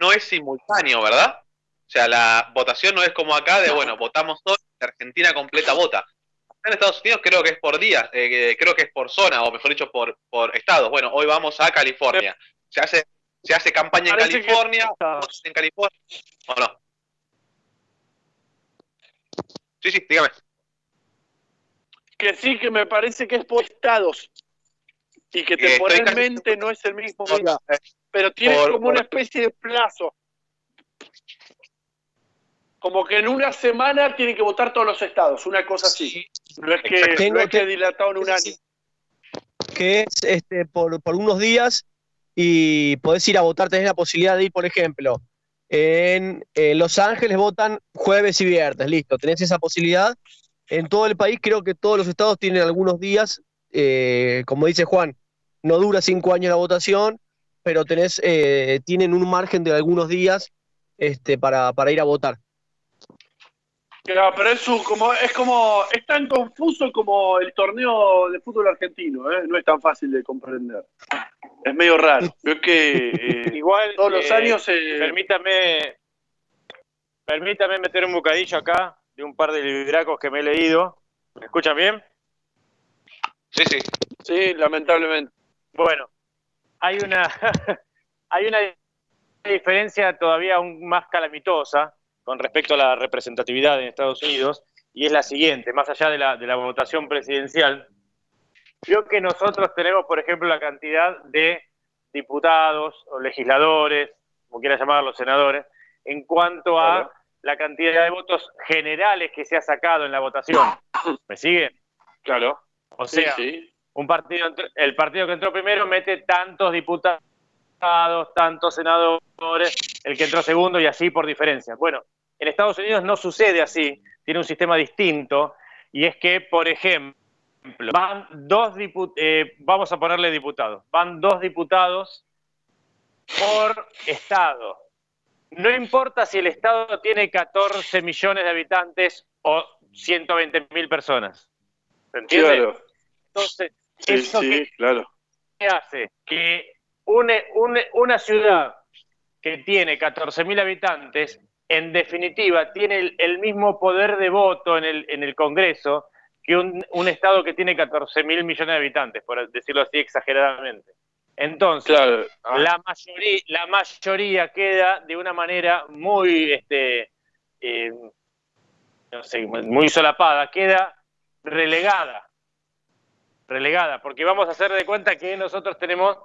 no es simultáneo, ¿verdad? O sea, la votación no es como acá de, bueno, votamos todos, la Argentina completa vota. En Estados Unidos creo que es por días, eh, creo que es por zona, o mejor dicho, por, por estados. Bueno, hoy vamos a California. Se hace, se hace campaña en que- California, en California, ¿o no? Sí, sí, dígame. Que sí, que me parece que es por estados y que Eh, temporalmente no es el mismo día, pero tiene por- como por- una especie de plazo. Como que en una semana tienen que votar todos los estados, una cosa así. No es que, es que dilatado en un año. que es este, por, por unos días y podés ir a votar, tenés la posibilidad de ir, por ejemplo, en, en Los Ángeles votan jueves y viernes, listo, tenés esa posibilidad. En todo el país creo que todos los estados tienen algunos días, eh, como dice Juan, no dura cinco años la votación, pero tenés, eh, tienen un margen de algunos días este, para, para ir a votar. Claro, pero es, un- como, es como, es tan confuso como el torneo de fútbol argentino, ¿eh? no es tan fácil de comprender. Es medio raro. Creo que eh, Igual, todos los eh, años eh, Permítame, permítame meter un bocadillo acá de un par de libracos que me he leído. ¿Me escuchan bien? Sí, sí. Sí, lamentablemente. Bueno, hay una, hay una diferencia todavía aún más calamitosa con respecto a la representatividad en Estados Unidos, y es la siguiente, más allá de la, de la votación presidencial, creo que nosotros tenemos, por ejemplo, la cantidad de diputados o legisladores, como quieran llamarlos, senadores, en cuanto a la cantidad de votos generales que se ha sacado en la votación. ¿Me siguen? Claro. O Sí, sea, sí. un partido, el partido que entró primero mete tantos diputados, tantos senadores, el que entró segundo y así por diferencia. Bueno, en Estados Unidos no sucede así, tiene un sistema distinto y es que, por ejemplo, van dos diputados, vamos a ponerle diputados, van dos diputados por estado. No importa si el estado tiene 14 millones de habitantes o 120 mil personas. ¿Se entiende? Claro. Entonces, Sí, eso sí, que claro. ¿qué hace? Que una ciudad que tiene 14.000 habitantes, en definitiva, tiene el, el mismo poder de voto en el, en el Congreso que un, un Estado que tiene 14.000 millones de habitantes, por decirlo así exageradamente. Entonces, Claro. Ah, la, mayoría, la mayoría queda de una manera muy, este, eh, no sé, muy solapada, queda relegada. Relegada, porque vamos a hacer de cuenta que nosotros tenemos,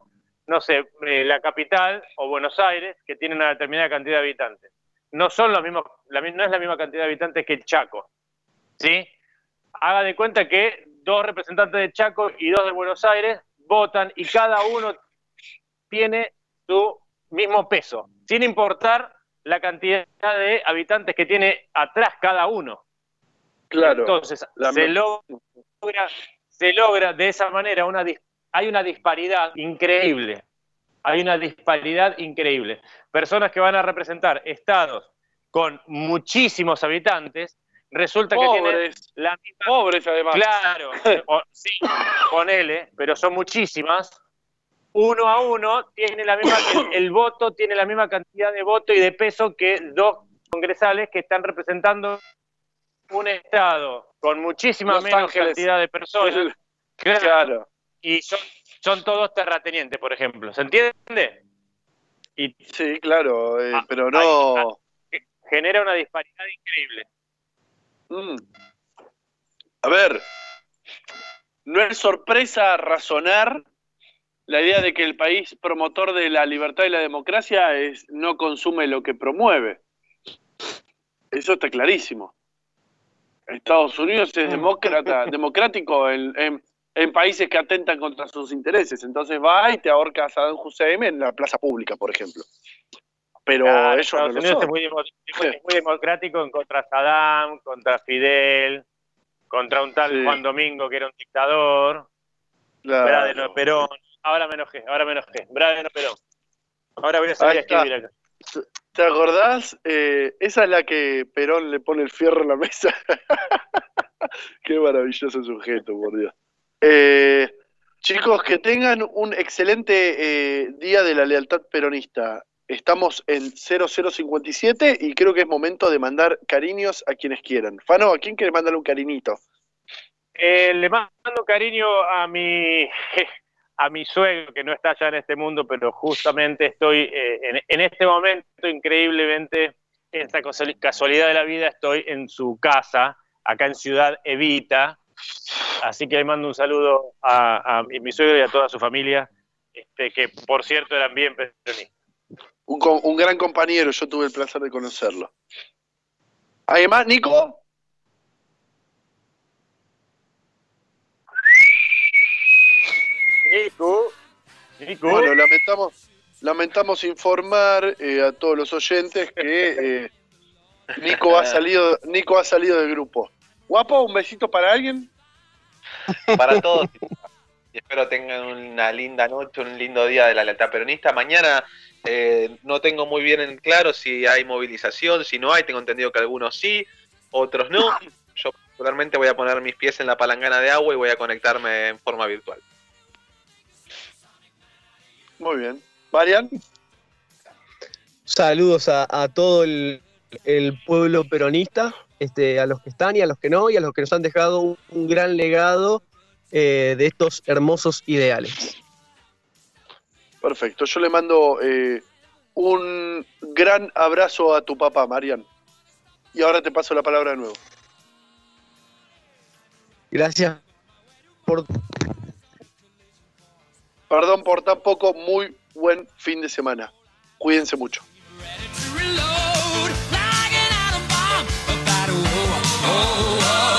no sé, eh, la capital o Buenos Aires, que tiene una determinada cantidad de habitantes. No son los mismos, la no es la misma cantidad de habitantes que Chaco. ¿Sí? Haga de cuenta que dos representantes de Chaco y dos de Buenos Aires votan y cada uno tiene su mismo peso, sin importar la cantidad de habitantes que tiene atrás cada uno. claro. Entonces, se logra, se logra de esa manera una dis- hay una disparidad increíble. Hay una disparidad increíble. Personas que van a representar estados con muchísimos habitantes, resulta que tienen la misma Pobres, además. Claro, o- sí, ponele, pero son muchísimas. Uno a uno tiene la misma, el, el voto tiene la misma cantidad de voto y de peso que dos congresales que están representando un estado con muchísima Los menos Ángeles. cantidad de personas. Claro, Claro. Y son, son todos terratenientes, por ejemplo. ¿Se entiende? Y Sí, claro, eh, Ah, pero no. genera una disparidad increíble. Mm. A ver, no es sorpresa razonar la idea de que el país promotor de la libertad y la democracia es, no consume lo que promueve. Eso está clarísimo. Estados Unidos es demócrata, democrático en, en- en países que atentan contra sus intereses. Entonces va y te ahorca a Saddam Hussein en la plaza pública, por ejemplo. Pero Claro, ellos Estados no lo Unidos es muy, es muy- democrático en contra Saddam, contra Fidel, contra un tal Sí. Juan Domingo que era un dictador, Claro. Bradeno Perón. Ahora me enojé, ahora me enojé. Bradeno Perón. Ahora voy a salir a escribir acá. ¿Te acordás? Eh, esa es la que Perón le pone el fierro en la mesa. Qué maravilloso sujeto, por Dios. Eh, chicos, que tengan un excelente eh, día de la lealtad peronista. Estamos en 0057 y creo que es momento de mandar cariños a quienes quieran. Fano, ¿a quién quiere mandarle un cariñito? Eh, le mando cariño a mi, a mi suegro, que no está ya en este mundo, pero justamente estoy en, en este momento, increíblemente, en esta casual- casualidad de la vida, estoy en su casa, acá en Ciudad Evita. Así que le mando un saludo a, a mi, suegro y a toda su familia, este, que por cierto eran bien peronistas. Un gran compañero, yo tuve el placer de conocerlo. Además, Nico, Nico, Nico. bueno, lamentamos, lamentamos informar eh, a todos los oyentes que eh, Nico ha salido, Nico ha salido del grupo. Guapo, un besito para alguien. para todos. Y espero tengan una linda noche, un lindo día de la lealtad peronista. Mañana eh, no tengo muy bien en claro si hay movilización, si no hay. Tengo entendido que algunos sí, otros no. Yo particularmente voy a poner mis pies en la palangana de agua y voy a conectarme en forma virtual. Muy bien. Marian, Saludos a, a todo el, el pueblo peronista, este, a los que están y a los que no, y a los que nos han dejado un, un gran legado eh, de estos hermosos ideales. perfecto. Yo le mando eh, un gran abrazo a tu papá, Marian. Y ahora te paso la palabra de nuevo. Gracias por Perdón por tan poco, muy buen fin de semana. Cuídense mucho. to reload. oh. oh. oh.